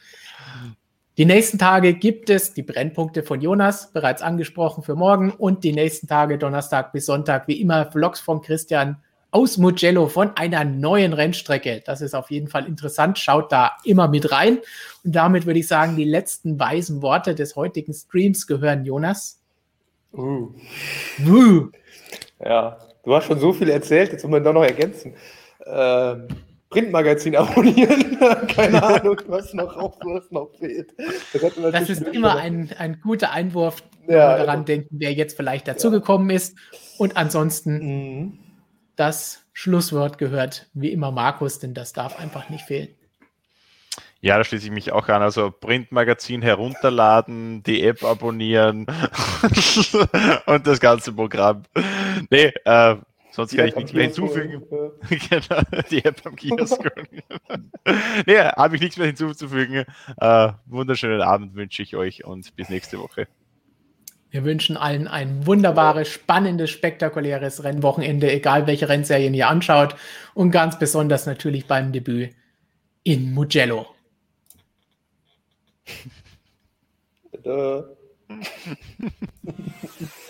Die nächsten Tage gibt es die Brennpunkte von Jonas, bereits angesprochen für morgen, und die nächsten Tage, Donnerstag bis Sonntag, wie immer, Vlogs von Christian aus Mugello von einer neuen Rennstrecke. Das ist auf jeden Fall interessant. Schaut da immer mit rein. Und damit würde ich sagen, die letzten weisen Worte des heutigen Streams gehören Jonas. Uh. Uh. Ja, du hast schon so viel erzählt, jetzt muss man da noch ergänzen. Ähm, Printmagazin abonnieren. Keine Ahnung, was noch, was noch fehlt. Das, das ist immer ein, ein guter Einwurf, wenn ja, wir daran also. denken, wer jetzt vielleicht dazugekommen ja. ist. Und ansonsten mhm. das Schlusswort gehört wie immer Markus, denn das darf einfach nicht fehlen. Ja, da schließe ich mich auch an. Also Printmagazin herunterladen, die App abonnieren und das ganze Programm. Nee, äh, Sonst die kann App ich nichts mehr hinzufügen. genau, die App am Kiosk. nee, habe ich nichts mehr hinzuzufügen. Äh, wunderschönen Abend wünsche ich euch und bis nächste Woche. Wir wünschen allen ein wunderbares, spannendes, spektakuläres Rennwochenende, egal welche Rennserien ihr anschaut. Und ganz besonders natürlich beim Debüt in Mugello.